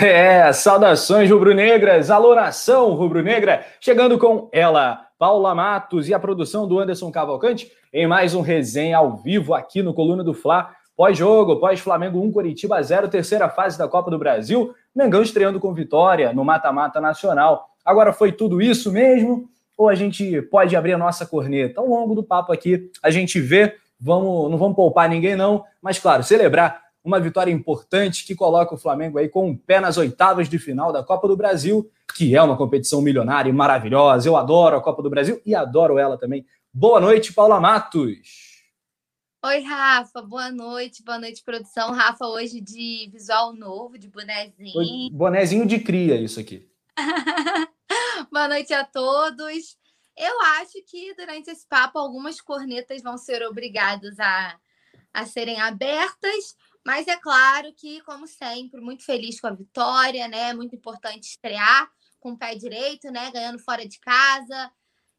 É, saudações rubro-negras, alô nação rubro-negra, chegando com ela, Paula Matos e a produção do Anderson Cavalcante em mais um resenha ao vivo aqui no Coluna do Fla. Pós-jogo, pós-Flamengo 1, Curitiba 0, terceira fase da Copa do Brasil, Mengão estreando com vitória no mata-mata nacional. Agora foi tudo isso mesmo? Ou a gente pode abrir a nossa corneta? Ao longo do papo aqui, a gente vê, vamos, não vamos poupar ninguém não, mas claro, celebrar uma vitória importante que coloca o Flamengo aí com o um pé nas oitavas de final da Copa do Brasil, que é uma competição milionária e maravilhosa. Eu adoro a Copa do Brasil e adoro ela também. Boa noite, Paula Matos. Oi, Rafa, boa noite, boa noite, produção. Rafa, hoje de visual novo, de bonezinho. Bonezinho de cria, isso aqui. boa noite a todos. Eu acho que durante esse papo algumas cornetas vão ser obrigadas a, a serem abertas, mas é claro que, como sempre, muito feliz com a vitória, né? Muito importante estrear com o pé direito, né? Ganhando fora de casa.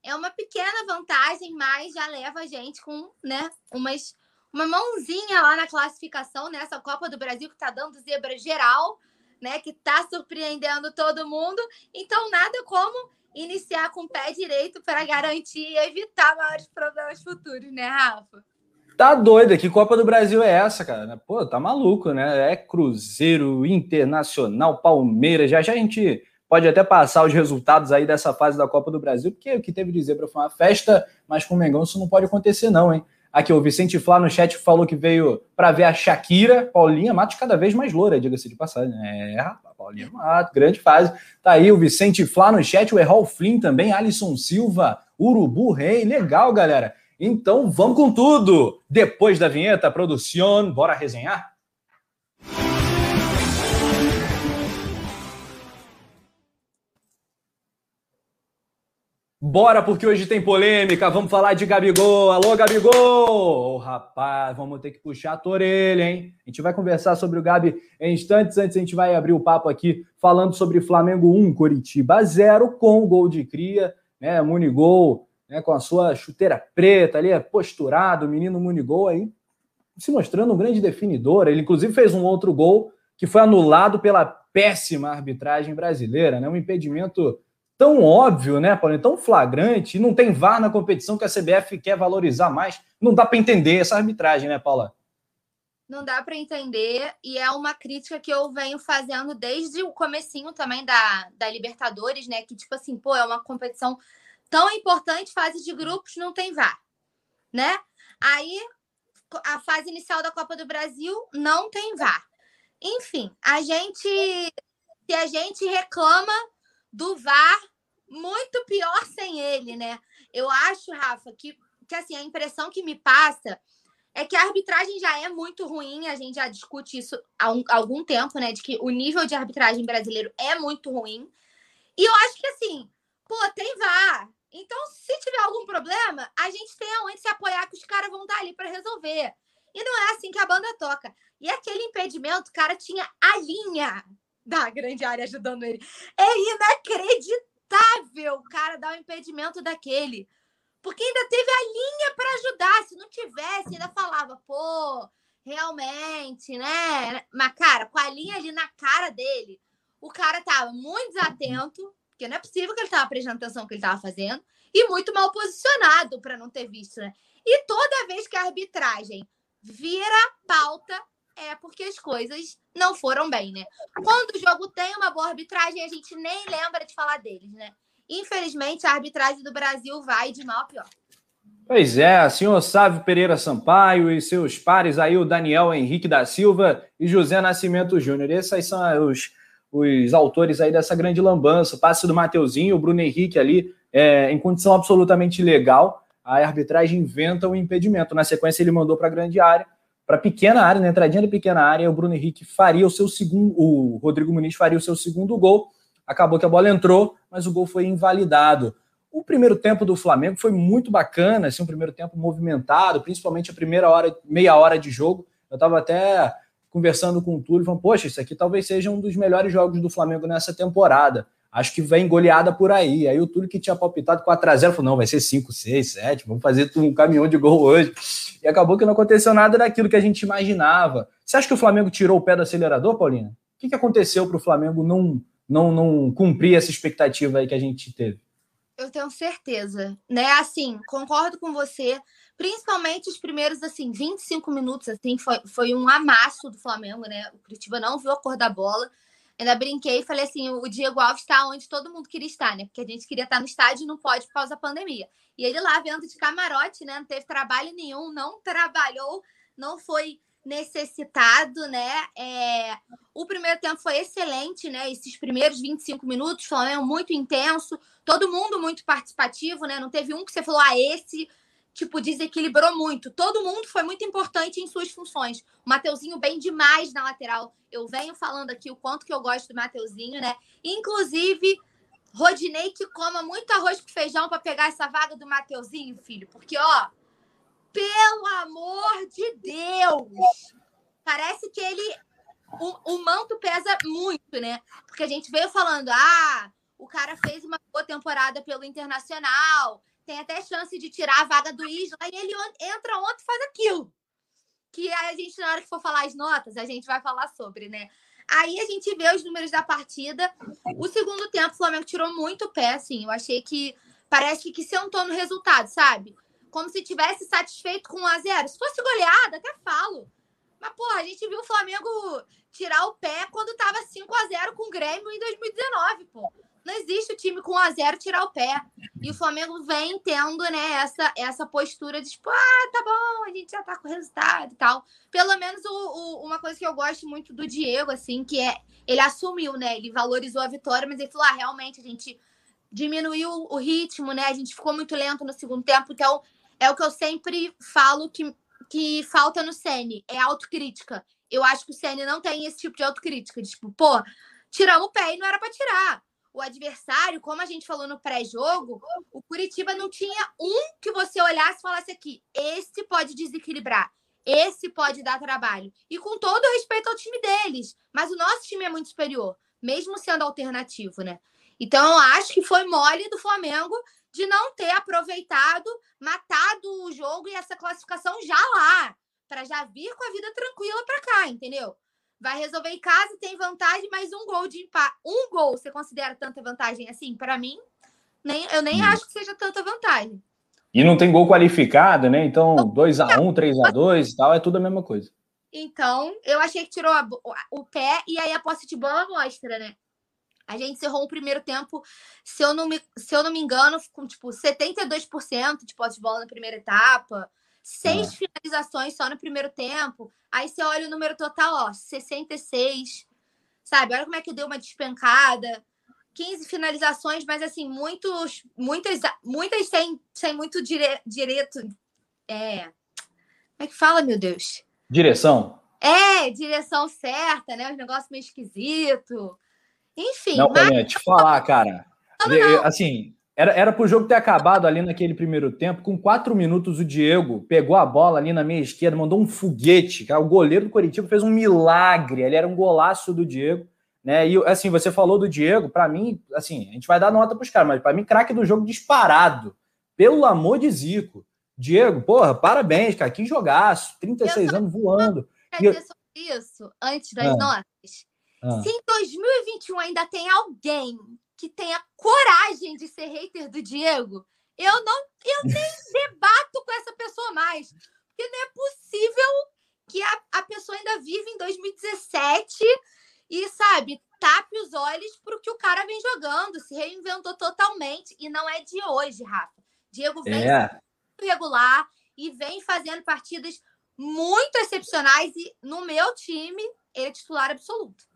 É uma pequena vantagem, mas já leva a gente com, né, umas, uma mãozinha lá na classificação nessa Copa do Brasil que está dando zebra geral, né? Que está surpreendendo todo mundo. Então, nada como iniciar com o pé direito para garantir e evitar maiores problemas futuros, né, Rafa? Tá doido, que Copa do Brasil é essa, cara? Pô, tá maluco, né? É Cruzeiro, Internacional, Palmeiras. Já já a gente pode até passar os resultados aí dessa fase da Copa do Brasil, porque o que teve de zebra foi uma festa, mas com o Mengão isso não pode acontecer, não, hein? Aqui, o Vicente Flá no chat falou que veio para ver a Shakira, Paulinha Matos cada vez mais loura, diga-se de passagem. É, rapaz, Paulinha Matos, grande fase. Tá aí o Vicente Flá no chat, o Errol Flynn também, Alisson Silva, Urubu Rei, legal, galera. Então vamos com tudo! Depois da vinheta, produção, bora resenhar? Bora, porque hoje tem polêmica. Vamos falar de Gabigol. Alô, Gabigol! Oh, rapaz, vamos ter que puxar a tua orelha, hein? A gente vai conversar sobre o Gabi em instantes. Antes, a gente vai abrir o papo aqui falando sobre Flamengo 1, Curitiba 0, com gol de cria, né? Munigol né, com a sua chuteira preta ali, posturado, o menino Munigol aí, se mostrando um grande definidor. Ele, inclusive, fez um outro gol que foi anulado pela péssima arbitragem brasileira, né? Um impedimento tão óbvio, né, Paulinho? Tão flagrante, e não tem VAR na competição que a CBF quer valorizar mais. Não dá para entender essa arbitragem, né, Paula? Não dá para entender, e é uma crítica que eu venho fazendo desde o comecinho também da, da Libertadores, né? Que, tipo assim, pô, é uma competição tão importante, fase de grupos não tem VAR, né? Aí a fase inicial da Copa do Brasil não tem VAR. Enfim, a gente se a gente reclama do VAR, muito pior sem ele, né? Eu acho, Rafa, que, que assim, a impressão que me passa é que a arbitragem já é muito ruim, a gente já discute isso há, um, há algum tempo, né? De que o nível de arbitragem brasileiro é muito ruim. E eu acho que assim, pô, tem VAR, então, se tiver algum problema, a gente tem aonde se apoiar que os caras vão estar ali para resolver. E não é assim que a banda toca. E aquele impedimento, o cara tinha a linha da grande área ajudando ele. É inacreditável o cara dar um impedimento daquele. Porque ainda teve a linha para ajudar. Se não tivesse, ainda falava, pô, realmente, né? Mas, cara, com a linha ali na cara dele, o cara tava muito desatento porque não é possível que ele estava prestando atenção no que ele estava fazendo e muito mal posicionado para não ter visto, né? E toda vez que a arbitragem vira pauta, é porque as coisas não foram bem, né? Quando o jogo tem uma boa arbitragem, a gente nem lembra de falar deles, né? Infelizmente, a arbitragem do Brasil vai de mal a pior. Pois é, senhor Sávio Pereira Sampaio e seus pares aí, o Daniel Henrique da Silva e José Nascimento Júnior. Esses são os os autores aí dessa grande lambança, o passe do Mateuzinho, o Bruno Henrique ali, é, em condição absolutamente legal, a arbitragem inventa o impedimento. Na sequência, ele mandou para a grande área para pequena área, na entradinha da pequena área, o Bruno Henrique faria o seu segundo, o Rodrigo Muniz faria o seu segundo gol. Acabou que a bola entrou, mas o gol foi invalidado. O primeiro tempo do Flamengo foi muito bacana, assim, um primeiro tempo movimentado, principalmente a primeira hora, meia hora de jogo. Eu estava até conversando com o Túlio, falando, poxa, isso aqui talvez seja um dos melhores jogos do Flamengo nessa temporada. Acho que vem goleada por aí. Aí o Túlio que tinha palpitado 4x0 falou: não, vai ser 5, 6, 7, vamos fazer um caminhão de gol hoje. E acabou que não aconteceu nada daquilo que a gente imaginava. Você acha que o Flamengo tirou o pé do acelerador, Paulina? O que, que aconteceu para o Flamengo não, não, não cumprir essa expectativa aí que a gente teve? Eu tenho certeza, né? Assim, concordo com você. Principalmente os primeiros, assim, 25 minutos, assim, foi, foi um amasso do Flamengo, né? O Curitiba não viu a cor da bola. Ainda brinquei e falei assim: o Diego Alves está onde todo mundo queria estar, né? Porque a gente queria estar no estádio e não pode por causa da pandemia. E ele lá vendo de camarote, né? Não teve trabalho nenhum, não trabalhou, não foi necessitado, né? É... O primeiro tempo foi excelente, né? Esses primeiros 25 minutos, Flamengo muito intenso, todo mundo muito participativo, né? Não teve um que você falou, ah, esse tipo, desequilibrou muito. Todo mundo foi muito importante em suas funções. O Mateuzinho bem demais na lateral. Eu venho falando aqui o quanto que eu gosto do Mateuzinho, né? Inclusive, Rodinei que coma muito arroz com feijão para pegar essa vaga do Mateuzinho, filho. Porque, ó, pelo amor de Deus! Parece que ele. O, o manto pesa muito, né? Porque a gente veio falando, ah, o cara fez uma boa temporada pelo Internacional, tem até chance de tirar a vaga do Isla, e ele entra ontem e faz aquilo. Que a gente, na hora que for falar as notas, a gente vai falar sobre, né? Aí a gente vê os números da partida. O segundo tempo, o Flamengo tirou muito pé, assim. Eu achei que parece que, sentou no resultado, sabe? Como se tivesse satisfeito com 1 a 0 Se fosse goleada, até falo. Mas, porra, a gente viu o Flamengo tirar o pé quando tava 5 a 0 com o Grêmio em 2019, pô. Não existe o time com 1 a 0 tirar o pé. E o Flamengo vem tendo, né, essa, essa postura de tipo, ah, tá bom, a gente já tá com o resultado e tal. Pelo menos o, o, uma coisa que eu gosto muito do Diego, assim, que é ele assumiu, né? Ele valorizou a vitória, mas ele falou: ah, realmente, a gente diminuiu o ritmo, né? A gente ficou muito lento no segundo tempo, então é o que eu sempre falo que, que falta no Sene, é autocrítica. Eu acho que o Sene não tem esse tipo de autocrítica, de tipo, pô, tiramos o pé e não era para tirar o adversário, como a gente falou no pré-jogo, o Curitiba não tinha um que você olhasse e falasse aqui: esse pode desequilibrar, esse pode dar trabalho. E com todo respeito ao time deles, mas o nosso time é muito superior, mesmo sendo alternativo, né? Então eu acho que foi mole do Flamengo de não ter aproveitado, matado o jogo e essa classificação já lá, para já vir com a vida tranquila para cá, entendeu? Vai resolver em casa, tem vantagem, mas um gol de empate. Um gol, você considera tanta vantagem assim? Para mim, nem, eu nem hum. acho que seja tanta vantagem. E não tem gol qualificado, né? Então, 2x1, 3x2 e tal, é tudo a mesma coisa. Então, eu achei que tirou a, o pé e aí a posse de bola mostra, né? A gente encerrou o primeiro tempo, se eu não me, se eu não me engano, com tipo 72% de posse de bola na primeira etapa seis é. finalizações só no primeiro tempo. Aí você olha o número total, ó, 66. Sabe? Olha como é que deu uma despencada. 15 finalizações, mas assim, muitos, muitas, muitas sem, sem muito dire, direito. É. Como é que fala, meu Deus? Direção. É, direção certa, né? Os negócios meio esquisito. Enfim. Não, mas... te falar, cara. Não, não. Assim, era, era para o jogo ter acabado ali naquele primeiro tempo. Com quatro minutos, o Diego pegou a bola ali na meia esquerda, mandou um foguete. Cara. O goleiro do Coritiba fez um milagre. Ele era um golaço do Diego. Né? E assim, você falou do Diego, para mim, assim, a gente vai dar nota para os caras, mas para mim, craque do jogo disparado. Pelo amor de Zico. Diego, porra, parabéns, cara. Que jogaço. 36 anos voando. Quer dizer sobre isso, antes das ah. notas. Ah. Se em 2021 ainda tem alguém que tenha coragem de ser hater do Diego, eu não, eu nem debato com essa pessoa mais. Porque não é possível que a, a pessoa ainda vive em 2017 e, sabe, tape os olhos para o que o cara vem jogando, se reinventou totalmente. E não é de hoje, Rafa. Diego vem é. regular e vem fazendo partidas muito excepcionais e no meu time ele é titular absoluto.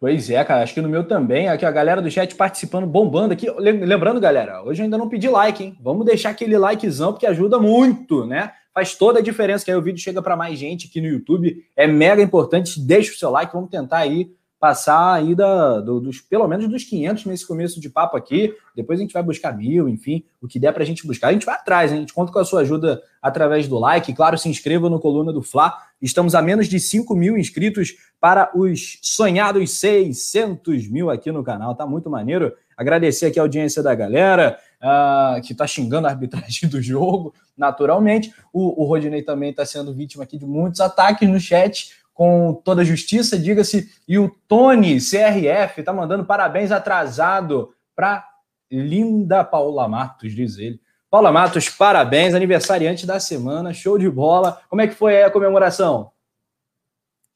Pois é, cara, acho que no meu também. Aqui a galera do chat participando, bombando aqui. Lembrando, galera, hoje eu ainda não pedi like, hein? Vamos deixar aquele likezão, porque ajuda muito, né? Faz toda a diferença que aí o vídeo chega para mais gente aqui no YouTube. É mega importante. Deixa o seu like, vamos tentar aí passar aí da, do, dos, pelo menos dos 500 nesse começo de papo aqui. Depois a gente vai buscar mil, enfim, o que der para a gente buscar. A gente vai atrás, hein? a gente conta com a sua ajuda através do like. Claro, se inscreva no Coluna do Fla. Estamos a menos de 5 mil inscritos para os sonhados 600 mil aqui no canal. Tá muito maneiro. Agradecer aqui a audiência da galera uh, que está xingando a arbitragem do jogo, naturalmente. O, o Rodinei também está sendo vítima aqui de muitos ataques no chat com toda a justiça, diga-se. E o Tony CRF tá mandando parabéns atrasado para linda Paula Matos, diz ele. Paula Matos, parabéns, aniversariante da semana, show de bola. Como é que foi a comemoração?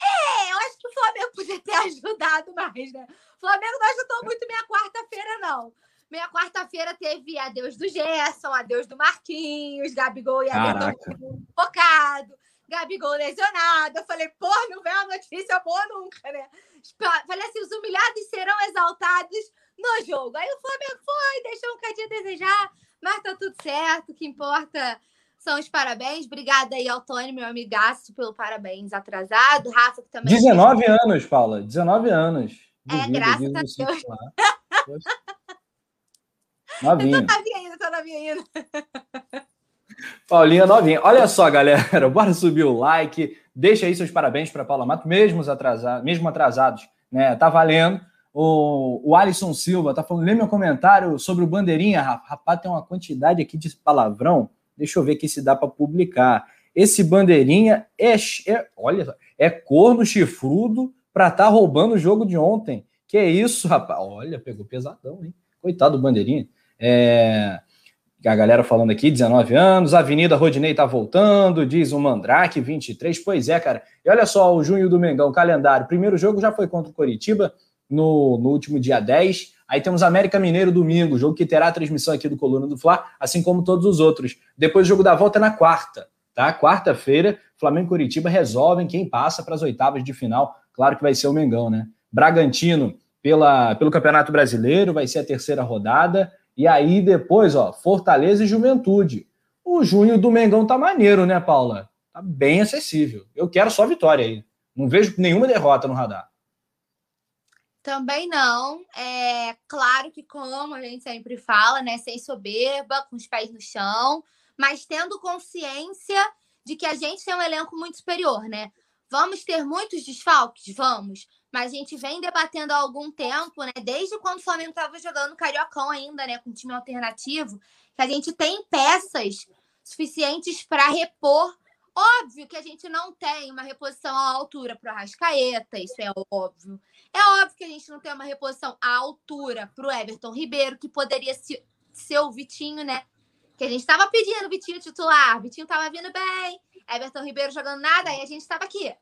É, eu acho que o Flamengo podia ter ajudado mais, né? O Flamengo não ajudou muito minha quarta-feira, não. Minha quarta-feira teve adeus do Gerson, adeus do Marquinhos, Gabigol e Everton focado. Gabigol lesionado. Eu falei, pô, não vem uma notícia boa nunca, né? Falei assim: os humilhados serão exaltados no jogo. Aí o Flamengo foi, deixou um cadinho a desejar, mas tá tudo certo. O que importa são os parabéns. Obrigada aí ao Tony, meu amigaço, pelo parabéns atrasado. Rafa, que também. 19 fez... anos, Paula, 19 anos. É, Duvido, é, graças a Deus. Novinha. Eu tô novinha ainda, tô novinha ainda. Paulinha novinha. Olha só, galera, bora subir o like. Deixa aí seus parabéns para Paula Mato, mesmo atrasados, mesmo atrasados, né? Tá valendo. O, o Alisson Silva tá falando, lê meu comentário sobre o bandeirinha. Rapaz, tem uma quantidade aqui de palavrão. Deixa eu ver aqui se dá para publicar. Esse bandeirinha é, é olha, é corno chifrudo para tá roubando o jogo de ontem. Que é isso, rapaz? Olha, pegou pesadão, hein? Coitado do bandeirinha. É, a galera falando aqui, 19 anos, Avenida Rodinei tá voltando, diz o Mandrake, 23. Pois é, cara. E olha só, o junho do Mengão, calendário. Primeiro jogo já foi contra o Coritiba, no, no último dia 10. Aí temos América Mineiro domingo, jogo que terá transmissão aqui do Coluna do Fla, assim como todos os outros. Depois o jogo da volta é na quarta, tá? Quarta-feira, Flamengo e Curitiba resolvem quem passa para as oitavas de final. Claro que vai ser o Mengão, né? Bragantino pela, pelo Campeonato Brasileiro, vai ser a terceira rodada. E aí depois, ó, Fortaleza e Juventude. O junho do Mengão tá maneiro, né, Paula? Tá bem acessível. Eu quero só vitória aí. Não vejo nenhuma derrota no radar. Também não. É claro que, como a gente sempre fala, né, sem soberba, com os pés no chão, mas tendo consciência de que a gente tem um elenco muito superior, né? Vamos ter muitos desfalques? Vamos mas a gente vem debatendo há algum tempo, né? Desde quando o Flamengo estava jogando Cariocão ainda, né? Com time alternativo, que a gente tem peças suficientes para repor. Óbvio que a gente não tem uma reposição à altura para o Arrascaeta, isso é óbvio. É óbvio que a gente não tem uma reposição à altura para o Everton Ribeiro, que poderia ser o Vitinho, né? Que a gente estava pedindo Vitinho titular, Vitinho estava vindo bem, Everton Ribeiro jogando nada, aí a gente estava aqui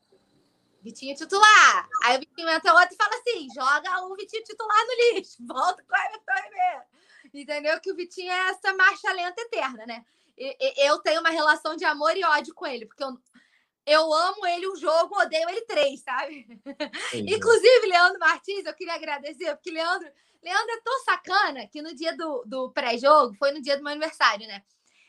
Vitinho titular. Aí o Vitinho entra outro e fala assim: joga o Vitinho titular no lixo, volta com o Everton Ribeiro. Entendeu? Que o Vitinho é essa marcha lenta eterna, né? Eu tenho uma relação de amor e ódio com ele, porque eu, eu amo ele um jogo, odeio ele três, sabe? Inclusive, Leandro Martins, eu queria agradecer, porque Leandro, Leandro é tão sacana que no dia do, do pré-jogo, foi no dia do meu aniversário, né?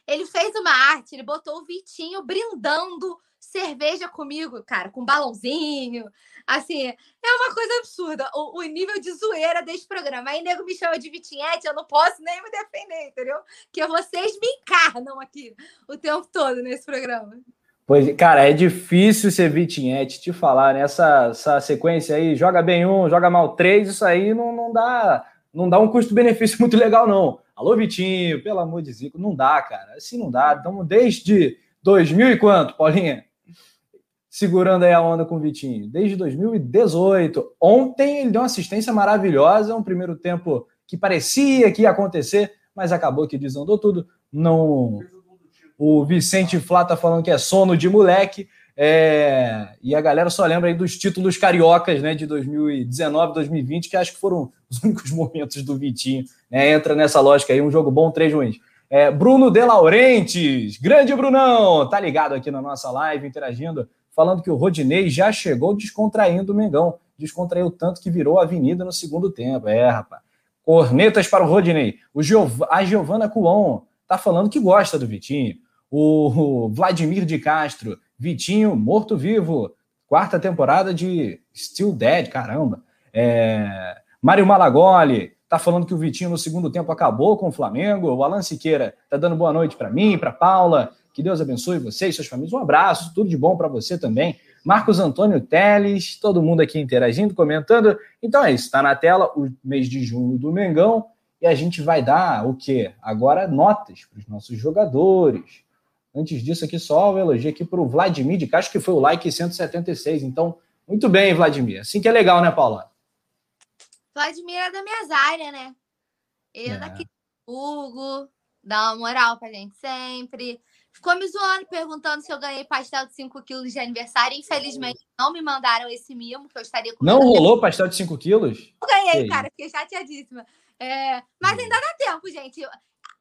Ele fez uma arte, ele botou o Vitinho brindando cerveja comigo, cara, com balãozinho. Assim, é uma coisa absurda. O, o, nível de zoeira desse programa. Aí nego me chama de Vitinhete, eu não posso nem me defender, entendeu? Que vocês me encarnam aqui o tempo todo nesse programa. Pois, cara, é difícil ser Vitinhete, te falar, né? Essa, essa sequência aí, joga bem um, joga mal três, isso aí não, não dá não dá um custo-benefício muito legal, não. Alô, Vitinho, pelo amor de Zico, não dá, cara. Assim não dá. Então, desde 2000 e quanto, Paulinha? Segurando aí a onda com o Vitinho? Desde 2018. Ontem ele deu uma assistência maravilhosa, um primeiro tempo que parecia que ia acontecer, mas acabou que desandou tudo. Não. O Vicente Flá tá falando que é sono de moleque. É... E a galera só lembra aí dos títulos cariocas né, de 2019, 2020, que acho que foram os únicos momentos do Vitinho. Né? Entra nessa lógica aí, um jogo bom, três ruins. É, Bruno De Laurentiis, grande Brunão, tá ligado aqui na nossa live, interagindo falando que o Rodinei já chegou descontraindo o Mengão. Descontraiu tanto que virou avenida no segundo tempo. É, rapaz. Cornetas para o Rodinei. O Giov a Giovana Cuon tá falando que gosta do Vitinho. O Vladimir de Castro, Vitinho morto-vivo. Quarta temporada de Still Dead, caramba. É... Mário Malagoli tá falando que o Vitinho no segundo tempo acabou com o Flamengo. O Alan Siqueira tá dando boa noite para mim, para Paula. Que Deus abençoe você e suas famílias. Um abraço, tudo de bom para você também. Marcos Antônio Teles, todo mundo aqui interagindo, comentando. Então é isso, está na tela o mês de junho do Mengão e a gente vai dar o quê? Agora notas para os nossos jogadores. Antes disso aqui, só o elogio aqui para o Vladimir de Castro, que foi o like 176. Então, muito bem, Vladimir. Assim que é legal, né, Paula? Vladimir é da minha área, né? Ele é, é daqui Hugo, dá uma moral pra gente sempre. Ficou me zoando, perguntando se eu ganhei pastel de 5 quilos de aniversário. Infelizmente, não me mandaram esse mimo, que eu estaria com. Não rolou pastel de 5 quilos? Eu ganhei, cara, fiquei chateadíssima. É... Mas ainda dá tempo, gente.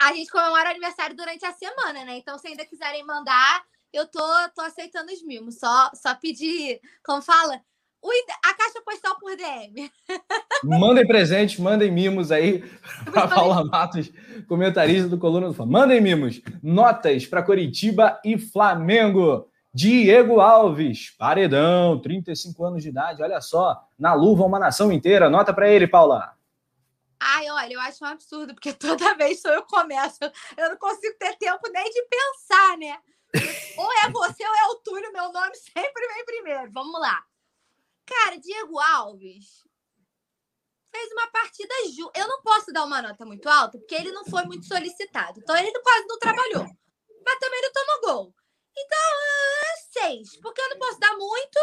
A gente comemora o aniversário durante a semana, né? Então, se ainda quiserem mandar, eu tô, tô aceitando os mimos. Só, só pedir, como fala, a caixa postal por DM. Mandem presentes, mandem mimos aí para Paula Matos, comentarista do Coluna do Fã. Mandem mimos. Notas para Curitiba e Flamengo. Diego Alves, paredão, 35 anos de idade, olha só, na luva uma nação inteira. Nota para ele, Paula. Ai, olha, eu acho um absurdo, porque toda vez que eu começo, eu não consigo ter tempo nem de pensar, né? Ou é você ou é o Túlio, meu nome sempre vem primeiro. Vamos lá. Cara, Diego Alves fez uma partida ju... Eu não posso dar uma nota muito alta, porque ele não foi muito solicitado. Então ele quase não trabalhou. Mas também não tomou gol. Então, uh, seis. Porque eu não posso dar muito,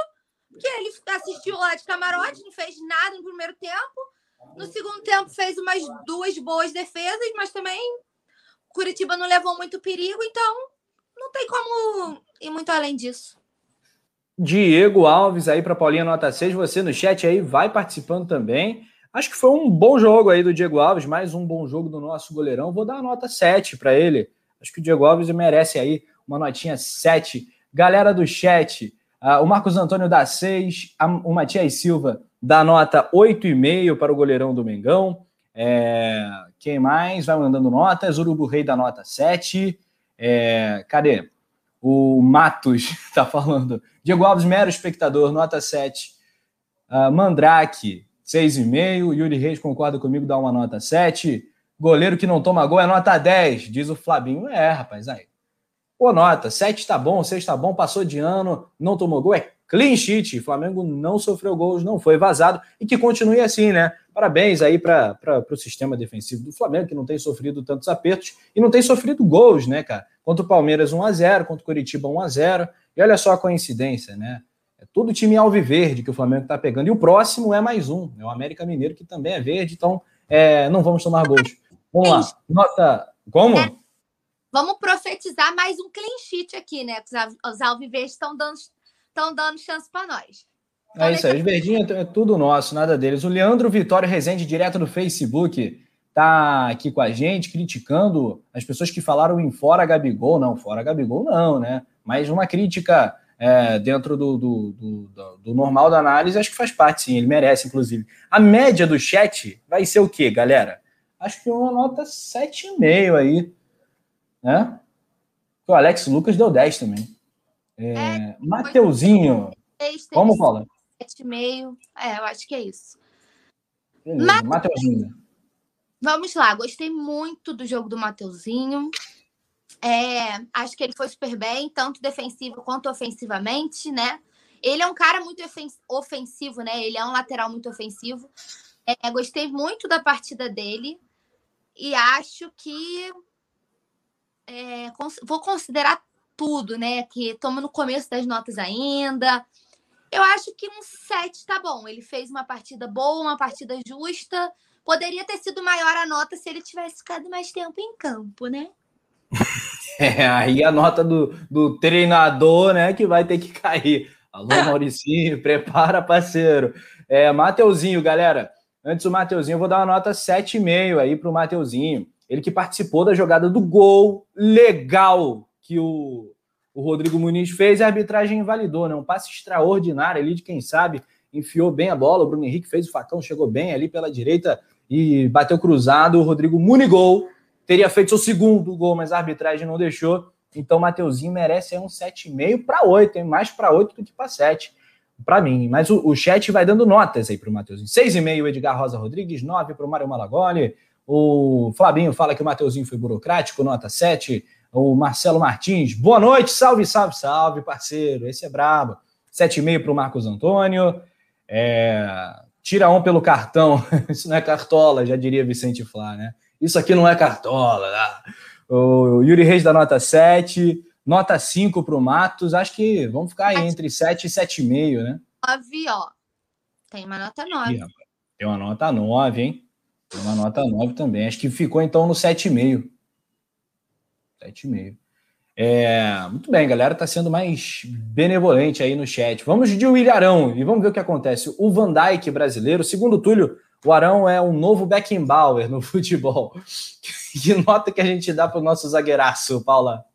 porque ele assistiu lá de camarote, não fez nada no primeiro tempo. No segundo tempo fez umas duas boas defesas, mas também Curitiba não levou muito perigo, então não tem como ir muito além disso. Diego Alves aí para Paulinha nota 6, você no chat aí vai participando também. Acho que foi um bom jogo aí do Diego Alves, mais um bom jogo do nosso goleirão. Vou dar uma nota 7 para ele. Acho que o Diego Alves merece aí uma notinha 7. Galera do chat, uh, o Marcos Antônio dá 6, a, o Matias Silva dá nota 8,5 para o goleirão do Mengão. É, quem mais vai mandando notas? Urubu Rei dá nota 7. É, cadê? O Matos está falando. Diego Alves, mero espectador, nota 7. Uh, ah, Mandrake, 6,5. Yuri Reis concorda comigo, dá uma nota 7. Goleiro que não toma gol é nota 10, diz o Flabinho. É, rapaz, aí. Pô, nota, 7 tá bom, 6 tá bom, passou de ano, não tomou gol, é clean sheet. Flamengo não sofreu gols, não foi vazado e que continue assim, né? Parabéns aí para o sistema defensivo do Flamengo, que não tem sofrido tantos apertos e não tem sofrido gols, né, cara? Contra o Palmeiras 1x0, contra o Curitiba 1x0. E olha só a coincidência, né? É todo time alviverde que o Flamengo está pegando. E o próximo é mais um, é o América Mineiro, que também é verde, então é, não vamos tomar gols. Vamos lá. Nota. Como? É. Vamos profetizar mais um clean sheet aqui, né? Os alviverdes estão dando, dando chance para nós. É isso aí, os verdinhos é tudo nosso, nada deles. O Leandro Vitório Rezende, direto do Facebook, tá aqui com a gente, criticando as pessoas que falaram em fora Gabigol. Não, fora Gabigol não, né? Mas uma crítica é, dentro do, do, do, do, normal da análise, acho que faz parte, sim, ele merece, inclusive. A média do chat vai ser o quê, galera? Acho que uma nota 7,5 aí, né? O Alex Lucas deu 10 também. É, é, Mateuzinho, como fala? 7,5, é, eu acho que é isso. Beleza, Mateuzinho. Vamos lá, gostei muito do jogo do Mateuzinho. É, acho que ele foi super bem, tanto defensivo quanto ofensivamente, né? Ele é um cara muito ofensivo, né? Ele é um lateral muito ofensivo. É, gostei muito da partida dele e acho que é, vou considerar tudo, né? Que estamos no começo das notas ainda. Eu acho que um 7 tá bom. Ele fez uma partida boa, uma partida justa. Poderia ter sido maior a nota se ele tivesse ficado mais tempo em campo, né? É, aí a nota do, do treinador, né, que vai ter que cair. Alô, Mauricinho, prepara, parceiro. É, Mateuzinho, galera. Antes do Mateuzinho, eu vou dar uma nota 7,5 aí pro Mateuzinho. Ele que participou da jogada do gol legal que o, o Rodrigo Muniz fez a arbitragem invalidou, né? Um passe extraordinário ali de quem sabe, enfiou bem a bola, o Bruno Henrique fez o facão, chegou bem ali pela direita e bateu cruzado, o Rodrigo Munigol teria feito seu segundo gol, mas a arbitragem não deixou. Então o Mateuzinho merece um 7,5 para 8, hein? mais para 8 do que para 7 para mim. Mas o, o, chat vai dando notas aí para o Mateuzinho. 6,5 Edgar Rosa Rodrigues, 9 para o Mário Malagoli. O Flabinho fala que o Mateuzinho foi burocrático, nota 7. O Marcelo Martins, boa noite, salve, salve, salve, parceiro. Esse é brabo. 7,5 para o Marcos Antônio. É... Tira um pelo cartão. Isso não é cartola, já diria Vicente Flá, né? Isso aqui não é cartola. Ah. O Yuri Reis da nota 7. Nota 5 para o Matos. Acho que vamos ficar aí entre 7 e 7,5, né? 9, ó. Tem uma nota 9. Tem uma nota 9, hein? Tem uma nota 9 também. Acho que ficou então no 7,5. 7,5. É, muito bem, galera tá sendo mais benevolente aí no chat. Vamos de William Arão e vamos ver o que acontece. O Van Dijk brasileiro, segundo o Túlio, o Arão é um novo Beckenbauer no futebol. Que nota que a gente dá para o nosso zagueiraço, Paula?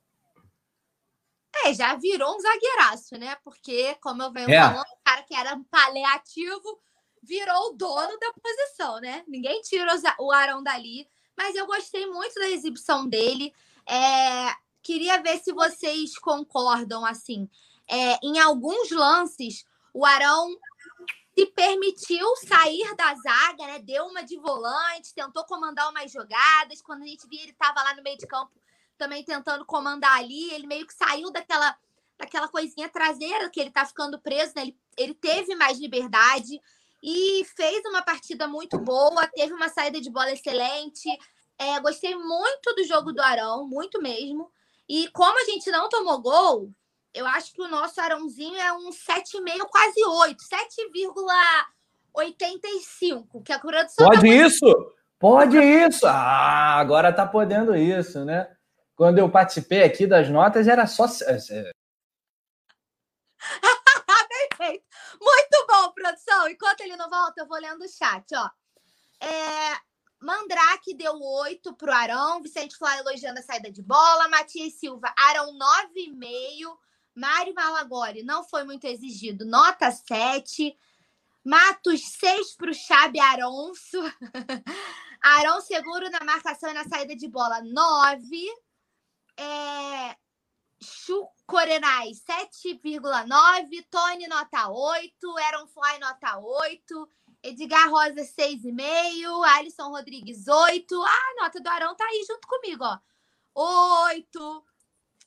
É, já virou um zagueiraço, né? Porque, como eu venho é. falando, o cara que era paliativo virou o dono da posição, né? Ninguém tira o Arão dali. Mas eu gostei muito da exibição dele. É, queria ver se vocês concordam, assim. É, em alguns lances, o Arão se permitiu sair da zaga, né? Deu uma de volante, tentou comandar umas jogadas. Quando a gente via, ele estava lá no meio de campo também tentando comandar ali. Ele meio que saiu daquela, daquela coisinha traseira que ele tá ficando preso, né? Ele, ele teve mais liberdade e fez uma partida muito boa, teve uma saída de bola excelente. É, gostei muito do jogo do Arão, muito mesmo. E como a gente não tomou gol, eu acho que o nosso Arãozinho é um 7,5, quase 8, 7,85, que a produção. Pode tá isso? Pode isso! Ah, agora tá podendo isso, né? Quando eu participei aqui das notas, era só. Perfeito. Muito bom, produção. Enquanto ele não volta, eu vou lendo o chat, ó. É, Mandrake deu 8 pro Arão, Vicente Flá elogiando a saída de bola, Matias Silva, Arão 9,5, Mário Malagori não foi muito exigido, nota 7. Matos 6 para o Xabi Aronso. Arão seguro na marcação e na saída de bola, 9. É... Chucorenai, 7,9. Tony, nota 8. Aaron Fly, nota 8. Edgar Rosa, 6,5. Alisson Rodrigues, 8. Ah, a nota do Arão tá aí junto comigo, ó. 8.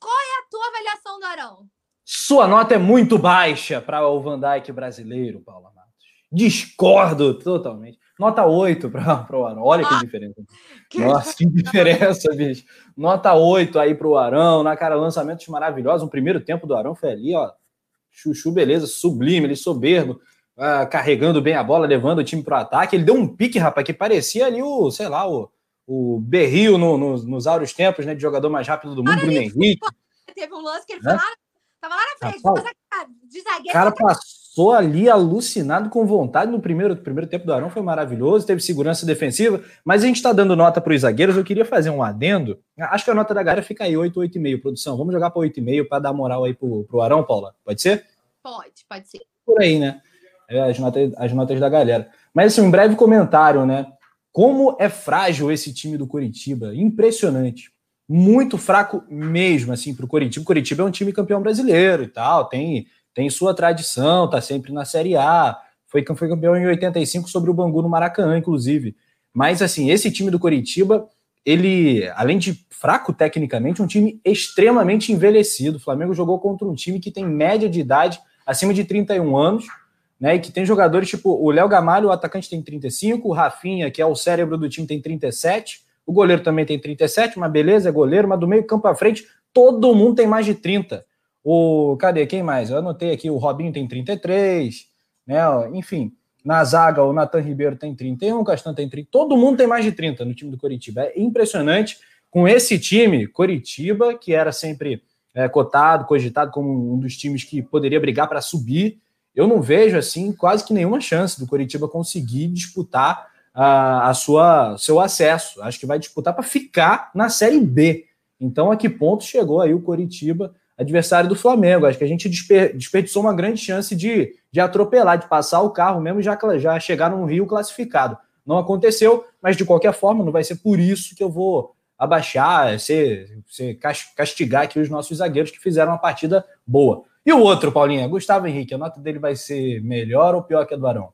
Qual é a tua avaliação do Arão? Sua nota é muito baixa para o Van Dijk brasileiro, Paula Matos. Discordo totalmente. Nota 8 para o Arão. Olha que ah, diferença. Que... Nossa, que diferença, bicho. Nota 8 aí para o Arão. Na cara, lançamentos maravilhosos. O primeiro tempo do Arão foi ali, ó. Chuchu, beleza, sublime, ele soberbo, uh, carregando bem a bola, levando o time para o ataque. Ele deu um pique, rapaz, que parecia ali o, sei lá, o, o Berrio no, no, nos áureos tempos, né? De jogador mais rápido do mundo, Bruno Henrique. Teve um lance que ele né? falou, tava lá na frente, rapaz, de zagueiro. cara passou ali alucinado com vontade no primeiro, primeiro tempo do Arão, foi maravilhoso, teve segurança defensiva, mas a gente está dando nota para os zagueiros, eu queria fazer um adendo, acho que a nota da galera fica aí, 8, 8,5, produção, vamos jogar para 8,5 para dar moral aí pro, pro Arão, Paula, pode ser? Pode, pode ser. Por aí, né, as notas, as notas da galera. Mas assim, um breve comentário, né, como é frágil esse time do Curitiba, impressionante muito fraco mesmo, assim, para o Curitiba. O Curitiba é um time campeão brasileiro e tal, tem tem sua tradição, está sempre na Série A, foi, foi campeão em 85 sobre o Bangu no Maracanã, inclusive. Mas, assim, esse time do Coritiba, ele, além de fraco tecnicamente, um time extremamente envelhecido. O Flamengo jogou contra um time que tem média de idade acima de 31 anos, né? E que tem jogadores tipo o Léo Gamalho, o atacante tem 35, o Rafinha, que é o cérebro do time, tem 37, o goleiro também tem 37, uma beleza, é goleiro, mas do meio campo à frente, todo mundo tem mais de 30. O, cadê? Quem mais? Eu anotei aqui, o Robinho tem 33, né? Enfim, na zaga o Nathan Ribeiro tem 31, o Castan tem 30. Todo mundo tem mais de 30 no time do Coritiba. É impressionante. Com esse time, Coritiba, que era sempre é, cotado, cogitado como um dos times que poderia brigar para subir, eu não vejo assim quase que nenhuma chance do Coritiba conseguir disputar a, a sua seu acesso. Acho que vai disputar para ficar na Série B. Então, a que ponto chegou aí o Coritiba? adversário do Flamengo. Acho que a gente desperdiçou uma grande chance de, de atropelar, de passar o carro mesmo, já, já chegar no Rio classificado. Não aconteceu, mas de qualquer forma, não vai ser por isso que eu vou abaixar, ser, ser castigar aqui os nossos zagueiros que fizeram uma partida boa. E o outro, Paulinha, Gustavo Henrique, a nota dele vai ser melhor ou pior que a do Arão?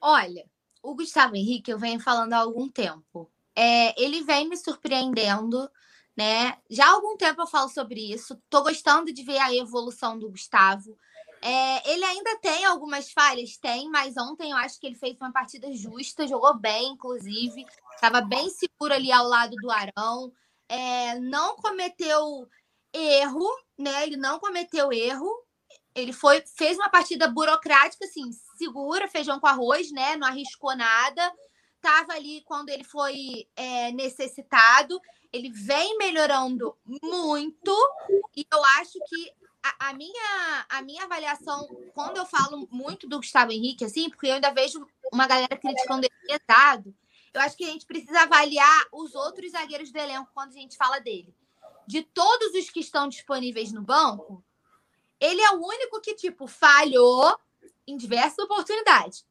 Olha, o Gustavo Henrique eu venho falando há algum tempo. É, ele vem me surpreendendo, né? Já há algum tempo eu falo sobre isso. Tô gostando de ver a evolução do Gustavo. É, ele ainda tem algumas falhas, tem, mas ontem eu acho que ele fez uma partida justa, jogou bem, inclusive, estava bem seguro ali ao lado do Arão, é, não cometeu erro, né? Ele não cometeu erro. Ele foi, fez uma partida burocrática, assim, segura, feijão com arroz, né? Não arriscou nada. Tava ali quando ele foi é, necessitado. Ele vem melhorando muito e eu acho que a, a, minha, a minha avaliação, quando eu falo muito do Gustavo Henrique, assim, porque eu ainda vejo uma galera criticando ele pesado, eu acho que a gente precisa avaliar os outros zagueiros do elenco quando a gente fala dele. De todos os que estão disponíveis no banco, ele é o único que, tipo, falhou em diversas oportunidades,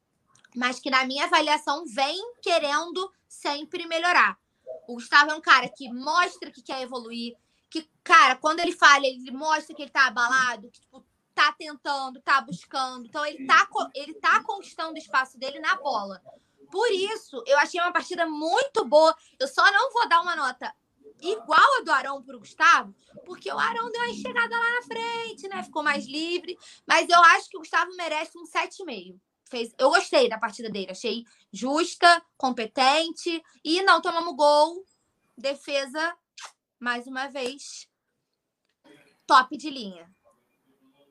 mas que, na minha avaliação, vem querendo sempre melhorar. O Gustavo é um cara que mostra que quer evoluir, que, cara, quando ele falha, ele mostra que ele tá abalado, que, tipo, tá tentando, tá buscando. Então, ele tá, ele tá conquistando o espaço dele na bola. Por isso, eu achei uma partida muito boa. Eu só não vou dar uma nota igual a do Arão pro Gustavo, porque o Arão deu uma chegada lá na frente, né? Ficou mais livre. Mas eu acho que o Gustavo merece um 7,5. Fez... Eu gostei da partida dele. Achei justa, competente. E não tomamos gol. Defesa mais uma vez, top de linha.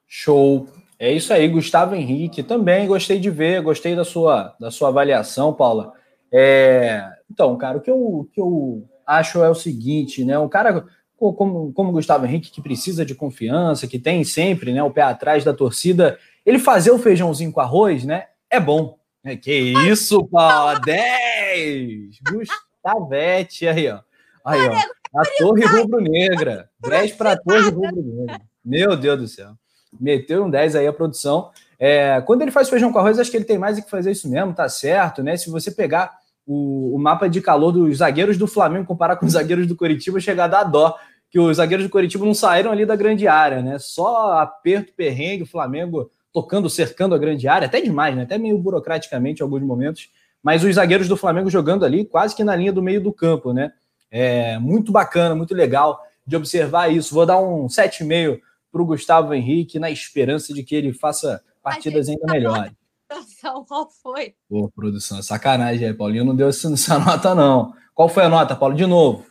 Show. É isso aí, Gustavo Henrique. Também gostei de ver, gostei da sua, da sua avaliação, Paula. É... Então, cara, o que eu, que eu acho é o seguinte, né? Um cara como, como Gustavo Henrique, que precisa de confiança, que tem sempre né, o pé atrás da torcida, ele fazer o feijãozinho com arroz, né? É bom. É, que isso, Paula! 10! Gustavete aí, ó. Aí, ó. A Torre Rubro-Negra. 10 para a Torre Rubro-Negra. Meu Deus do céu. Meteu um 10 aí a produção. É, quando ele faz feijão com arroz, acho que ele tem mais que fazer isso mesmo, tá certo, né? Se você pegar o, o mapa de calor dos zagueiros do Flamengo, comparar com os zagueiros do Coritiba, chega a dar dó. Que os zagueiros do Coritiba não saíram ali da grande área, né? Só aperto, perrengue, o Flamengo tocando, cercando a grande área, até demais, né? Até meio burocraticamente em alguns momentos. Mas os zagueiros do Flamengo jogando ali quase que na linha do meio do campo, né? É muito bacana, muito legal de observar isso. Vou dar um 7,5 para o Gustavo Henrique, na esperança de que ele faça partidas ainda melhores. Produção, qual foi? Pô, produção, é sacanagem, é, Paulinho não deu essa nota, não. Qual foi a nota, Paulo? De novo.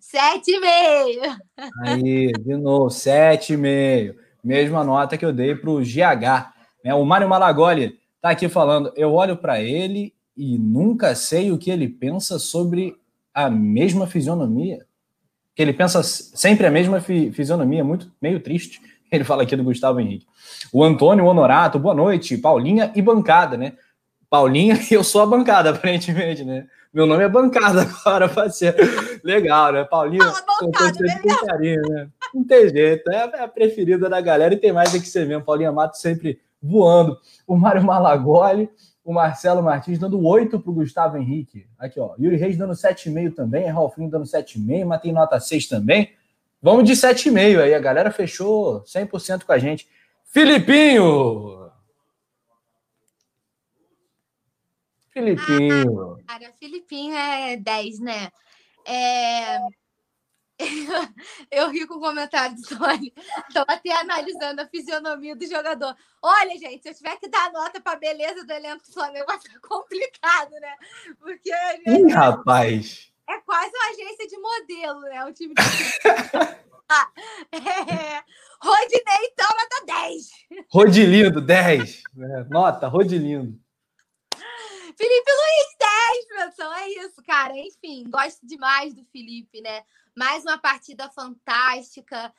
7,5. Aí, de novo, 7,5. Mesma nota que eu dei para o GH. Né? O Mário Malagoli está aqui falando. Eu olho para ele e nunca sei o que ele pensa sobre a mesma fisionomia. Que ele pensa sempre a mesma fi fisionomia, muito meio triste. Ele fala aqui do Gustavo Henrique. O Antônio Honorato, boa noite. Paulinha e bancada, né? Paulinha, eu sou a bancada, aparentemente, né? Meu nome é bancada agora, ser legal, né? Paulinha, bancada, com carinho, né? Não tem jeito, é a preferida da galera e tem mais aqui você mesmo. Paulinha Mato sempre voando. O Mário Malagoli, o Marcelo Martins dando 8 para o Gustavo Henrique. Aqui, ó. Yuri Reis dando 7,5 também. Ralfinho dando 7,5. Mas tem nota 6 também. Vamos de 7,5 aí. A galera fechou 100% com a gente. Filipinho! Filipinho. Ah, cara, Filipinho é 10, né? É... Eu ri com o comentário do Tony. Estou até analisando a fisionomia do jogador. Olha, gente, se eu tiver que dar nota para a beleza do elenco do Flamengo, vai ficar complicado, né? Porque. Ih, rapaz! É quase uma agência de modelo, né? O time de. é... Rodinei, então, nota 10. Rodilindo, 10. É, nota, Rodilindo. Felipe Luiz, 10, pessoal. É isso, cara. Enfim, gosto demais do Felipe, né? Mais uma partida fantástica.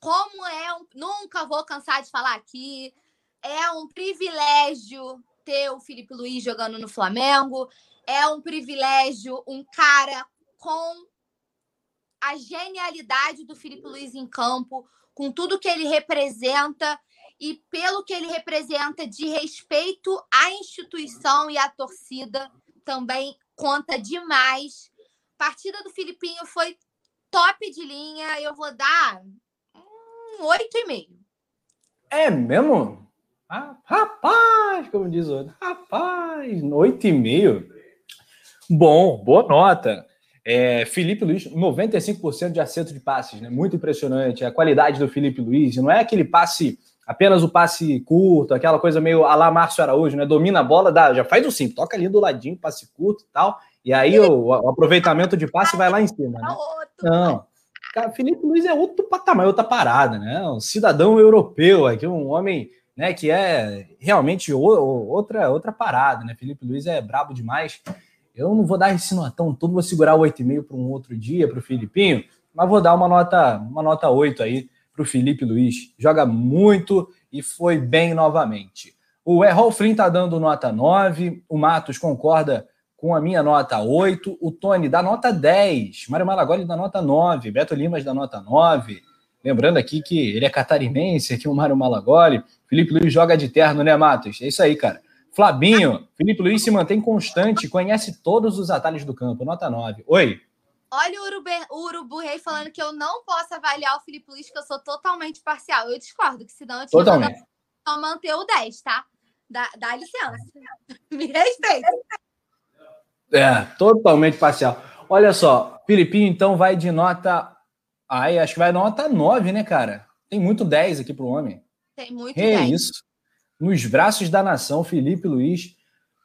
Como é um. Nunca vou cansar de falar aqui. É um privilégio ter o Felipe Luiz jogando no Flamengo. É um privilégio um cara com a genialidade do Felipe Luiz em campo, com tudo que ele representa e pelo que ele representa de respeito à instituição e à torcida, também conta demais. Partida do Filipinho foi top de linha. Eu vou dar um 8,5. É mesmo? Ah, rapaz, como diz o outro. Rapaz, 8,5. Bom, boa nota. É, Felipe Luiz, 95% de acerto de passes, né? Muito impressionante. A qualidade do Felipe Luiz. Não é aquele passe, apenas o passe curto, aquela coisa meio a lá Márcio Araújo, né? Domina a bola, dá, já faz o sim, toca ali do ladinho, passe curto e tal. E aí o, o aproveitamento de passe vai lá em cima, né? Não. Cara, Felipe Luiz é outro patamar, outra parada, né? Um cidadão europeu aqui, um homem né, que é realmente outra outra parada, né? Felipe Luiz é brabo demais. Eu não vou dar esse notão todo, vou segurar o 8,5 para um outro dia para o Filipinho, mas vou dar uma nota, uma nota 8 aí para o Felipe Luiz. Joga muito e foi bem novamente. O Errol Flynn está dando nota 9, o Matos concorda com a minha nota 8, o Tony dá nota 10, Mário Malagoli dá nota 9, Beto Limas dá nota 9. Lembrando aqui que ele é catarinense, aqui o Mário Malagoli. Felipe Luiz joga de terno, né, Matos? É isso aí, cara. Flabinho, Felipe Luiz se mantém constante, conhece todos os atalhos do campo, nota 9. Oi. Olha o Urubu, o Urubu Rei falando que eu não posso avaliar o Felipe Luiz, que eu sou totalmente parcial. Eu discordo, que senão eu tinha totalmente. só manter o 10, tá? Dá, dá licença. Me respeita. É, totalmente parcial. Olha só, Filipinho então vai de nota. Ai, acho que vai nota 9, né, cara? Tem muito 10 aqui pro homem. Tem muito é 10. isso. Nos braços da nação, Felipe Luiz,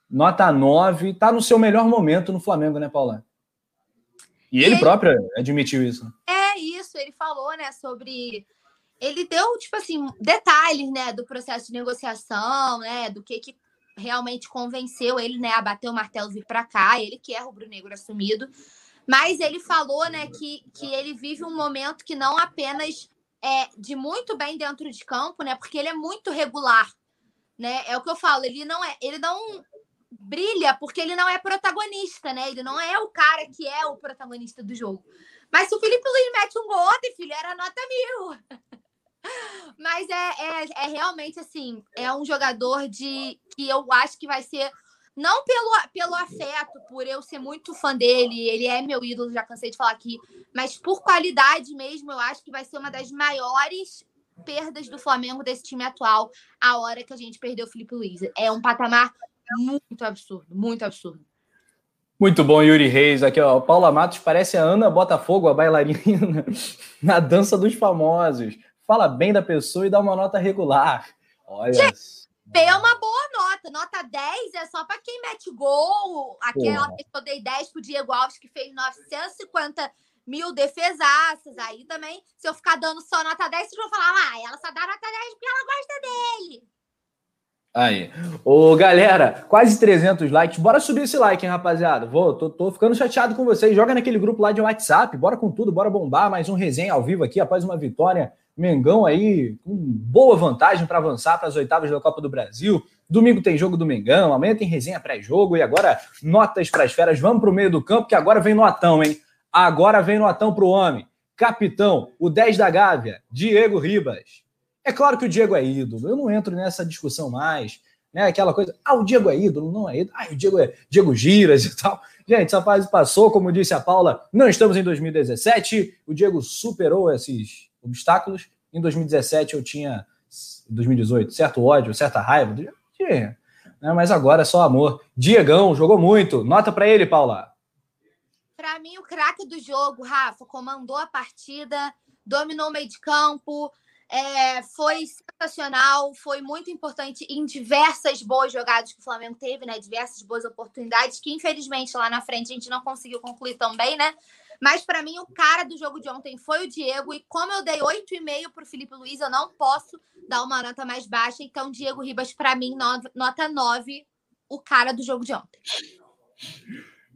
nota 9, tá no seu melhor momento no Flamengo, né, Paula? E, e ele, ele, próprio admitiu isso. É isso, ele falou, né, sobre ele deu, tipo assim, detalhes, né, do processo de negociação, né, do que que realmente convenceu ele, né, a bater o martelo vir para cá, ele que é rubro-negro assumido. Mas ele falou, né, que, que ele vive um momento que não apenas é de muito bem dentro de campo, né, porque ele é muito regular, né? É o que eu falo, ele não é, ele não brilha porque ele não é protagonista, né? Ele não é o cara que é o protagonista do jogo. Mas se o Felipe Luiz mete um gol ontem, filho, era nota mil. Mas é, é, é, realmente assim, é um jogador de que eu acho que vai ser não pelo, pelo afeto, por eu ser muito fã dele, ele é meu ídolo, já cansei de falar aqui, mas por qualidade mesmo, eu acho que vai ser uma das maiores perdas do Flamengo desse time atual, a hora que a gente perdeu o Felipe Luiz. É um patamar muito absurdo, muito absurdo. Muito bom, Yuri Reis. Aqui, ó. Paula Matos parece a Ana Botafogo, a bailarina, na dança dos famosos fala bem da pessoa e dá uma nota regular. Olha. Gente, é uma boa nota. Nota 10 é só para quem mete gol. Aquela que eu dei 10 pro Diego Alves, que fez 950 mil defesaças. Aí também, se eu ficar dando só nota 10, vocês vão falar, ah, ela só dá nota 10 porque ela gosta dele. Aí. Ô, galera, quase 300 likes. Bora subir esse like, hein, rapaziada? Vou, tô, tô ficando chateado com vocês. Joga naquele grupo lá de WhatsApp. Bora com tudo, bora bombar. Mais um resenha ao vivo aqui após uma vitória Mengão aí com boa vantagem para avançar para as oitavas da Copa do Brasil. Domingo tem jogo do Mengão, amanhã tem resenha pré-jogo e agora notas para as feras. Vamos para o meio do campo que agora vem notão, hein? Agora vem notão para o homem. Capitão, o 10 da Gávea, Diego Ribas. É claro que o Diego é ídolo, eu não entro nessa discussão mais. Né? Aquela coisa, ah, o Diego é ídolo, não é ídolo. Ah, o Diego é Diego Giras e tal. Gente, essa fase passou, como disse a Paula, não estamos em 2017. O Diego superou esses obstáculos. Em 2017 eu tinha, 2018, certo ódio, certa raiva. Tinha, né? Mas agora é só amor. Diegão jogou muito. Nota para ele, Paula. Para mim, o craque do jogo, Rafa, comandou a partida, dominou o meio de campo, é, foi sensacional, foi muito importante em diversas boas jogadas que o Flamengo teve, né? Diversas boas oportunidades, que infelizmente lá na frente a gente não conseguiu concluir também, né? Mas para mim, o cara do jogo de ontem foi o Diego. E como eu dei 8,5 para o Felipe Luiz, eu não posso dar uma nota mais baixa. Então, Diego Ribas, para mim, nota 9, o cara do jogo de ontem.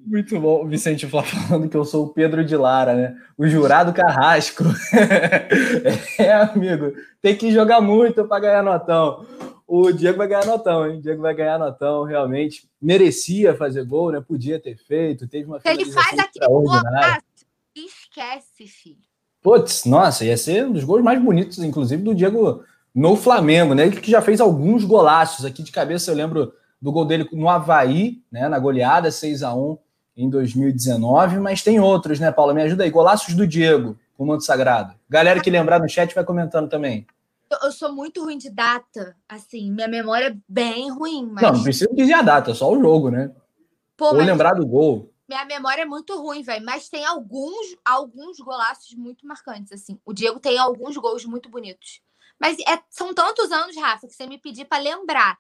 Muito bom, o Vicente Flá falando que eu sou o Pedro de Lara, né? O jurado carrasco. é, amigo, tem que jogar muito para ganhar notão. O Diego vai ganhar notão, hein? O Diego vai ganhar notão, realmente. Merecia fazer gol, né? Podia ter feito, teve uma Ele faz aquele gol esquece, filho. Putz, nossa, ia ser um dos gols mais bonitos, inclusive, do Diego no Flamengo, né? Ele que já fez alguns golaços aqui de cabeça, eu lembro do gol dele no Havaí, né? Na goleada 6 a 1 em 2019, mas tem outros, né, Paula? Me ajuda aí. Golaços do Diego, o manto sagrado. Galera que lembrar no chat vai comentando também. Eu, eu, sou muito ruim de data, assim, minha memória é bem ruim. Mas... Não, não precisa dizer a data, só o jogo, né? Pô, Ou lembrar do gol. Minha memória é muito ruim, velho, mas tem alguns, alguns golaços muito marcantes, assim. O Diego tem alguns gols muito bonitos. Mas é, são tantos anos, Rafa, que você me pedir para lembrar.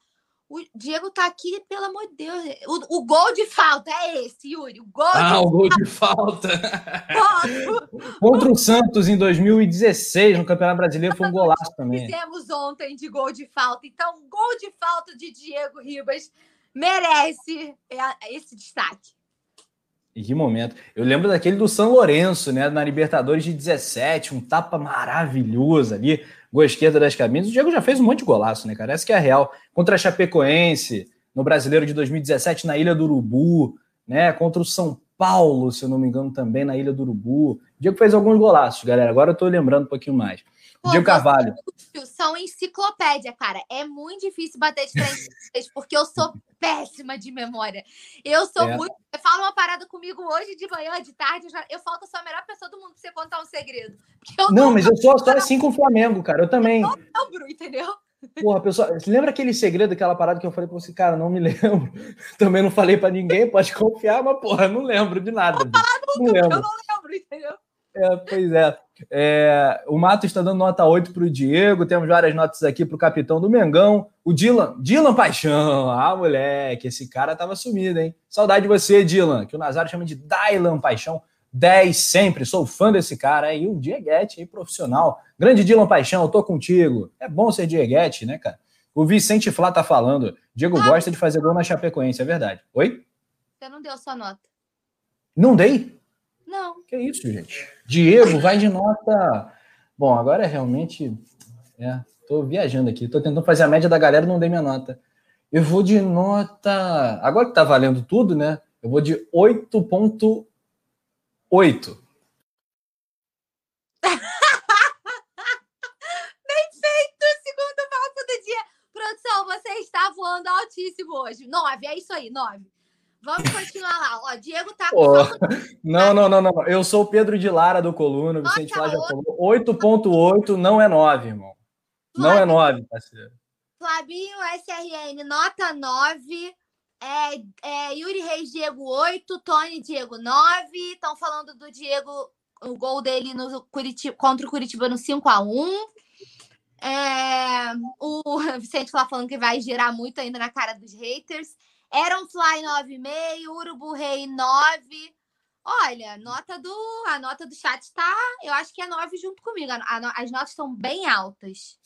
O Diego tá aqui, pelo amor de Deus. O, o gol de falta é esse, Yuri. O gol ah, de o gol de falta. Contra o Santos em 2016, no Campeonato Brasileiro, foi um golaço também. Fizemos ontem de gol de falta. Então, gol de falta de Diego Ribas merece esse destaque. E que momento. Eu lembro daquele do São Lourenço, né? Na Libertadores de 17, um tapa maravilhoso ali gol esquerda das camisas. O Diego já fez um monte de golaço, né, cara? Essa que é a real. Contra a Chapecoense, no Brasileiro de 2017, na Ilha do Urubu, né? Contra o São Paulo, se eu não me engano, também na Ilha do Urubu. O Diego fez alguns golaços, galera. Agora eu tô lembrando um pouquinho mais. Pô, Diego Carvalho. São enciclopédia, cara. É muito difícil bater de frente porque eu sou péssima de memória. Eu sou é. muito. Você fala uma parada comigo hoje de manhã, de tarde, eu, já... eu falta só a melhor pessoa do mundo pra você contar um segredo. não, não, mas eu sou assim com o Flamengo, cara. Eu também. Eu não lembro, entendeu? Porra, pessoal, você lembra aquele segredo, aquela parada que eu falei pra você, cara, não me lembro. Também não falei para ninguém, pode confiar, mas porra, não lembro de nada. Não, não lembro. Eu não lembro, entendeu? É, pois é. É. O Mato está dando nota 8 para o Diego. Temos várias notas aqui para o capitão do Mengão. O Dylan. Dylan Paixão. Ah, moleque, esse cara tava sumido, hein? Saudade de você, Dylan, que o Nazário chama de Dylan Paixão. 10 sempre, sou fã desse cara. E o Dieguete aí, profissional. Grande Dylan Paixão, eu tô contigo. É bom ser Dieguete, né, cara? O Vicente Flá tá falando. Diego ah, gosta de fazer gol na Chapecoense, é verdade. Oi? Você não deu sua nota. Não dei? Não. Que isso, gente? Diego, vai de nota. Bom, agora é realmente. É, viajando aqui, tô tentando fazer a média da galera, não dei minha nota. Eu vou de nota. Agora que tá valendo tudo, né? Eu vou de 8,8. Bem feito, segundo papo do dia. Produção, você está voando altíssimo hoje. 9, é isso aí, 9. Vamos continuar lá. Ó, Diego tá com. Oh, não, não, não, não. Eu sou o Pedro de Lara do Coluna. O Vicente lá já falou. 8,8 não é 9, irmão. Não é 9, parceiro. Flavinho SRN, nota 9. É, é, Yuri Reis, Diego 8. Tony, Diego 9. Estão falando do Diego, o gol dele no Curitiba, contra o Curitiba no 5x1. É, o Vicente lá falando que vai girar muito ainda na cara dos haters. Eram Fly 9,5, Urubu Rei 9. Olha, nota do, a nota do chat tá, eu acho que é 9 junto comigo. A, a, as notas estão bem altas.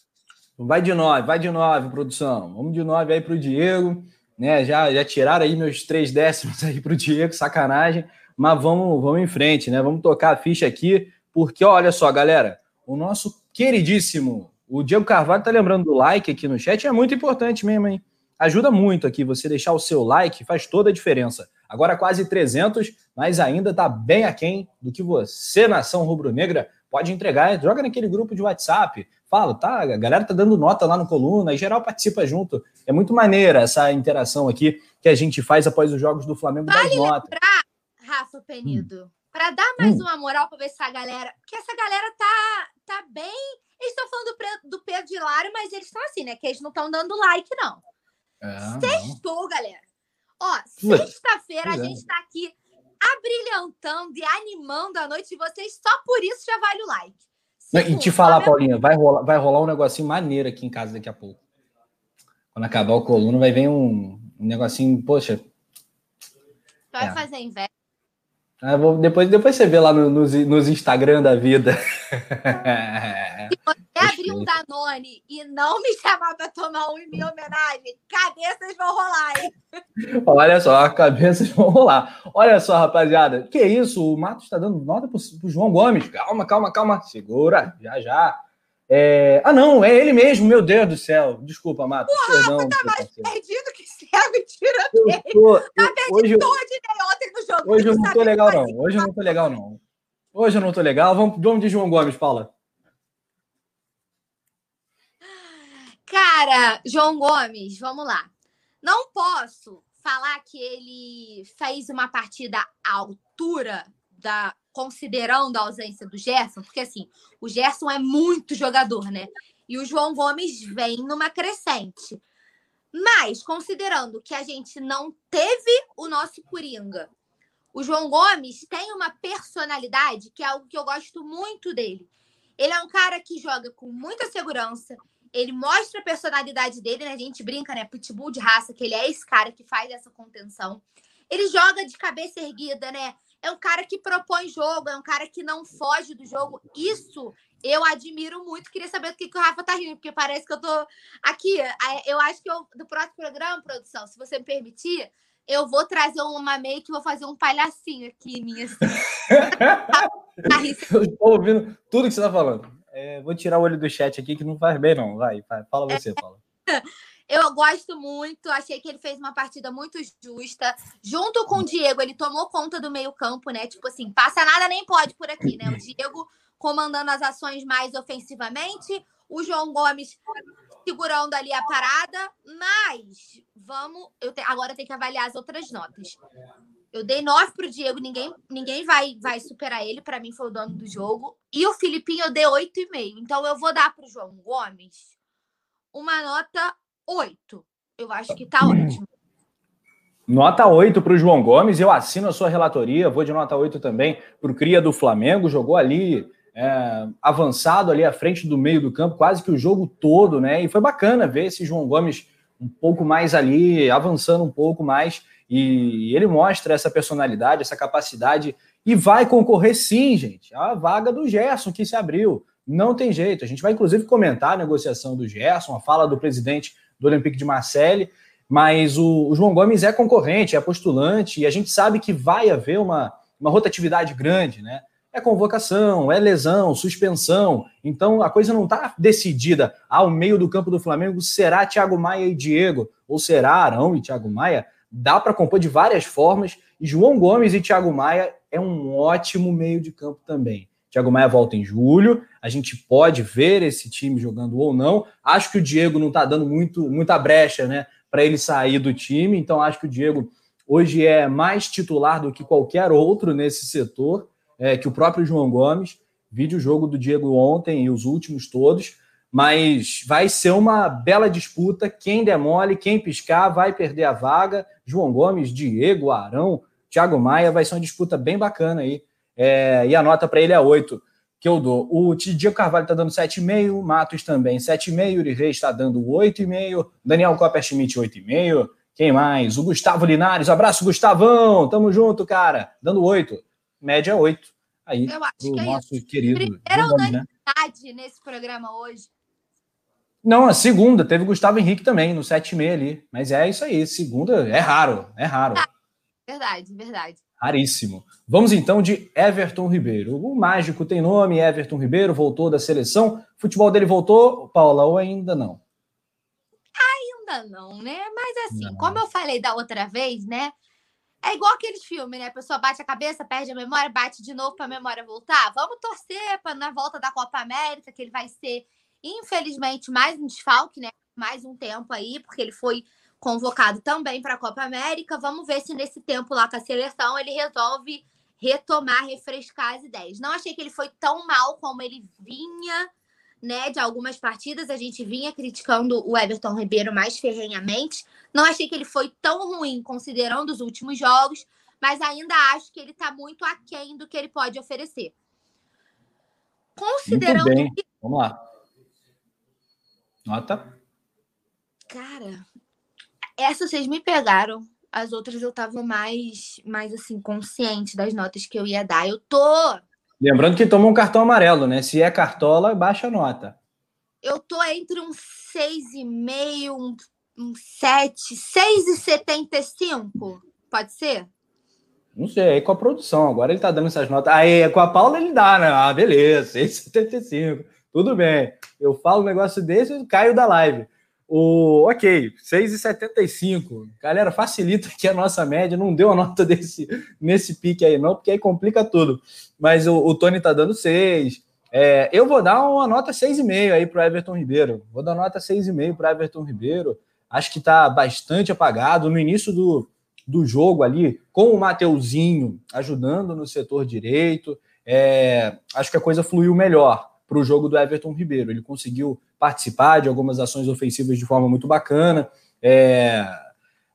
Vai de 9, vai de 9, produção. Vamos de 9 aí pro Diego, né? Já, já tiraram aí meus três décimos aí pro Diego, sacanagem. Mas vamos, vamos em frente, né? Vamos tocar a ficha aqui, porque olha só, galera, o nosso queridíssimo, o Diego Carvalho tá lembrando do like aqui no chat, é muito importante mesmo, hein? Ajuda muito aqui você deixar o seu like, faz toda a diferença. Agora quase 300, mas ainda está bem aquém do que você, nação rubro-negra, pode entregar. Joga naquele grupo de WhatsApp, fala, tá? A galera tá dando nota lá no coluna, e geral participa junto. É muito maneira essa interação aqui que a gente faz após os jogos do Flamengo vale das notas. Lembrar, Rafa Penido, hum. para dar mais hum. uma moral para ver essa galera, porque essa galera tá, tá bem. Eles estão falando do, do Pedro de Lara, mas eles estão assim, né? Que eles não estão dando like, não. É, Sextou, galera. Ó, sexta-feira a é. gente tá aqui abrilhantando e animando a noite de vocês. Só por isso já vale o like. e te falar, Paulinha, vai rolar, vai rolar um negocinho maneiro aqui em casa daqui a pouco. Quando acabar o coluna, vai vir um, um negocinho, poxa. Vai é. fazer inveja. Ah, vou, depois, depois você vê lá no, nos, nos Instagram da vida. Se você abrir um Danone e não me chamar para tomar um em minha homenagem, cabeças vão rolar, hein? Olha só, cabeças vão rolar. Olha só, rapaziada. Que isso? O Matos está dando nota para o João Gomes. Calma, calma, calma. Segura, já, já. É... Ah, não, é ele mesmo, meu Deus do céu. Desculpa, Matos. Porra, perdão, tá mais perdido que cego e tiroteio. Tô, tá hoje, ontem no jogo. Hoje eu não tô legal, não. Hoje eu não tô legal, não. Hoje eu não tô legal. Vamos, vamos de João Gomes, Paula. Cara, João Gomes, vamos lá. Não posso falar que ele fez uma partida à altura da considerando a ausência do Gerson, porque assim, o Gerson é muito jogador, né? E o João Gomes vem numa crescente. Mas, considerando que a gente não teve o nosso Coringa, o João Gomes tem uma personalidade que é algo que eu gosto muito dele. Ele é um cara que joga com muita segurança, ele mostra a personalidade dele, né? A gente brinca, né? Pitbull de raça, que ele é esse cara que faz essa contenção. Ele joga de cabeça erguida, né? É um cara que propõe jogo, é um cara que não foge do jogo. Isso eu admiro muito. Queria saber do que, que o Rafa tá rindo, porque parece que eu tô aqui. Eu acho que eu, do próximo programa, produção, se você me permitir, eu vou trazer uma meio que vou fazer um palhacinho aqui, minha. Assim. eu estou ouvindo tudo que você está falando. É, vou tirar o olho do chat aqui, que não faz bem, não. Vai, vai fala você, Paula. Eu gosto muito, achei que ele fez uma partida muito justa. Junto com o Diego, ele tomou conta do meio-campo, né? Tipo assim, passa nada nem pode por aqui, né? O Diego comandando as ações mais ofensivamente, o João Gomes segurando ali a parada, mas vamos, eu te, agora tem que avaliar as outras notas. Eu dei nove para o Diego, ninguém, ninguém vai, vai superar ele. Para mim, foi o dono do jogo. E o Filipinho eu dei oito e meio. Então, eu vou dar para o João Gomes uma nota oito. Eu acho que tá ótimo. Nota 8 para o João Gomes. Eu assino a sua relatoria. Vou de nota 8 também para o Cria do Flamengo. Jogou ali é, avançado ali à frente do meio do campo, quase que o jogo todo, né? E foi bacana ver esse João Gomes um pouco mais ali, avançando um pouco mais. E ele mostra essa personalidade, essa capacidade. E vai concorrer sim, gente, a vaga do Gerson que se abriu. Não tem jeito. A gente vai, inclusive, comentar a negociação do Gerson, a fala do presidente do Olympique de Marseille. Mas o, o João Gomes é concorrente, é postulante, e a gente sabe que vai haver uma, uma rotatividade grande, né? é convocação, é lesão, suspensão. Então a coisa não está decidida. Ao meio do campo do Flamengo será Thiago Maia e Diego, ou será Arão e Thiago Maia. Dá para compor de várias formas. E João Gomes e Thiago Maia é um ótimo meio de campo também. Thiago Maia volta em julho, a gente pode ver esse time jogando ou não. Acho que o Diego não está dando muito, muita brecha né, para ele sair do time, então acho que o Diego hoje é mais titular do que qualquer outro nesse setor é, que o próprio João Gomes. Vídeo jogo do Diego ontem e os últimos todos. Mas vai ser uma bela disputa. Quem demole, quem piscar, vai perder a vaga. João Gomes, Diego, Arão, Thiago Maia. Vai ser uma disputa bem bacana aí. É, e a nota para ele é 8 que eu dou. O Diego Carvalho está dando 7,5, Matos também 7,5, Uri Reis está dando 8,5, Daniel Copper Schmidt 8,5. Quem mais? O Gustavo Linares. Abraço, Gustavão. Tamo junto, cara. Dando 8 média 8. Aí, Eu acho que é nosso isso. querido. Primeira unanimidade né? nesse programa hoje. Não, a segunda, teve Gustavo Henrique também, no 7,5 ali. Mas é isso aí, segunda é raro, é raro. Verdade, verdade. Raríssimo. Vamos então de Everton Ribeiro. O mágico tem nome, Everton Ribeiro, voltou da seleção. O futebol dele voltou, Paula, ou ainda não? Ainda não, né? Mas assim, não. como eu falei da outra vez, né? É igual aqueles filmes, né? A pessoa bate a cabeça, perde a memória, bate de novo para a memória voltar. Vamos torcer para na volta da Copa América, que ele vai ser, infelizmente, mais um desfalque, né? Mais um tempo aí, porque ele foi convocado também para a Copa América. Vamos ver se nesse tempo lá com a seleção ele resolve retomar, refrescar as ideias. Não achei que ele foi tão mal como ele vinha né, de algumas partidas. A gente vinha criticando o Everton Ribeiro mais ferrenhamente. Não achei que ele foi tão ruim considerando os últimos jogos, mas ainda acho que ele está muito aquém do que ele pode oferecer. Considerando. Muito bem. Que... Vamos lá. Nota. Cara, essa vocês me pegaram. As outras eu estava mais, mais assim, consciente das notas que eu ia dar. Eu tô Lembrando que tomou um cartão amarelo, né? Se é cartola, baixa a nota. Eu tô entre um 6,5, um, um 7, 6,75. Pode ser? Não sei, aí com a produção. Agora ele tá dando essas notas. Aí com a Paula ele dá, né? Ah, beleza, 6,75. Tudo bem. Eu falo um negócio desse e caio da live. O, ok, 6,75. Galera, facilita aqui a nossa média. Não deu a nota desse, nesse pique aí, não, porque aí complica tudo. Mas o, o Tony tá dando 6. É, eu vou dar uma nota 6,5 aí para Everton Ribeiro. Vou dar nota 6,5 para Everton Ribeiro. Acho que está bastante apagado. No início do, do jogo ali, com o Mateuzinho ajudando no setor direito, é, acho que a coisa fluiu melhor para o jogo do Everton Ribeiro. Ele conseguiu participar de algumas ações ofensivas de forma muito bacana. É,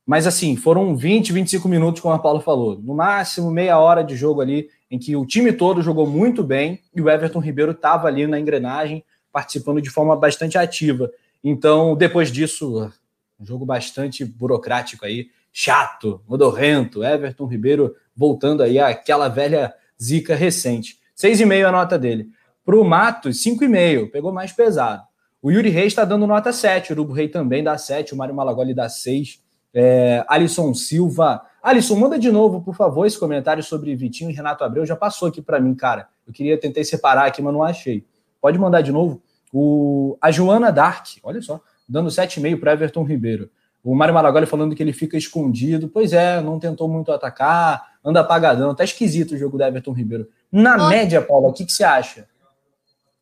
mas assim, foram 20, 25 minutos, como a Paulo falou. No máximo, meia hora de jogo ali em que o time todo jogou muito bem e o Everton Ribeiro estava ali na engrenagem, participando de forma bastante ativa. Então, depois disso, um jogo bastante burocrático aí, chato, modorrento, Everton Ribeiro voltando aí àquela velha zica recente. 6,5 a nota dele. Para o Matos, 5,5, pegou mais pesado. O Yuri Reis está dando nota 7, o Urubu Rei também dá 7, o Mário Malagoli dá 6. É, Alisson Silva Alisson, manda de novo, por favor, esse comentário sobre Vitinho e Renato Abreu. Já passou aqui para mim, cara. Eu queria tentar separar aqui, mas não achei. Pode mandar de novo. O, a Joana Dark, olha só, dando 7,5 para Everton Ribeiro. O Mário Malagoli falando que ele fica escondido. Pois é, não tentou muito atacar, anda apagadão. Tá esquisito o jogo do Everton Ribeiro. Na Nossa. média, Paula, o que, que você acha?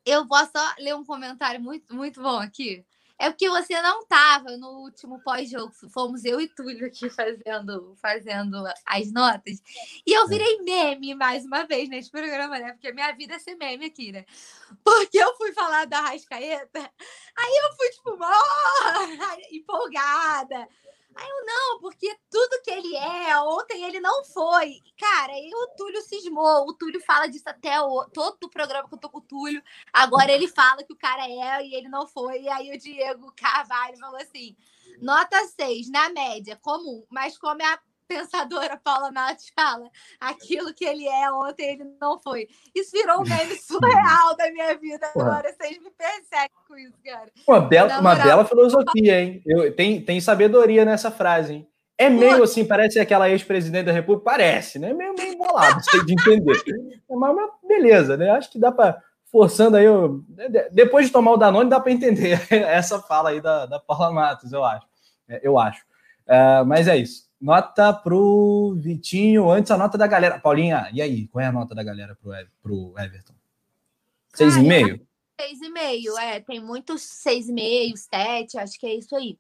Eu posso só ler um comentário muito, muito bom aqui. É porque você não estava no último pós-jogo. Fomos eu e Túlio aqui fazendo, fazendo as notas. E eu é. virei meme mais uma vez nesse programa, né? Porque minha vida é ser meme aqui, né? Porque eu fui falar da Rascaeta, aí eu fui, tipo, oh! empolgada. Aí eu, não, porque tudo que ele é, ontem ele não foi. Cara, aí o Túlio cismou. O Túlio fala disso até o, todo o programa que eu tô com o Túlio. Agora ele fala que o cara é e ele não foi. E aí o Diego Carvalho falou assim: nota 6, na média, comum, mas como é a pensadora Paula Matos fala, aquilo que ele é ontem ele não foi. Isso virou um meme surreal da minha vida agora. Vocês me perseguem com isso, cara. Uma bela, uma bela filosofia, hein? Eu, tem, tem sabedoria nessa frase, hein? É meio assim, parece aquela ex-presidente da República, parece, né? Meio, meio embolado, de entender. Mas, mas, beleza, né? Acho que dá para forçando aí. Eu, depois de tomar o Danone, dá para entender essa fala aí da, da Paula Matos, eu acho. É, eu acho. Uh, mas é isso. Nota pro Vitinho, antes a nota da galera. Paulinha, e aí? Qual é a nota da galera pro, pro Everton? Seis e meio? Seis e meio, é. Tem muitos seis e meio, sete, acho que é isso aí.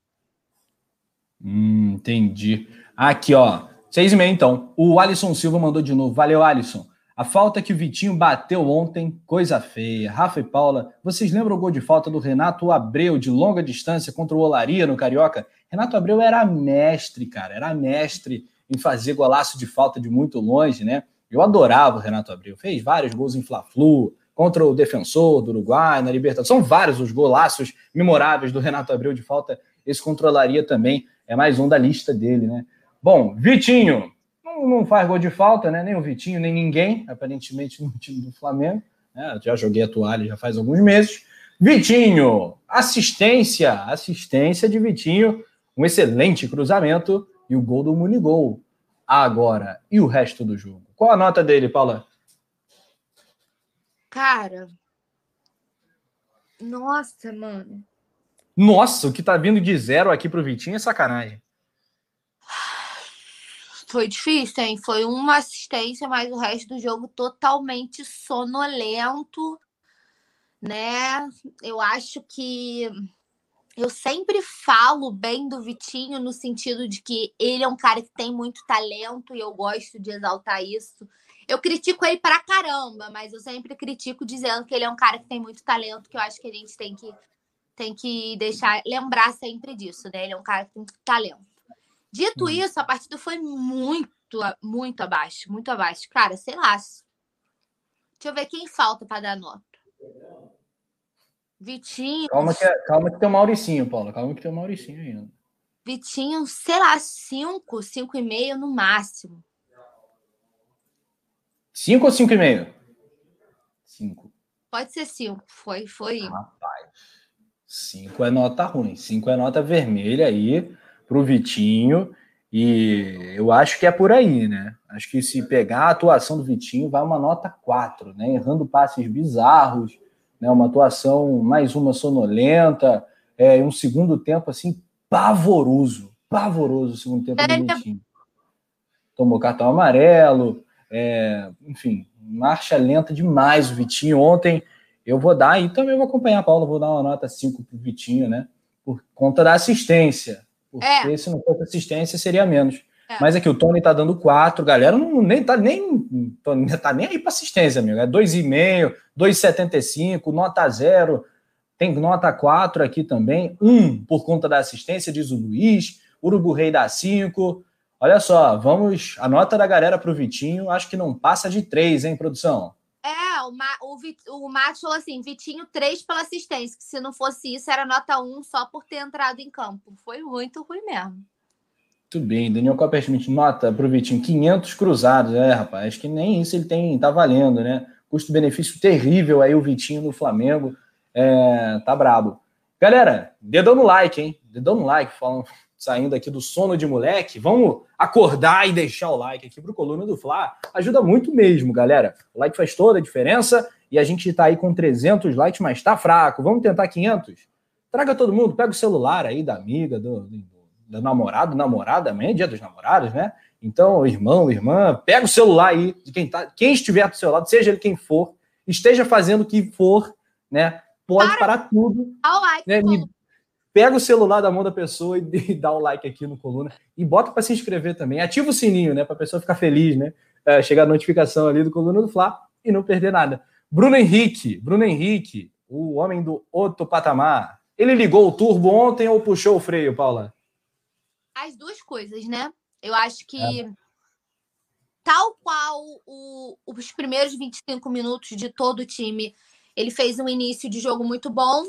Hum, entendi. Aqui, ó. Seis e meio, então. O Alisson Silva mandou de novo. Valeu, Alisson. A falta que o Vitinho bateu ontem, coisa feia. Rafa e Paula, vocês lembram o gol de falta do Renato Abreu de longa distância contra o Olaria no Carioca? Renato Abreu era mestre, cara, era mestre em fazer golaço de falta de muito longe, né? Eu adorava o Renato Abreu, fez vários gols em Fla-Flu, contra o defensor do Uruguai, na Libertadores. São vários os golaços memoráveis do Renato Abreu de falta. Esse controlaria também, é mais um da lista dele, né? Bom, Vitinho, não, não faz gol de falta, né? Nem o Vitinho, nem ninguém, aparentemente, no time do Flamengo. Né? Já joguei a toalha já faz alguns meses. Vitinho, assistência, assistência de Vitinho um excelente cruzamento e o gol do Munigol. Agora, e o resto do jogo? Qual a nota dele, Paula? Cara. Nossa, mano. Nossa, o que tá vindo de zero aqui pro Vitinho é sacanagem. Foi difícil, hein? Foi uma assistência, mas o resto do jogo totalmente sonolento, né? Eu acho que eu sempre falo bem do Vitinho no sentido de que ele é um cara que tem muito talento e eu gosto de exaltar isso. Eu critico ele pra caramba, mas eu sempre critico dizendo que ele é um cara que tem muito talento, que eu acho que a gente tem que tem que deixar lembrar sempre disso, né? Ele é um cara que tem talento. Dito hum. isso, a partida foi muito, muito abaixo, muito abaixo. Cara, sei lá. Deixa eu ver quem falta para dar nota. Vitinho. Calma que, calma que tem o Mauricinho, Paula. Calma que tem o Mauricinho ainda. Vitinho, sei lá, 5, 5 e meio no máximo. 5 ou 5 e meio? 5. Pode ser 5. Foi, foi. Rapaz. 5 é nota ruim. 5 é nota vermelha aí pro Vitinho. E eu acho que é por aí, né? Acho que se pegar a atuação do Vitinho, vai uma nota 4, né? Errando passes bizarros, né, uma atuação mais uma sonolenta, é, um segundo tempo assim pavoroso, pavoroso o segundo tempo do Vitinho. Tomou cartão amarelo, é, enfim, marcha lenta demais o Vitinho. Ontem eu vou dar, e também vou acompanhar a Paula, vou dar uma nota 5 para o Vitinho, né? Por conta da assistência. Porque é. se não fosse assistência, seria menos. É. Mas aqui o Tony tá dando 4, galera não nem tá nem, tá nem aí para assistência, amigo. É 2,5, 2,75, nota 0. Tem nota 4 aqui também. 1 um, por conta da assistência, diz o Luiz. Urubu Rei dá 5. Olha só, vamos. A nota da galera para o Vitinho, acho que não passa de 3, hein, produção? É, o, Ma, o, o Matos falou assim: Vitinho 3 pela assistência, que se não fosse isso, era nota 1 só por ter entrado em campo. Foi muito ruim mesmo. Muito bem, Daniel Copperschmidt, nota para o Vitinho, 500 cruzados, é, rapaz, acho que nem isso ele tem, tá valendo, né? Custo-benefício terrível aí o Vitinho no Flamengo, é, tá brabo. Galera, dedão no like, hein? Dedão no like, falando, saindo aqui do sono de moleque, vamos acordar e deixar o like aqui pro Coluna do Fla. Ajuda muito mesmo, galera. O like faz toda a diferença e a gente tá aí com 300 likes, mas tá fraco. Vamos tentar 500? Traga todo mundo, pega o celular aí da amiga, do, do, do namorado, namorada, amanhã é dia dos namorados, né? Então, irmão, irmã, pega o celular aí de quem tá, quem estiver do seu lado, seja ele quem for, esteja fazendo o que for, né? Pode Para. parar tudo. Ao like, né? Pega o celular da mão da pessoa e dá o like aqui no coluna e bota para se inscrever também. Ativa o sininho, né, para a pessoa ficar feliz, né? É, chegar a notificação ali do coluna do Fla e não perder nada. Bruno Henrique, Bruno Henrique, o homem do outro patamar. Ele ligou o turbo ontem ou puxou o freio, Paula? As duas coisas, né? Eu acho que é. tal qual o, os primeiros 25 minutos de todo o time, ele fez um início de jogo muito bom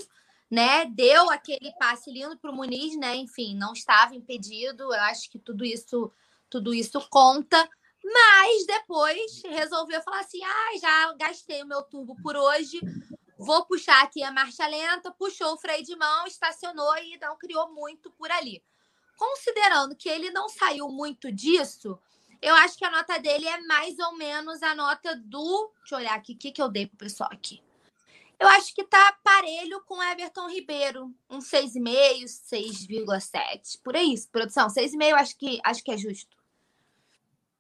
né? Deu aquele passe lindo para o Muniz, né? Enfim, não estava impedido. Eu acho que tudo isso, tudo isso conta. Mas depois resolveu falar assim: ah, já gastei o meu turbo por hoje, vou puxar aqui a marcha lenta, puxou o freio de mão, estacionou e não criou muito por ali. Considerando que ele não saiu muito disso, eu acho que a nota dele é mais ou menos a nota do. Deixa eu olhar aqui, o que, que eu dei pro pessoal aqui. Eu acho que tá parelho com Everton Ribeiro, um 6,5, 6,7. Por aí, produção, 6,5 acho que acho que é justo.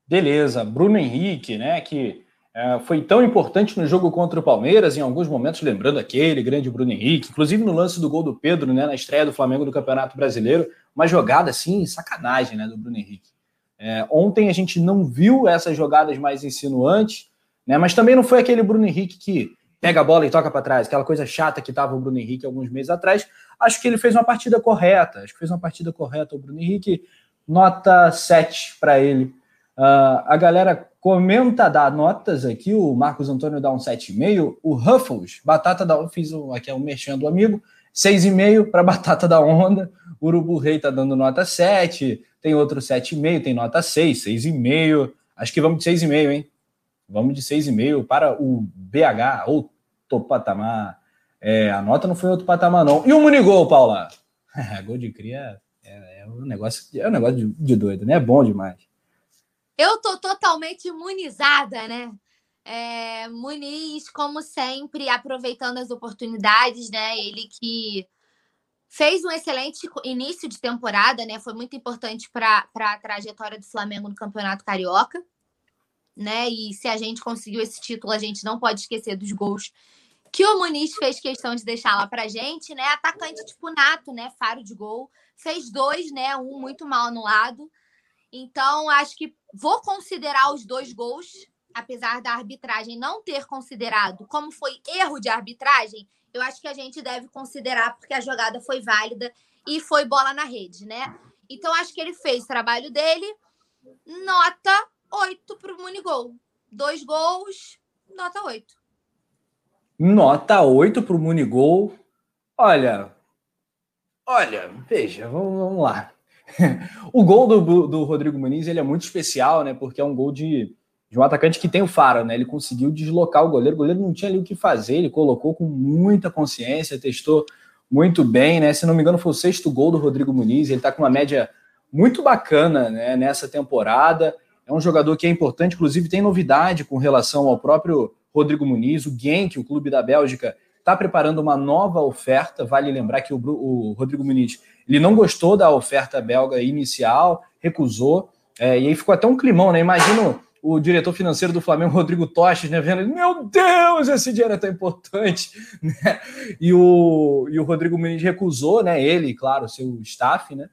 Beleza, Bruno Henrique, né, que é, foi tão importante no jogo contra o Palmeiras, em alguns momentos lembrando aquele grande Bruno Henrique, inclusive no lance do gol do Pedro, né, na estreia do Flamengo do Campeonato Brasileiro, uma jogada assim, sacanagem, né, do Bruno Henrique. É, ontem a gente não viu essas jogadas mais insinuantes, né, mas também não foi aquele Bruno Henrique que pega a bola e toca para trás, aquela coisa chata que estava o Bruno Henrique alguns meses atrás. Acho que ele fez uma partida correta, acho que fez uma partida correta o Bruno Henrique, nota 7 para ele. Uh, a galera comenta, dá notas aqui, o Marcos Antônio dá um 7,5, o Ruffles, Batata da fiz o, aqui é um mexendo do amigo, 6,5 para Batata da Onda, o Urubu Rei tá dando nota 7, tem outro 7,5, tem nota 6, 6,5, acho que vamos de 6,5, hein? Vamos de 6,5 para o BH, ou outro patamar. É, a nota não foi outro patamar, não. E o Munigol, Paula? Gol de cria é, é, um negócio, é um negócio de, de doido, né? É bom demais. Eu tô totalmente imunizada, né? É, Muniz, como sempre, aproveitando as oportunidades, né? Ele que fez um excelente início de temporada, né? Foi muito importante para a trajetória do Flamengo no Campeonato Carioca, né? E se a gente conseguiu esse título, a gente não pode esquecer dos gols que o Muniz fez questão de deixar lá pra gente, né? Atacante tipo nato, né? Faro de gol. Fez dois, né? Um muito mal anulado. Então, acho que vou considerar os dois gols, apesar da arbitragem não ter considerado como foi erro de arbitragem, eu acho que a gente deve considerar porque a jogada foi válida e foi bola na rede, né? Então, acho que ele fez o trabalho dele. Nota 8 para o Munigol. Dois gols, nota 8. Nota 8 para o Munigol. Olha, olha, veja, vamos, vamos lá. o gol do, do Rodrigo Muniz ele é muito especial, né? Porque é um gol de, de um atacante que tem o faro, né? Ele conseguiu deslocar o goleiro. O goleiro não tinha ali o que fazer, ele colocou com muita consciência, testou muito bem, né? Se não me engano, foi o sexto gol do Rodrigo Muniz. Ele está com uma média muito bacana né, nessa temporada. É um jogador que é importante, inclusive tem novidade com relação ao próprio Rodrigo Muniz, o Genk, o clube da Bélgica, está preparando uma nova oferta. Vale lembrar que o, o, Rodrigo Muniz ele não gostou da oferta belga inicial, recusou, é, e aí ficou até um climão, né? Imagina o diretor financeiro do Flamengo, Rodrigo Toches, né, vendo, meu Deus, esse dinheiro é tão importante, né? E o, e o Rodrigo Muniz recusou, né? Ele, claro, seu staff, né?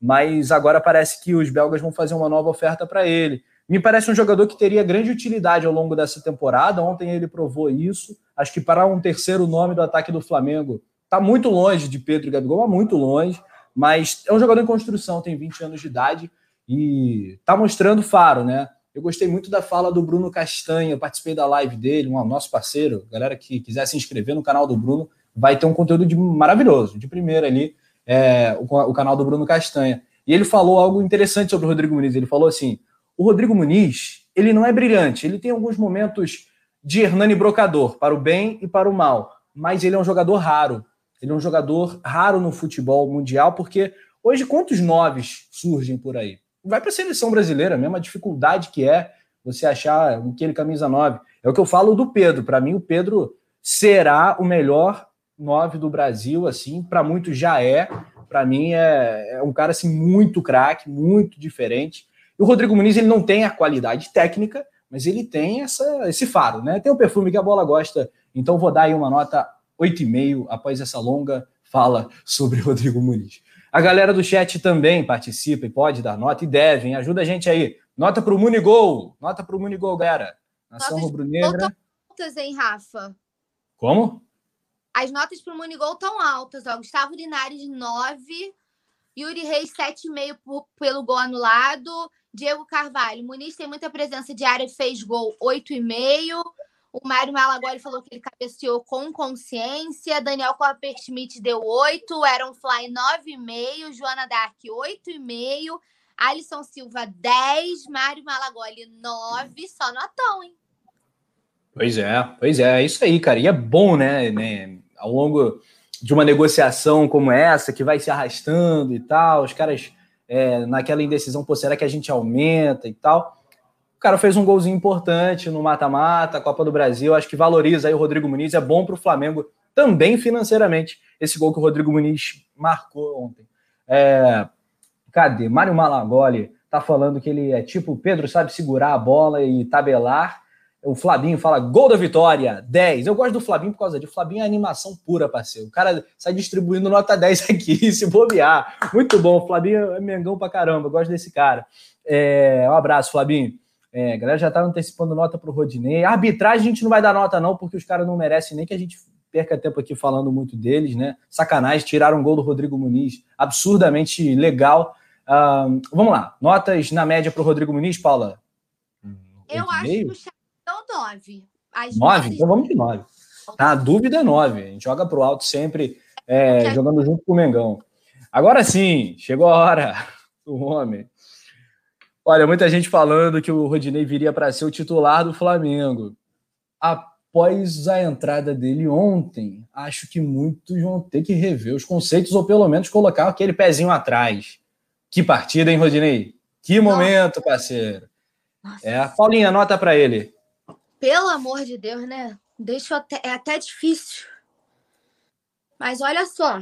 Mas agora parece que os belgas vão fazer uma nova oferta para ele. Me parece um jogador que teria grande utilidade ao longo dessa temporada. Ontem ele provou isso. Acho que para um terceiro nome do ataque do Flamengo, está muito longe de Pedro Gabigol, muito longe. Mas é um jogador em construção, tem 20 anos de idade e está mostrando faro, né? Eu gostei muito da fala do Bruno Castanha, participei da live dele, um nosso parceiro. Galera que quiser se inscrever no canal do Bruno, vai ter um conteúdo de, maravilhoso, de primeira ali, é, o, o canal do Bruno Castanha. E ele falou algo interessante sobre o Rodrigo Muniz. Ele falou assim: o Rodrigo Muniz, ele não é brilhante, ele tem alguns momentos de Hernani Brocador, para o bem e para o mal, mas ele é um jogador raro. Ele é um jogador raro no futebol mundial, porque hoje quantos noves surgem por aí? Vai para a seleção brasileira mesmo, a dificuldade que é você achar aquele camisa 9. É o que eu falo do Pedro. Para mim, o Pedro será o melhor 9 do Brasil, assim, para muitos já é. Para mim é, é, um cara assim muito craque, muito diferente. E o Rodrigo Muniz ele não tem a qualidade técnica, mas ele tem essa, esse faro, né? Tem o perfume que a bola gosta. Então vou dar aí uma nota 8,5 após essa longa fala sobre Rodrigo Muniz. A galera do chat também participa e pode dar nota e devem. Ajuda a gente aí. Nota para o Munigol. Nota para o Munigol, galera. Nação Rubro-Negra. altas, hein, Rafa? Como? As notas para o Munigol estão altas. Ó. Gustavo Linares, 9. Yuri Reis, 7,5 pelo gol anulado. Diego Carvalho, Muniz tem muita presença de área fez gol 8,5. O Mário Malagoli falou que ele cabeceou com consciência. Daniel Copper Schmidt deu 8. Aaron Fly 9,5. Joana Dark 8,5. Alisson Silva 10. Mário Malagoli 9. Só notão, hein? Pois é, pois é, é isso aí, cara. E é bom, né, né? Ao longo de uma negociação como essa, que vai se arrastando e tal, os caras é, naquela indecisão, pô, será que a gente aumenta e tal? O cara fez um golzinho importante no mata-mata, Copa do Brasil, acho que valoriza aí o Rodrigo Muniz, é bom para o Flamengo também financeiramente, esse gol que o Rodrigo Muniz marcou ontem. É, cadê? Mário Malagoli tá falando que ele é tipo Pedro, sabe segurar a bola e tabelar, o Flabinho fala gol da vitória, 10. Eu gosto do Flabinho por causa disso. O Flabinho é animação pura, parceiro. O cara sai distribuindo nota 10 aqui, se bobear. Muito bom. O Flabinho é mengão pra caramba. Eu gosto desse cara. É, um abraço, Flabinho. É, a galera já tá antecipando nota pro Rodinei. Arbitragem a gente não vai dar nota, não, porque os caras não merecem nem que a gente perca tempo aqui falando muito deles, né? Sacanagem, tiraram um gol do Rodrigo Muniz. Absurdamente legal. Uh, vamos lá. Notas na média pro Rodrigo Muniz, Paula? Eu acho que o nove. Nove? Então vamos de nove. Tá, a dúvida é nove. A gente joga pro alto sempre, é, jogando junto com o Mengão. Agora sim, chegou a hora do homem. Olha, muita gente falando que o Rodinei viria para ser o titular do Flamengo. Após a entrada dele ontem, acho que muitos vão ter que rever os conceitos ou pelo menos colocar aquele pezinho atrás. Que partida, hein, Rodinei? Que momento, parceiro. É, Paulinha, nota para ele. Pelo amor de Deus, né? Deixa até, é até difícil. Mas olha só.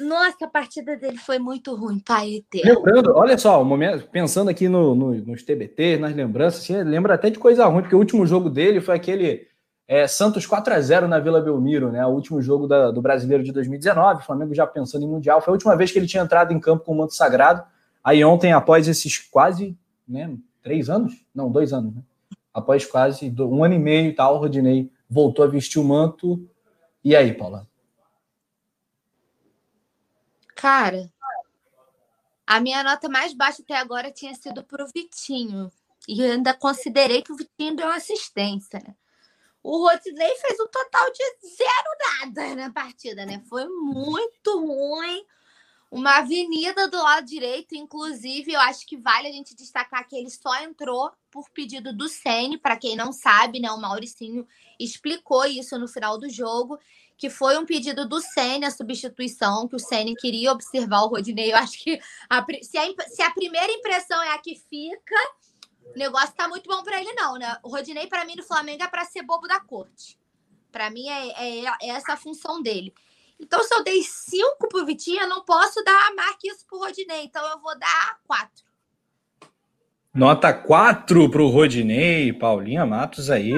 Nossa, a partida dele foi muito ruim, pai eterno. Lembrando, olha só, o momento, pensando aqui no, no, nos TBT, nas lembranças, assim, lembra até de coisa ruim, porque o último jogo dele foi aquele é, Santos 4 a 0 na Vila Belmiro, né? O último jogo da, do Brasileiro de 2019, o Flamengo já pensando em Mundial. Foi a última vez que ele tinha entrado em campo com o manto sagrado. Aí ontem, após esses quase né, três anos? Não, dois anos, né? Após quase um ano e meio e tal, Rodinei voltou a vestir o manto. E aí, Paula? Cara, a minha nota mais baixa até agora tinha sido para o Vitinho. E eu ainda considerei que o Vitinho deu assistência. Né? O Rodinei fez um total de zero nada na partida, né? Foi muito ruim uma avenida do lado direito, inclusive, eu acho que vale a gente destacar que ele só entrou por pedido do Sene, para quem não sabe, né, o Mauricinho explicou isso no final do jogo, que foi um pedido do Sene a substituição, que o Sene queria observar o Rodinei. Eu acho que a, se, a, se a primeira impressão é a que fica, o negócio tá muito bom para ele não, né? O Rodinei para mim no Flamengo é para ser bobo da corte Para mim é, é, é, essa a função dele. Então, se eu dei cinco pro Vitinho, eu não posso dar mais que isso pro Rodinei. Então, eu vou dar quatro. Nota 4 para o Rodinei, Paulinha Matos aí.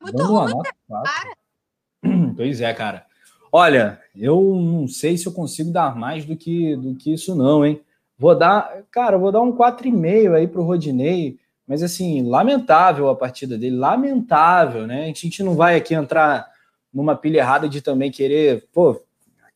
Muito ruim, nota cara. Pois é, cara. Olha, eu não sei se eu consigo dar mais do que, do que isso, não, hein? Vou dar, cara, vou dar um 4,5 aí para o Rodinei, mas assim, lamentável a partida dele, lamentável, né? A gente não vai aqui entrar numa pilha errada de também querer, pô,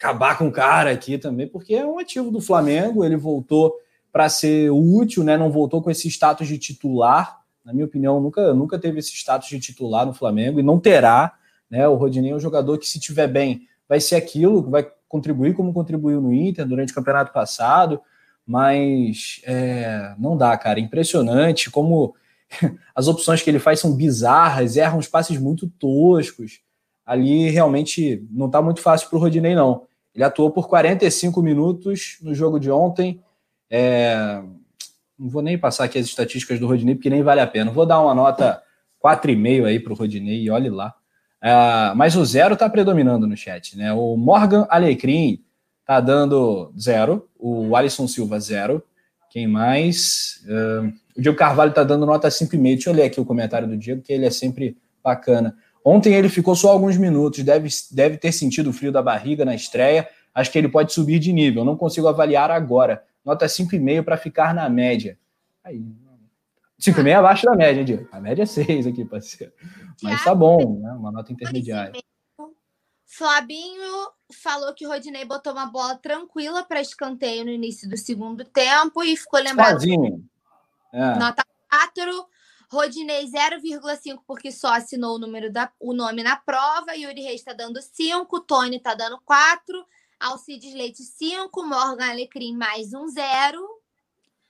acabar com o cara aqui também, porque é um ativo do Flamengo, ele voltou para ser útil, né? Não voltou com esse status de titular. Na minha opinião, nunca, nunca teve esse status de titular no Flamengo e não terá. Né? O Rodinei é um jogador que, se tiver bem, vai ser aquilo, vai contribuir como contribuiu no Inter durante o campeonato passado, mas é, não dá, cara. Impressionante como as opções que ele faz são bizarras, erram uns passes muito toscos. Ali realmente não está muito fácil para o Rodinei, não. Ele atuou por 45 minutos no jogo de ontem, é, não vou nem passar aqui as estatísticas do Rodinei, porque nem vale a pena. Vou dar uma nota 4,5 aí para o Rodinei e olhe lá. É, mas o zero está predominando no chat, né? O Morgan Alecrim está dando zero, o Alisson Silva zero. Quem mais? Uh, o Diego Carvalho está dando nota 5,5. Deixa eu ler aqui o comentário do Diego, que ele é sempre bacana. Ontem ele ficou só alguns minutos, deve, deve ter sentido o frio da barriga na estreia. Acho que ele pode subir de nível. Não consigo avaliar agora nota 5,5 para ficar na média. Aí, 5,5 é abaixo da média, Diego. A média é 6 aqui, parceiro. Mas tá bom, né? Uma nota intermediária. Flabinho falou que o Rodinei botou uma bola tranquila para escanteio no início do segundo tempo e ficou lembrado. Sozinho. É. Nota 4. Rodinei 0,5 porque só assinou o número da, o nome na prova. Yuri Reis está dando 5, Tony está dando 4. Alcides Leite 5, Morgan Alecrim mais um zero.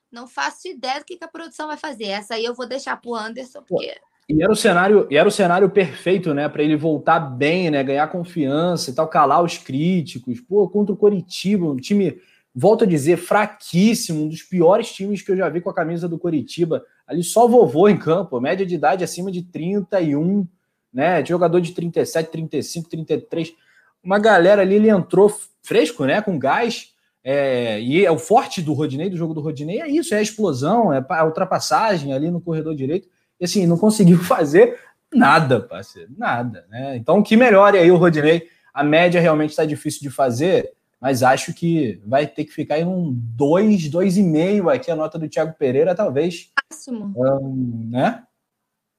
Não faço ideia do que, que a produção vai fazer. Essa aí eu vou deixar para o Anderson, porque. E era o cenário, era o cenário perfeito, né, para ele voltar bem, né, ganhar confiança e tal, calar os críticos. Pô, contra o Coritiba, um time, volto a dizer, fraquíssimo, um dos piores times que eu já vi com a camisa do Coritiba. Ali só vovô em campo, média de idade acima de 31, né, jogador de 37, 35, 33. Uma galera ali, ele entrou fresco, né? Com gás. É, e é o forte do Rodinei, do jogo do Rodinei, é isso, é a explosão, é a ultrapassagem ali no corredor direito. E assim, não conseguiu fazer nada, parceiro, nada, né? Então, que melhore aí o Rodinei. A média realmente está difícil de fazer, mas acho que vai ter que ficar em um 2, 2,5 aqui a nota do Thiago Pereira, talvez. Máximo. Um, né?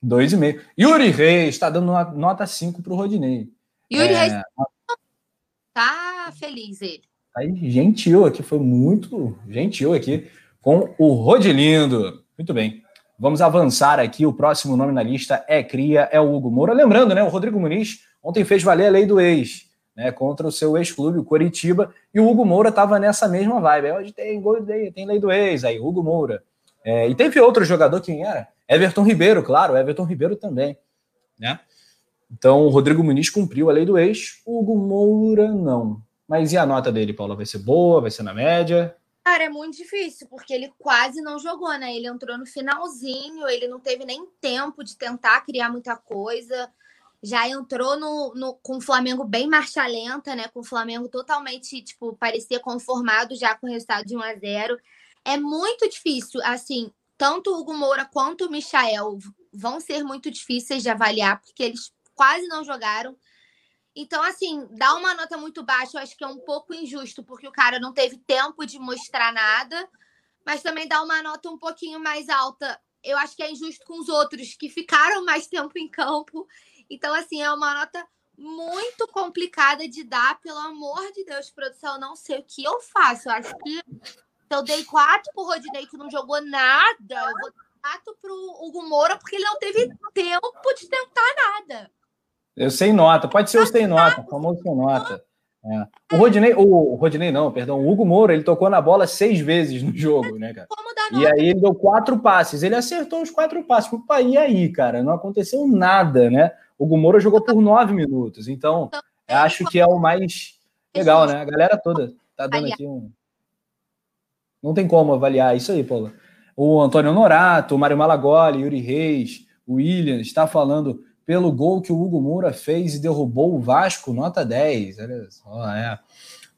2,5. Yuri Reis está dando nota 5 para o Rodinei. Yuri é, Reis Tá feliz ele. Aí, gentil aqui, foi muito gentil aqui com o Rodilindo. Muito bem. Vamos avançar aqui. O próximo nome na lista é Cria, é o Hugo Moura. Lembrando, né? O Rodrigo Muniz ontem fez valer a lei do ex, né? Contra o seu ex-clube, o Coritiba. E o Hugo Moura estava nessa mesma vibe. Hoje tem gol, tem lei do ex, aí, Hugo Moura. É, e teve outro jogador, quem era? Everton Ribeiro, claro, Everton Ribeiro também, né? Então, o Rodrigo Muniz cumpriu a lei do ex, o Hugo Moura não. Mas e a nota dele, Paula? Vai ser boa? Vai ser na média? Cara, é muito difícil, porque ele quase não jogou, né? Ele entrou no finalzinho, ele não teve nem tempo de tentar criar muita coisa. Já entrou no, no, com o Flamengo bem marcha lenta, né? Com o Flamengo totalmente, tipo, parecia conformado já com o resultado de 1 a 0 É muito difícil, assim, tanto o Hugo Moura quanto o Michael vão ser muito difíceis de avaliar, porque eles quase não jogaram. Então, assim, dar uma nota muito baixa, eu acho que é um pouco injusto, porque o cara não teve tempo de mostrar nada, mas também dar uma nota um pouquinho mais alta, eu acho que é injusto com os outros que ficaram mais tempo em campo. Então, assim, é uma nota muito complicada de dar, pelo amor de Deus, produção, não sei o que eu faço. Eu acho que eu dei quatro pro Rodinei, que não jogou nada, eu vou dar quatro pro Hugo Moura, porque ele não teve tempo de tentar nada. Eu sem nota, pode ser o sem nota, famoso sem nota. É. O Rodinei, o Rodinei não, perdão, o Hugo Moura, ele tocou na bola seis vezes no jogo, né, cara? E aí ele deu quatro passes, ele acertou os quatro passes. E aí, cara, não aconteceu nada, né? O Hugo Moura jogou por nove minutos, então acho que é o mais legal, né? A galera toda tá dando aqui um. Não tem como avaliar isso aí, Paula. O Antônio Norato, o Mário Malagoli, Yuri Reis, o William está falando pelo gol que o Hugo Moura fez e derrubou o Vasco, nota 10. Olha só, é.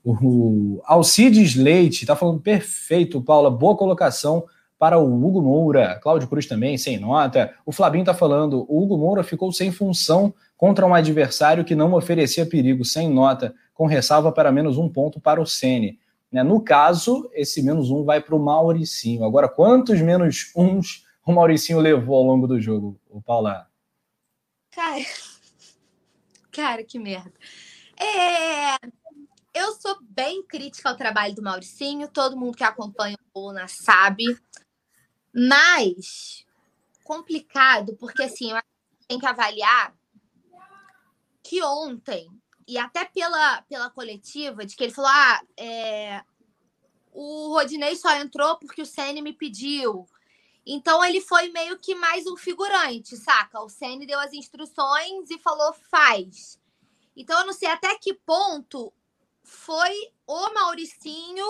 O Alcides Leite está falando perfeito, Paula. Boa colocação para o Hugo Moura. Cláudio Cruz também, sem nota. O Flabinho está falando: o Hugo Moura ficou sem função contra um adversário que não oferecia perigo, sem nota, com ressalva para menos um ponto para o Sene. Né? No caso, esse menos um vai para o Mauricinho. Agora, quantos menos uns o Mauricinho levou ao longo do jogo, o Paula? Cara, cara, que merda. É, eu sou bem crítica ao trabalho do Mauricinho, todo mundo que acompanha o Luna sabe. Mas complicado, porque assim, eu tem que avaliar que ontem, e até pela, pela coletiva, de que ele falou: ah, é, o Rodinei só entrou porque o Ceni me pediu. Então ele foi meio que mais um figurante, saca? O Ceni deu as instruções e falou faz. Então eu não sei até que ponto foi o Mauricinho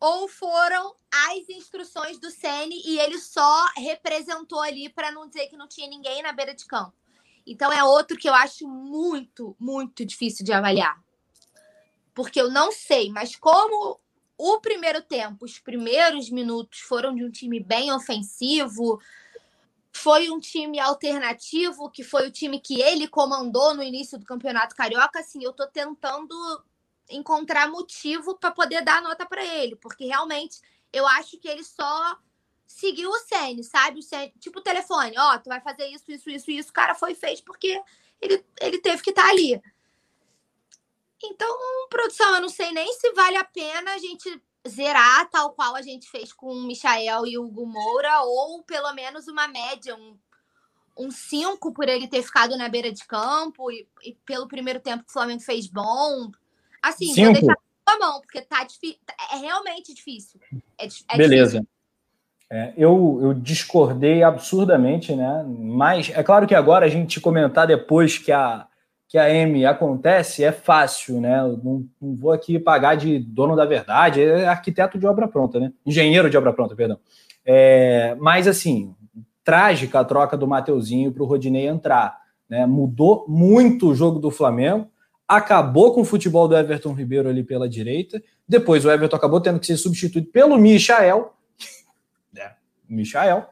ou foram as instruções do Ceni e ele só representou ali para não dizer que não tinha ninguém na beira de campo. Então é outro que eu acho muito, muito difícil de avaliar. Porque eu não sei, mas como o primeiro tempo, os primeiros minutos foram de um time bem ofensivo, foi um time alternativo, que foi o time que ele comandou no início do Campeonato Carioca, assim, eu tô tentando encontrar motivo para poder dar nota para ele, porque realmente eu acho que ele só seguiu o Sene, sabe? O Sene, tipo o telefone, ó, oh, tu vai fazer isso, isso, isso, isso. O cara foi feito porque ele, ele teve que estar tá ali. Então, produção, eu não sei nem se vale a pena a gente zerar tal qual a gente fez com o Michael e o Hugo Moura, ou pelo menos uma média, um 5 um por ele ter ficado na beira de campo e, e pelo primeiro tempo que o Flamengo fez bom, Assim, Cinco. vou deixar a mão, porque tá difícil. É realmente difícil. É, é Beleza. Difícil. É, eu, eu discordei absurdamente, né? Mas é claro que agora a gente comentar depois que a, que a M acontece é fácil, né? Eu não, não vou aqui pagar de dono da verdade, é arquiteto de obra pronta, né? Engenheiro de obra pronta, perdão. É, mas assim, trágica a troca do Mateuzinho para o Rodinei entrar. Né? Mudou muito o jogo do Flamengo acabou com o futebol do Everton Ribeiro ali pela direita. Depois o Everton acabou tendo que ser substituído pelo Michael. é, Michael.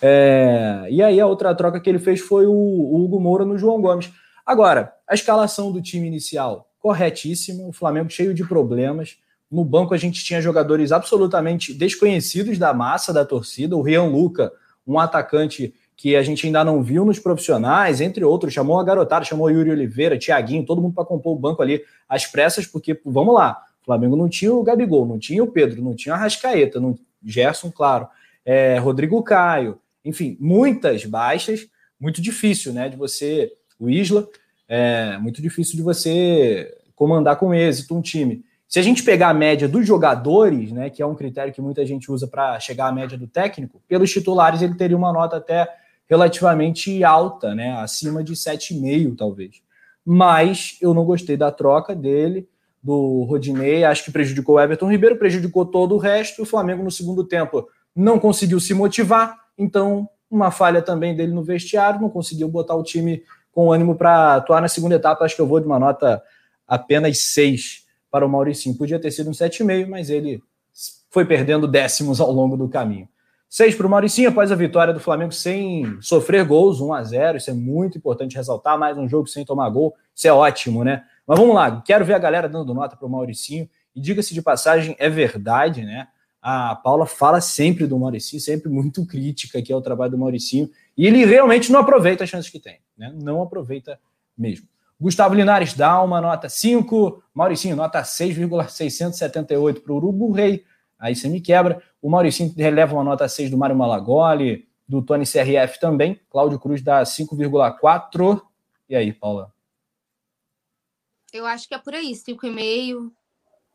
É, e aí a outra troca que ele fez foi o, o Hugo Moura no João Gomes. Agora, a escalação do time inicial, corretíssima. O Flamengo cheio de problemas. No banco a gente tinha jogadores absolutamente desconhecidos da massa da torcida. O Rian Luca, um atacante que a gente ainda não viu nos profissionais, entre outros, chamou a garotada, chamou Yuri Oliveira, Tiaguinho, todo mundo para compor o banco ali às pressas, porque, vamos lá, o Flamengo não tinha o Gabigol, não tinha o Pedro, não tinha a Rascaeta, não, Gerson, claro, é, Rodrigo Caio, enfim, muitas baixas, muito difícil, né, de você, o Isla, é muito difícil de você comandar com êxito um time. Se a gente pegar a média dos jogadores, né, que é um critério que muita gente usa para chegar à média do técnico, pelos titulares ele teria uma nota até relativamente alta, né? Acima de 7,5, talvez. Mas eu não gostei da troca dele, do Rodinei, acho que prejudicou o Everton Ribeiro, prejudicou todo o resto. O Flamengo, no segundo tempo, não conseguiu se motivar, então, uma falha também dele no vestiário, não conseguiu botar o time com ânimo para atuar na segunda etapa. Acho que eu vou de uma nota apenas 6 para o Mauricinho. Podia ter sido um 7,5, mas ele foi perdendo décimos ao longo do caminho. 6 para o Mauricinho após a vitória do Flamengo sem sofrer gols, 1 a 0 Isso é muito importante ressaltar. Mais um jogo sem tomar gol, isso é ótimo, né? Mas vamos lá, quero ver a galera dando nota para o Mauricinho. E diga-se de passagem, é verdade, né? A Paula fala sempre do Mauricinho, sempre muito crítica que é o trabalho do Mauricinho. E ele realmente não aproveita as chances que tem, né? Não aproveita mesmo. Gustavo Linares dá uma nota 5, Mauricinho, nota 6,678 para o Urubu Rei aí você me quebra. O Mauricinho releva uma nota 6 do Mário Malagoli, do Tony CRF também. Cláudio Cruz dá 5,4. E aí, Paula? Eu acho que é por aí, 5,5.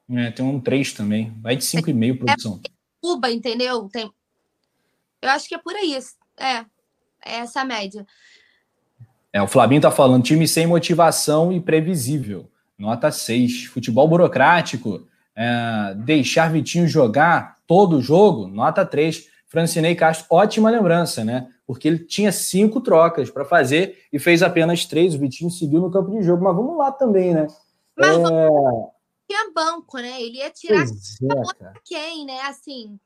É, tem um 3 também. Vai de 5,5, produção. É Cuba, entendeu? Tem... Eu acho que é por aí. É, é essa a média. É, o Flamengo tá falando time sem motivação e previsível. Nota 6. Futebol burocrático é, deixar Vitinho jogar todo o jogo, nota 3. Francinei Castro, ótima lembrança, né? Porque ele tinha cinco trocas para fazer e fez apenas três. O Vitinho seguiu no campo de jogo, mas vamos lá também, né? Mas é... tinha banco, né? Ele ia tirar é, quem, né? Assim.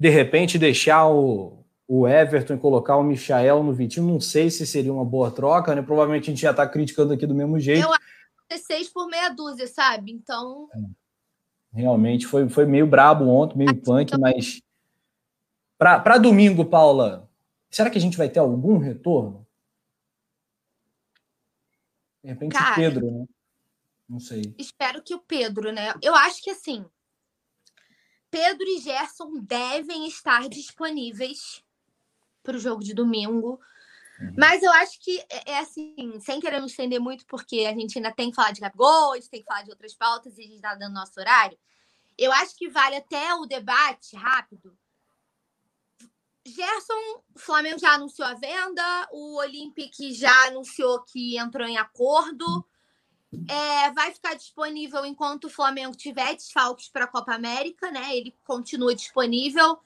De repente, deixar o, o Everton e colocar o Michael no Vitinho, não sei se seria uma boa troca, né? Provavelmente a gente já está criticando aqui do mesmo jeito. Eu acho que seis por meia dúzia, sabe? Então. É. Realmente foi, foi meio brabo ontem, meio punk, mas. Para domingo, Paula, será que a gente vai ter algum retorno? De repente, Cara, Pedro, né? Não sei. Espero que o Pedro, né? Eu acho que assim. Pedro e Gerson devem estar disponíveis para o jogo de domingo. Uhum. Mas eu acho que é, é, assim, sem querer me estender muito, porque a gente ainda tem que falar de Gabigol, a gente tem que falar de outras pautas e a gente está dando nosso horário. Eu acho que vale até o debate rápido. Gerson, o Flamengo já anunciou a venda, o Olympic já anunciou que entrou em acordo. É, vai ficar disponível enquanto o Flamengo tiver desfalques para a Copa América, né? Ele continua disponível.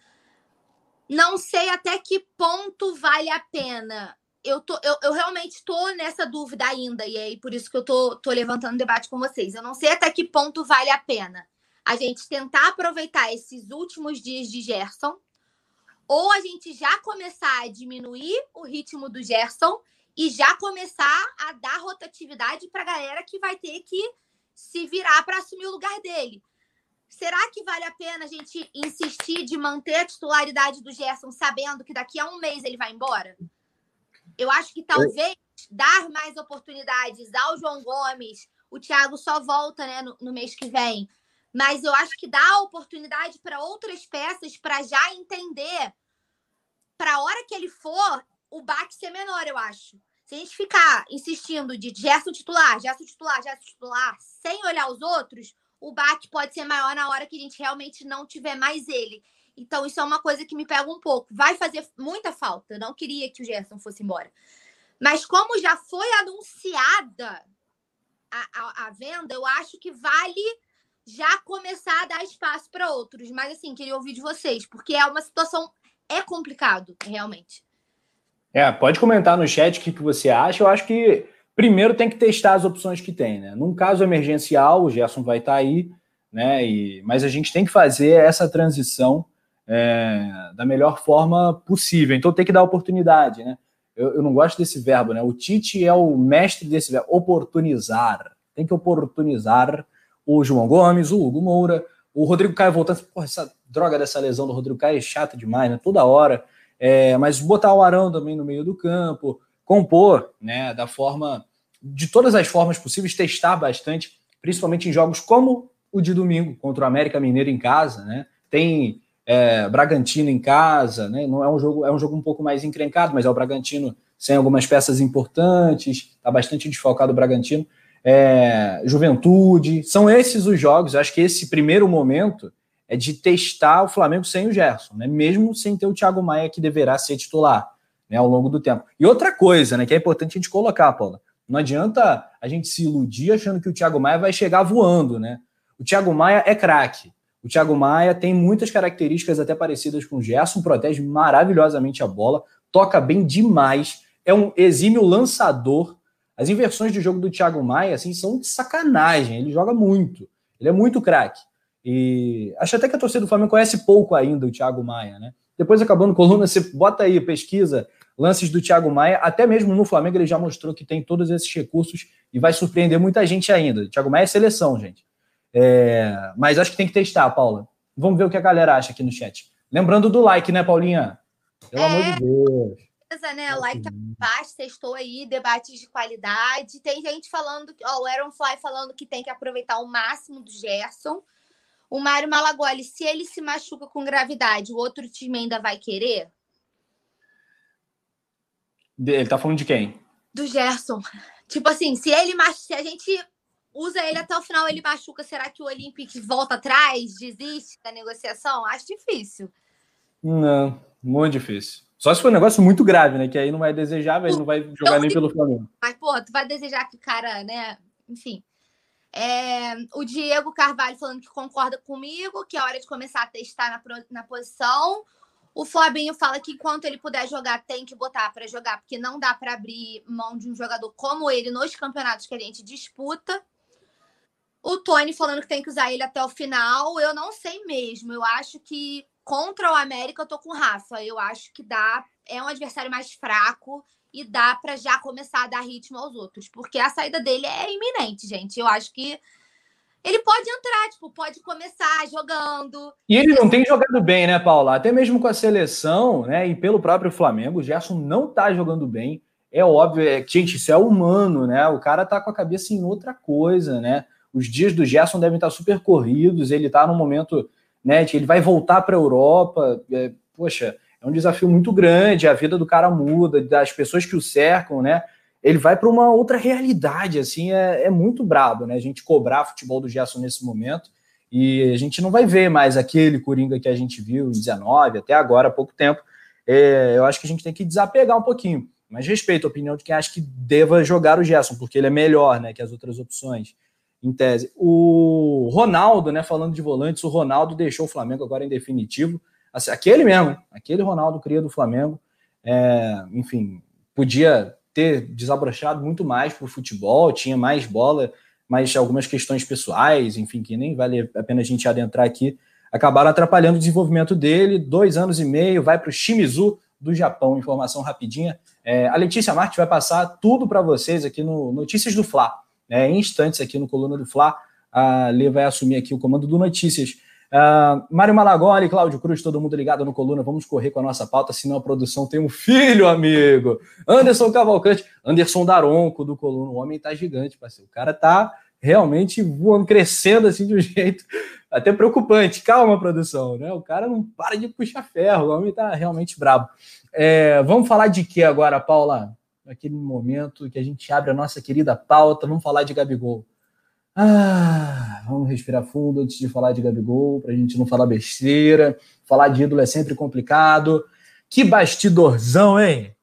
Não sei até que ponto vale a pena. Eu, tô, eu, eu realmente estou nessa dúvida ainda, e aí por isso que eu tô, tô levantando debate com vocês. Eu não sei até que ponto vale a pena a gente tentar aproveitar esses últimos dias de Gerson, ou a gente já começar a diminuir o ritmo do Gerson e já começar a dar rotatividade para a galera que vai ter que se virar para assumir o lugar dele. Será que vale a pena a gente insistir de manter a titularidade do Gerson, sabendo que daqui a um mês ele vai embora? Eu acho que talvez dar mais oportunidades ao João Gomes, o Thiago só volta né, no, no mês que vem, mas eu acho que dá oportunidade para outras peças para já entender para a hora que ele for o baque ser menor, eu acho. Se a gente ficar insistindo de Gerson titular, Gerson titular, Gerson titular, sem olhar os outros, o baque pode ser maior na hora que a gente realmente não tiver mais ele. Então, isso é uma coisa que me pega um pouco. Vai fazer muita falta. Eu não queria que o Gerson fosse embora. Mas como já foi anunciada a, a, a venda, eu acho que vale já começar a dar espaço para outros. Mas assim, queria ouvir de vocês, porque é uma situação é complicado, realmente. É, pode comentar no chat o que, que você acha. Eu acho que primeiro tem que testar as opções que tem, né? Num caso emergencial, o Gerson vai estar tá aí, né? E, mas a gente tem que fazer essa transição é, da melhor forma possível. Então tem que dar oportunidade, né? Eu, eu, não gosto desse verbo, né? O Tite é o mestre desse verbo, oportunizar. Tem que oportunizar o João Gomes, o Hugo Moura, o Rodrigo Caio voltando. Porra, essa droga dessa lesão do Rodrigo Caio é chata demais, né? Toda hora. É, mas botar o Arão também no meio do campo, compor, né? Da forma, de todas as formas possíveis, testar bastante, principalmente em jogos como o de domingo contra o América Mineiro em casa, né? Tem é, Bragantino em casa, né? Não é um jogo, é um jogo um pouco mais encrencado, mas é o Bragantino sem algumas peças importantes, está bastante desfalcado o Bragantino é, Juventude. São esses os jogos. Eu acho que esse primeiro momento é de testar o Flamengo sem o Gerson, né? mesmo sem ter o Thiago Maia, que deverá ser titular né, ao longo do tempo. E outra coisa né, que é importante a gente colocar, Paula. Não adianta a gente se iludir achando que o Thiago Maia vai chegar voando, né? O Thiago Maia é craque. O Thiago Maia tem muitas características até parecidas com o Gerson, protege maravilhosamente a bola, toca bem demais, é um exímio lançador, as inversões de jogo do Thiago Maia, assim, são de sacanagem. Ele joga muito. Ele é muito craque. E acho até que a torcida do Flamengo conhece pouco ainda o Thiago Maia, né? Depois, acabando coluna, você bota aí, pesquisa lances do Thiago Maia. Até mesmo no Flamengo ele já mostrou que tem todos esses recursos e vai surpreender muita gente ainda. O Thiago Maia é seleção, gente. É... Mas acho que tem que testar, Paula. Vamos ver o que a galera acha aqui no chat. Lembrando do like, né, Paulinha? Pelo é... amor de Deus certeza, né? Like tá baixo, testou aí, debates de qualidade. Tem gente falando, ó, o Aaron Fly falando que tem que aproveitar o máximo do Gerson. O Mário Malagoli, se ele se machuca com gravidade, o outro time ainda vai querer? Ele tá falando de quem? Do Gerson. Tipo assim, se ele se a gente usa ele até o final, ele machuca, será que o Olympic volta atrás, desiste da negociação? Acho difícil. Não, muito difícil. Só se for um negócio muito grave, né? Que aí não vai desejar, ele não vai jogar nem pelo Flamengo. Mas, pô, tu vai desejar que o cara, né? Enfim. É, o Diego Carvalho falando que concorda comigo, que é hora de começar a testar na, na posição. O Fabinho fala que enquanto ele puder jogar, tem que botar para jogar, porque não dá para abrir mão de um jogador como ele nos campeonatos que a gente disputa. O Tony falando que tem que usar ele até o final. Eu não sei mesmo. Eu acho que contra o América eu tô com o Rafa. Eu acho que dá. É um adversário mais fraco e dá para já começar a dar ritmo aos outros, porque a saída dele é iminente, gente. Eu acho que ele pode entrar, tipo, pode começar jogando. E ele não tem jogado bem, né, Paula? Até mesmo com a seleção, né, e pelo próprio Flamengo, o Gerson não tá jogando bem. É óbvio, é, gente, isso é humano, né? O cara tá com a cabeça em outra coisa, né? Os dias do Gerson devem estar super corridos, ele tá num momento, né, que ele vai voltar para a Europa. É, poxa, é um desafio muito grande, a vida do cara muda, das pessoas que o cercam, né? Ele vai para uma outra realidade, assim, é, é muito brabo, né? A gente cobrar futebol do Gerson nesse momento e a gente não vai ver mais aquele Coringa que a gente viu em 19, até agora, há pouco tempo. É, eu acho que a gente tem que desapegar um pouquinho. Mas respeito a opinião de quem acha que deva jogar o Gerson, porque ele é melhor né, que as outras opções, em tese. O Ronaldo, né, falando de volantes, o Ronaldo deixou o Flamengo agora em definitivo. Aquele mesmo, aquele Ronaldo cria do Flamengo, é, enfim, podia ter desabrochado muito mais para o futebol, tinha mais bola, mas algumas questões pessoais, enfim, que nem vale a pena a gente adentrar aqui, acabaram atrapalhando o desenvolvimento dele. Dois anos e meio, vai para o Shimizu do Japão. Informação rapidinha. É, a Letícia Marques vai passar tudo para vocês aqui no Notícias do Fla. Né, em instantes aqui no Coluna do Fla, a Lê vai assumir aqui o comando do Notícias. Uh, Mário Malagoli, Cláudio Cruz, todo mundo ligado no Coluna. Vamos correr com a nossa pauta, senão a produção tem um filho, amigo. Anderson Cavalcante, Anderson Daronco do Coluna. O homem tá gigante, parceiro. O cara tá realmente voando, crescendo assim de um jeito até preocupante. Calma, produção, né? O cara não para de puxar ferro. O homem tá realmente brabo. É, vamos falar de que agora, Paula? Naquele momento que a gente abre a nossa querida pauta, vamos falar de Gabigol. Ah, vamos respirar fundo antes de falar de Gabigol, para a gente não falar besteira. Falar de ídolo é sempre complicado. Que bastidorzão, hein?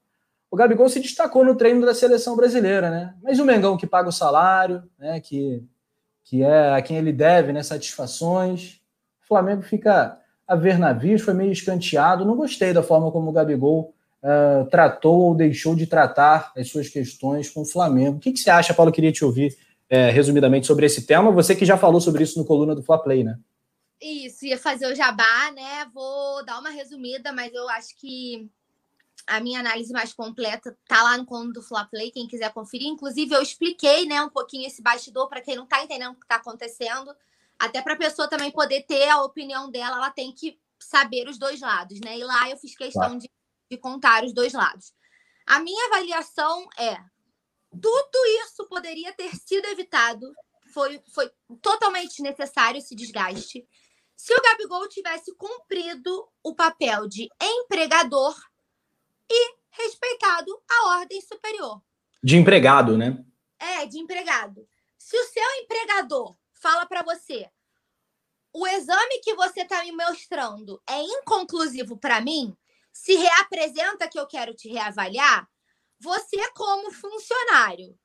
O Gabigol se destacou no treino da seleção brasileira, né? Mas o Mengão que paga o salário, né? Que, que é a quem ele deve, né? Satisfações. O Flamengo fica a ver navios, foi meio escanteado. Não gostei da forma como o Gabigol uh, tratou ou deixou de tratar as suas questões com o Flamengo. O que, que você acha, Paulo? Eu queria te ouvir é, resumidamente sobre esse tema. Você que já falou sobre isso no coluna do Fla Play, né? Isso, ia fazer o jabá, né? Vou dar uma resumida, mas eu acho que a minha análise mais completa tá lá no coluna do Fla Play, quem quiser conferir. Inclusive, eu expliquei, né, um pouquinho esse bastidor para quem não tá entendendo o que tá acontecendo. Até para a pessoa também poder ter a opinião dela, ela tem que saber os dois lados, né? E lá eu fiz questão de, de contar os dois lados. A minha avaliação é: tudo isso poderia ter sido evitado. Foi, foi totalmente necessário esse desgaste. Se o Gabigol tivesse cumprido o papel de empregador e respeitado a ordem superior. De empregado, né? É, de empregado. Se o seu empregador fala para você, o exame que você está me mostrando é inconclusivo para mim, se reapresenta que eu quero te reavaliar, você, como funcionário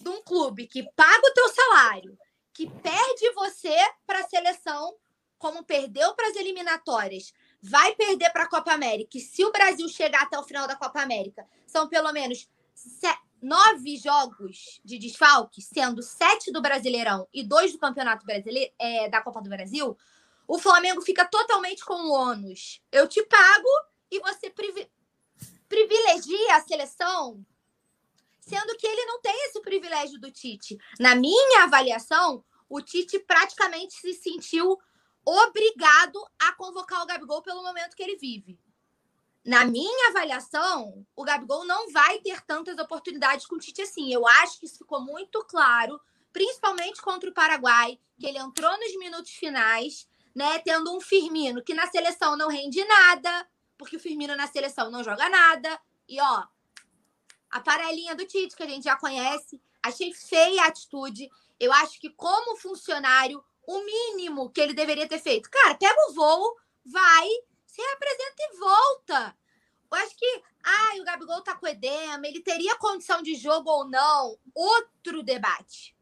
de um clube que paga o teu salário, que perde você para a seleção, como perdeu para as eliminatórias, vai perder para a Copa América. E se o Brasil chegar até o final da Copa América, são pelo menos nove jogos de desfalque, sendo sete do Brasileirão e dois do Campeonato Brasileiro é, da Copa do Brasil, o Flamengo fica totalmente com o ônus. Eu te pago e você privilegia a seleção, sendo que ele não tem esse privilégio do Tite. Na minha avaliação, o Tite praticamente se sentiu obrigado a convocar o Gabigol pelo momento que ele vive. Na minha avaliação, o Gabigol não vai ter tantas oportunidades com o Tite assim. Eu acho que isso ficou muito claro, principalmente contra o Paraguai, que ele entrou nos minutos finais, né, tendo um Firmino que na seleção não rende nada, porque o Firmino na seleção não joga nada. E ó, a parelinha do Tite, que a gente já conhece. Achei feia a atitude. Eu acho que, como funcionário, o mínimo que ele deveria ter feito. Cara, pega o voo, vai, se representa e volta. Eu acho que, ah, o Gabigol tá com edema, ele teria condição de jogo ou não? Outro debate.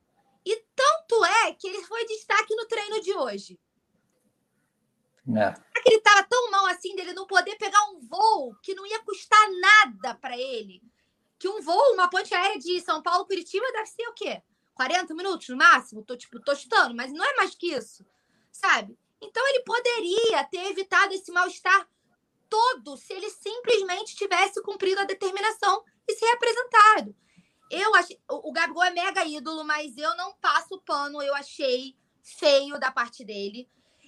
E tanto é que ele foi destaque no treino de hoje. É. que ele estava tão mal assim dele não poder pegar um voo que não ia custar nada para ele. Que um voo, uma ponte aérea de São Paulo Curitiba deve ser o quê? 40 minutos no máximo? Tô, tipo, tô chutando, mas não é mais que isso, sabe? Então ele poderia ter evitado esse mal-estar todo se ele simplesmente tivesse cumprido a determinação e se representado. Eu achei. O Gabigol é mega ídolo, mas eu não passo pano. Eu achei feio da parte dele.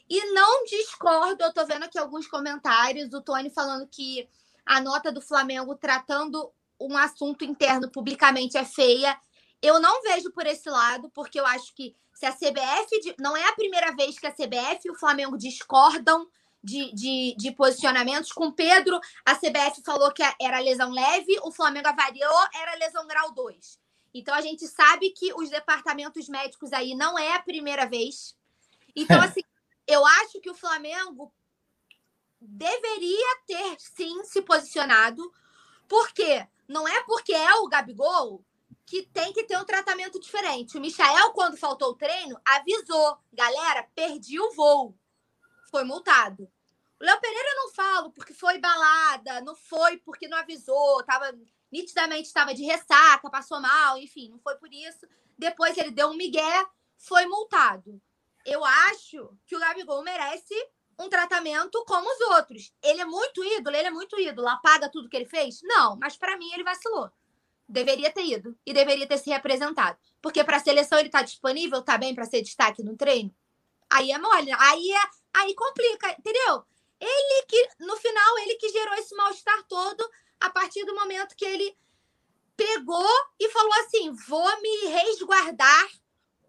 E não discordo, eu tô vendo aqui alguns comentários, o Tony falando que a nota do Flamengo tratando um assunto interno publicamente é feia. Eu não vejo por esse lado, porque eu acho que se a CBF. Não é a primeira vez que a CBF e o Flamengo discordam de, de, de, posicionamentos. Com Pedro, a CBF falou que era lesão leve, o Flamengo avaliou, era lesão grau 2. Então a gente sabe que os departamentos médicos aí não é a primeira vez. Então, assim, eu acho que o Flamengo deveria ter sim se posicionado, porque não é porque é o Gabigol que tem que ter um tratamento diferente. O Michael, quando faltou o treino, avisou: galera, perdi o voo. Foi multado. O Léo Pereira eu não falo porque foi balada, não foi porque não avisou, tava nitidamente estava de ressaca, passou mal, enfim, não foi por isso. Depois ele deu um migué, foi multado. Eu acho que o Gabigol merece um tratamento como os outros. Ele é muito ídolo, ele é muito ídolo. Apaga tudo que ele fez? Não, mas para mim ele vacilou. Deveria ter ido e deveria ter se representado. Porque para a seleção ele está disponível, tá bem para ser destaque no treino? Aí é mole, aí é, aí complica, entendeu? Ele que no final ele que gerou esse mal-estar todo a partir do momento que ele pegou e falou assim: "Vou me resguardar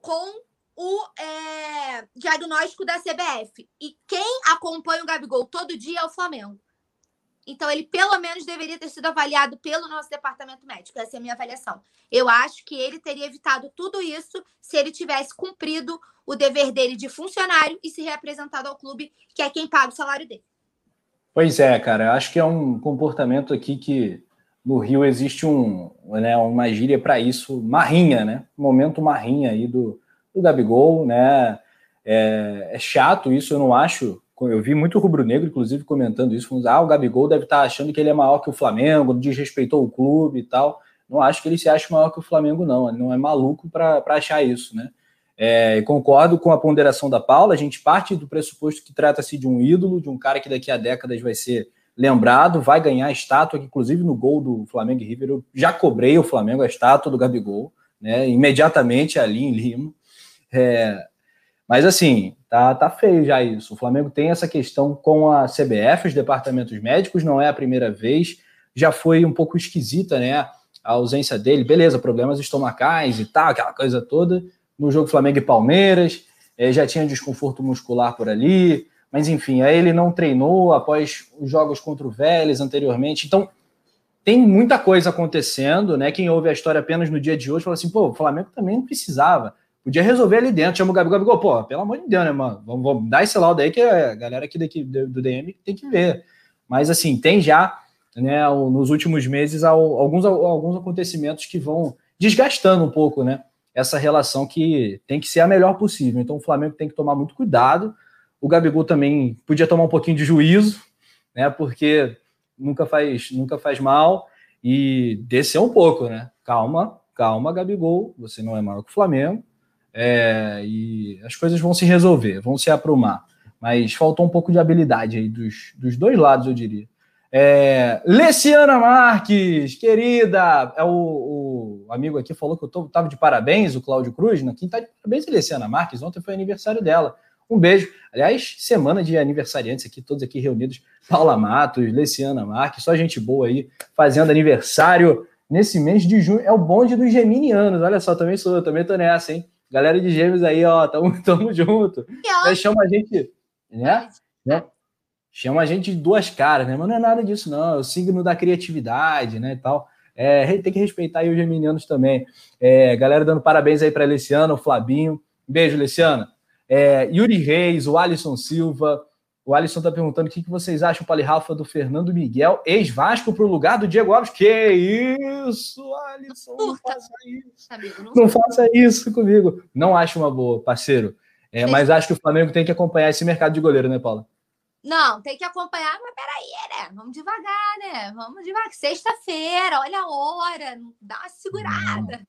com o é, diagnóstico da CBF. E quem acompanha o Gabigol todo dia é o Flamengo. Então, ele pelo menos deveria ter sido avaliado pelo nosso departamento médico. Essa é a minha avaliação. Eu acho que ele teria evitado tudo isso se ele tivesse cumprido o dever dele de funcionário e se representado ao clube, que é quem paga o salário dele. Pois é, cara. Acho que é um comportamento aqui que no Rio existe um, né, uma gíria para isso, marrinha, né? momento marrinha aí do, do Gabigol, né? É, é chato isso, eu não acho eu vi muito rubro-negro, inclusive, comentando isso, falando, ah, o Gabigol deve estar achando que ele é maior que o Flamengo, desrespeitou o clube e tal. Não acho que ele se ache maior que o Flamengo, não. Ele não é maluco para achar isso, né? É, concordo com a ponderação da Paula, a gente parte do pressuposto que trata-se de um ídolo, de um cara que daqui a décadas vai ser lembrado, vai ganhar estátua, inclusive no gol do Flamengo e River eu já cobrei o Flamengo a estátua do Gabigol, né? Imediatamente ali em Lima. É, mas assim, tá, tá feio já isso. O Flamengo tem essa questão com a CBF, os departamentos médicos, não é a primeira vez. Já foi um pouco esquisita, né? A ausência dele, beleza, problemas estomacais e tal, aquela coisa toda. No jogo Flamengo e Palmeiras, eh, já tinha desconforto muscular por ali, mas enfim, aí ele não treinou após os jogos contra o Vélez anteriormente. Então, tem muita coisa acontecendo, né? Quem ouve a história apenas no dia de hoje fala assim, pô, o Flamengo também não precisava Podia resolver ali dentro, chama o Gabigol, Gabigol, pô, pelo amor de Deus, né, mano? Vamos, vamos dar esse laudo aí que a galera aqui daqui, do DM tem que ver. Mas, assim, tem já, né, nos últimos meses, alguns, alguns acontecimentos que vão desgastando um pouco, né, essa relação que tem que ser a melhor possível. Então, o Flamengo tem que tomar muito cuidado. O Gabigol também podia tomar um pouquinho de juízo, né, porque nunca faz, nunca faz mal e descer um pouco, né? Calma, calma, Gabigol, você não é maior que o Flamengo é, e as coisas vão se resolver, vão se aprumar. Mas faltou um pouco de habilidade aí dos, dos dois lados, eu diria. É, Leciana Marques, querida, é o, o, amigo aqui falou que eu estava de parabéns, o Cláudio Cruz, né? quem está de parabéns é Leciana Marques, ontem foi aniversário dela. Um beijo. Aliás, semana de aniversariantes aqui, todos aqui reunidos. Paula Matos, Leciana Marques, só gente boa aí, fazendo aniversário nesse mês de junho. É o bonde dos geminianos, olha só, também sou eu, também tô nessa, hein? Galera de gêmeos aí, ó, tamo, tamo junto. Aí chama a gente, né? né? Chama a gente de duas caras, né? Mas não é nada disso, não. É o signo da criatividade, né? E tal. É, tem que respeitar aí os geminianos também. É, galera dando parabéns aí para Luciano, o Flabinho. Beijo, Luciana. É, Yuri Reis, o Alisson Silva, O Alisson está perguntando o que, que vocês acham, Pali Rafa, do Fernando Miguel, ex-Vasco, para o lugar do Diego Alves. Que isso, Alisson, não faça isso. Amigo, não, não faça isso comigo. Não acho uma boa, parceiro. É, mas acho que o Flamengo tem que acompanhar esse mercado de goleiro, né, Paula? Não, tem que acompanhar, mas peraí, né? Vamos devagar, né? Vamos devagar. Sexta-feira, olha a hora, dá uma segurada.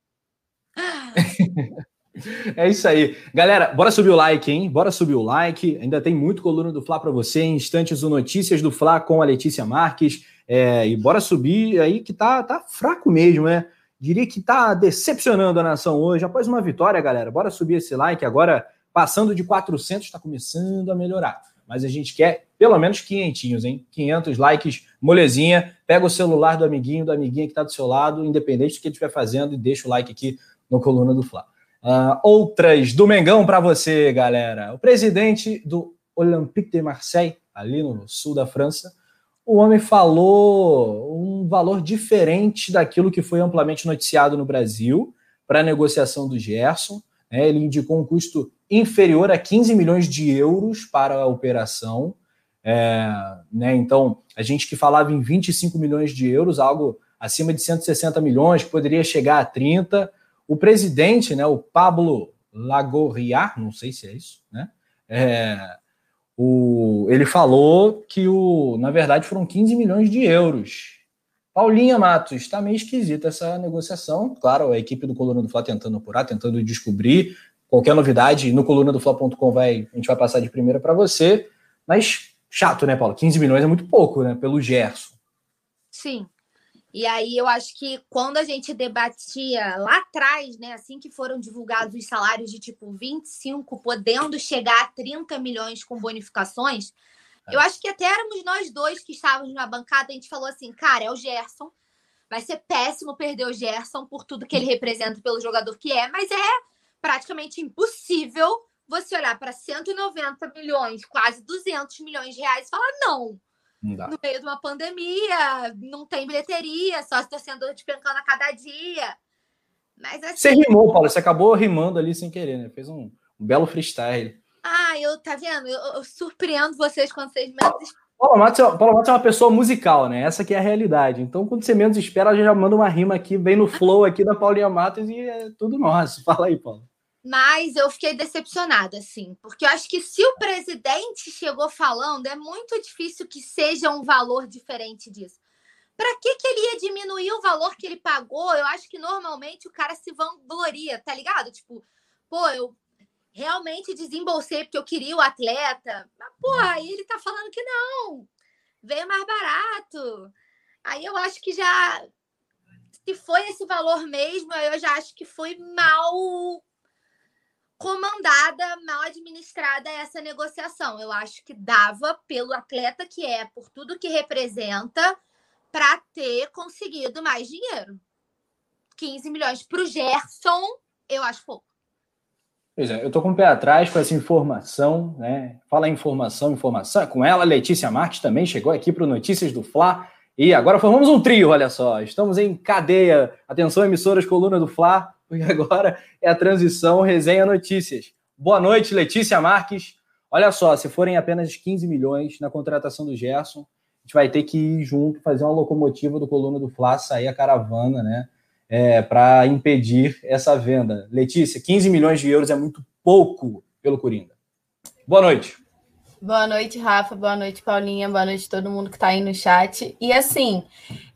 É isso aí. Galera, bora subir o like, hein? Bora subir o like. Ainda tem muito coluna do Fla para você. Em instantes, o Notícias do Fla com a Letícia Marques. É, e bora subir aí que tá, tá fraco mesmo, né? Diria que tá decepcionando a nação hoje. Após uma vitória, galera, bora subir esse like. Agora, passando de 400, está começando a melhorar. Mas a gente quer pelo menos 500, hein? 500 likes, molezinha. Pega o celular do amiguinho, da amiguinha que está do seu lado, independente do que ele estiver fazendo, e deixa o like aqui no Coluna do Fla. Uh, outras do Mengão para você, galera. O presidente do Olympique de Marseille, ali no sul da França, o homem falou um valor diferente daquilo que foi amplamente noticiado no Brasil para a negociação do Gerson. Né? Ele indicou um custo inferior a 15 milhões de euros para a operação. É, né? Então, a gente que falava em 25 milhões de euros, algo acima de 160 milhões, poderia chegar a 30 o presidente, né, o Pablo Lagorriar, não sei se é isso, né? É, o, ele falou que, o, na verdade, foram 15 milhões de euros. Paulinha Matos, está meio esquisita essa negociação. Claro, a equipe do Coluna do Fla tentando apurar, tentando descobrir qualquer novidade no colunadofla.com vai, a gente vai passar de primeira para você. Mas chato, né, Paulo? 15 milhões é muito pouco, né, pelo Gerson. Sim. E aí eu acho que quando a gente debatia lá atrás, né, assim que foram divulgados os salários de tipo 25, podendo chegar a 30 milhões com bonificações, é. eu acho que até éramos nós dois que estávamos na bancada, a gente falou assim, cara, é o Gerson. Vai ser péssimo perder o Gerson por tudo que ele representa pelo jogador que é, mas é praticamente impossível você olhar para 190 milhões, quase 200 milhões de reais e falar não no meio de uma pandemia, não tem bilheteria, só se torcendo despencando a cada dia. Mas assim, Você rimou, Paulo, você acabou rimando ali sem querer, né? Fez um, um belo freestyle. Ah, eu tá vendo? Eu, eu surpreendo vocês quando vocês menos. Paulo Matos, é, Paulo Matos é uma pessoa musical, né? Essa que é a realidade. Então, quando você menos espera, já manda uma rima aqui, bem no flow aqui da Paulinha Matos e é tudo nosso. Fala aí, Paulo. Mas eu fiquei decepcionada, assim, porque eu acho que se o presidente chegou falando, é muito difícil que seja um valor diferente disso. Para que, que ele ia diminuir o valor que ele pagou? Eu acho que normalmente o cara se vangloria, tá ligado? Tipo, pô, eu realmente desembolsei porque eu queria o atleta. Mas, pô, aí ele tá falando que não. Veio mais barato. Aí eu acho que já. Se foi esse valor mesmo, eu já acho que foi mal comandada, mal administrada essa negociação. Eu acho que dava pelo atleta que é, por tudo que representa, para ter conseguido mais dinheiro. 15 milhões para o Gerson, eu acho pouco. Pois é, eu tô com o pé atrás com essa informação, né? Fala informação, informação. Com ela, Letícia Marques também chegou aqui para o Notícias do Fla. E agora formamos um trio, olha só. Estamos em cadeia. Atenção, emissoras, coluna do Fla porque agora é a transição resenha notícias. Boa noite, Letícia Marques. Olha só, se forem apenas 15 milhões na contratação do Gerson, a gente vai ter que ir junto, fazer uma locomotiva do Coluna do Fla, sair a caravana, né? É, para impedir essa venda. Letícia, 15 milhões de euros é muito pouco pelo Coringa. Boa noite. Boa noite, Rafa. Boa noite, Paulinha. Boa noite, todo mundo que está aí no chat. E assim,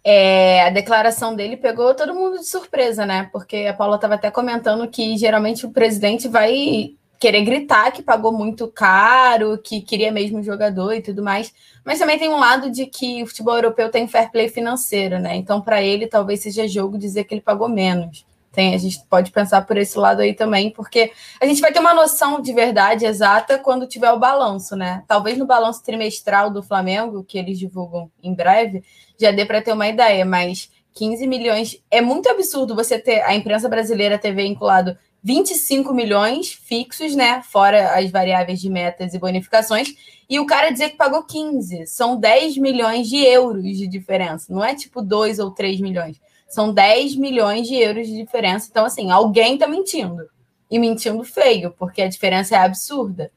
é, a declaração dele pegou todo mundo de surpresa, né? Porque a Paula estava até comentando que geralmente o presidente vai querer gritar que pagou muito caro, que queria mesmo jogador e tudo mais. Mas também tem um lado de que o futebol europeu tem fair play financeiro, né? Então, para ele, talvez seja jogo dizer que ele pagou menos. Tem, a gente pode pensar por esse lado aí também, porque a gente vai ter uma noção de verdade exata quando tiver o balanço, né? Talvez no balanço trimestral do Flamengo, que eles divulgam em breve, já dê para ter uma ideia, mas 15 milhões é muito absurdo você ter a imprensa brasileira ter vinculado 25 milhões fixos, né? Fora as variáveis de metas e bonificações, e o cara dizer que pagou 15. São 10 milhões de euros de diferença, não é tipo 2 ou 3 milhões. São 10 milhões de euros de diferença. Então, assim, alguém está mentindo. E mentindo feio, porque a diferença é absurda.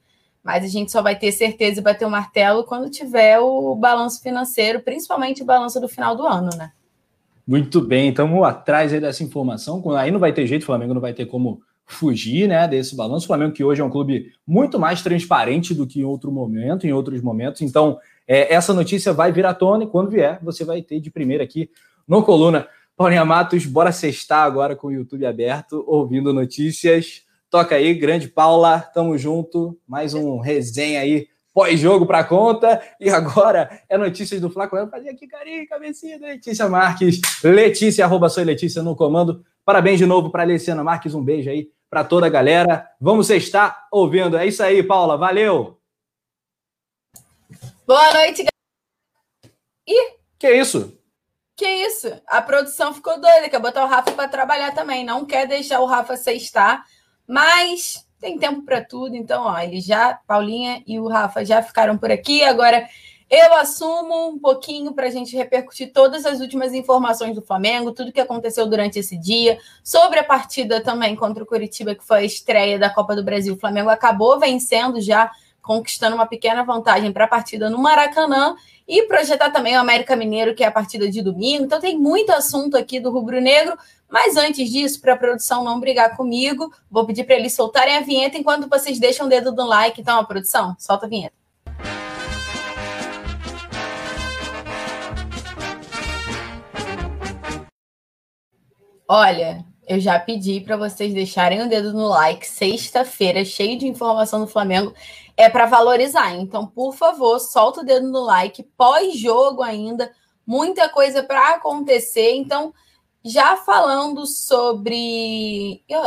Mas a gente só vai ter certeza e bater o martelo quando tiver o balanço financeiro, principalmente o balanço do final do ano, né? Muito bem, estamos atrás dessa informação. Aí não vai ter jeito, o Flamengo não vai ter como fugir né, desse balanço. O Flamengo, que hoje é um clube muito mais transparente do que em outro momento, em outros momentos. Então, é, essa notícia vai vir à tona e quando vier, você vai ter de primeira aqui no Coluna. Paulinha Matos, bora sextar agora com o YouTube aberto, ouvindo notícias. Toca aí, grande Paula, tamo junto. Mais um resenha aí, pós-jogo para conta. E agora é notícias do Flaco. Eu fazer aqui carinho, cabecinha da Letícia Marques. Letícia, arroba sou Letícia no comando. Parabéns de novo para a Luciana Marques. Um beijo aí para toda a galera. Vamos estar ouvindo. É isso aí, Paula. Valeu. Boa noite, Ih, que isso? Que isso? A produção ficou doida, quer botar o Rafa para trabalhar também. Não quer deixar o Rafa sextar, mas tem tempo para tudo. Então, ó, ele já, Paulinha e o Rafa já ficaram por aqui. Agora eu assumo um pouquinho para a gente repercutir todas as últimas informações do Flamengo, tudo que aconteceu durante esse dia, sobre a partida também contra o Curitiba, que foi a estreia da Copa do Brasil. O Flamengo acabou vencendo já, conquistando uma pequena vantagem para a partida no Maracanã e projetar também o América Mineiro, que é a partida de domingo. Então tem muito assunto aqui do Rubro Negro, mas antes disso, para a produção não brigar comigo, vou pedir para eles soltarem a vinheta enquanto vocês deixam o dedo do like. Então, a produção, solta a vinheta. Olha, eu já pedi para vocês deixarem o dedo no like. Sexta-feira, cheio de informação do Flamengo, é para valorizar. Então, por favor, solta o dedo no like. Pós-jogo ainda, muita coisa para acontecer. Então, já falando sobre. Eu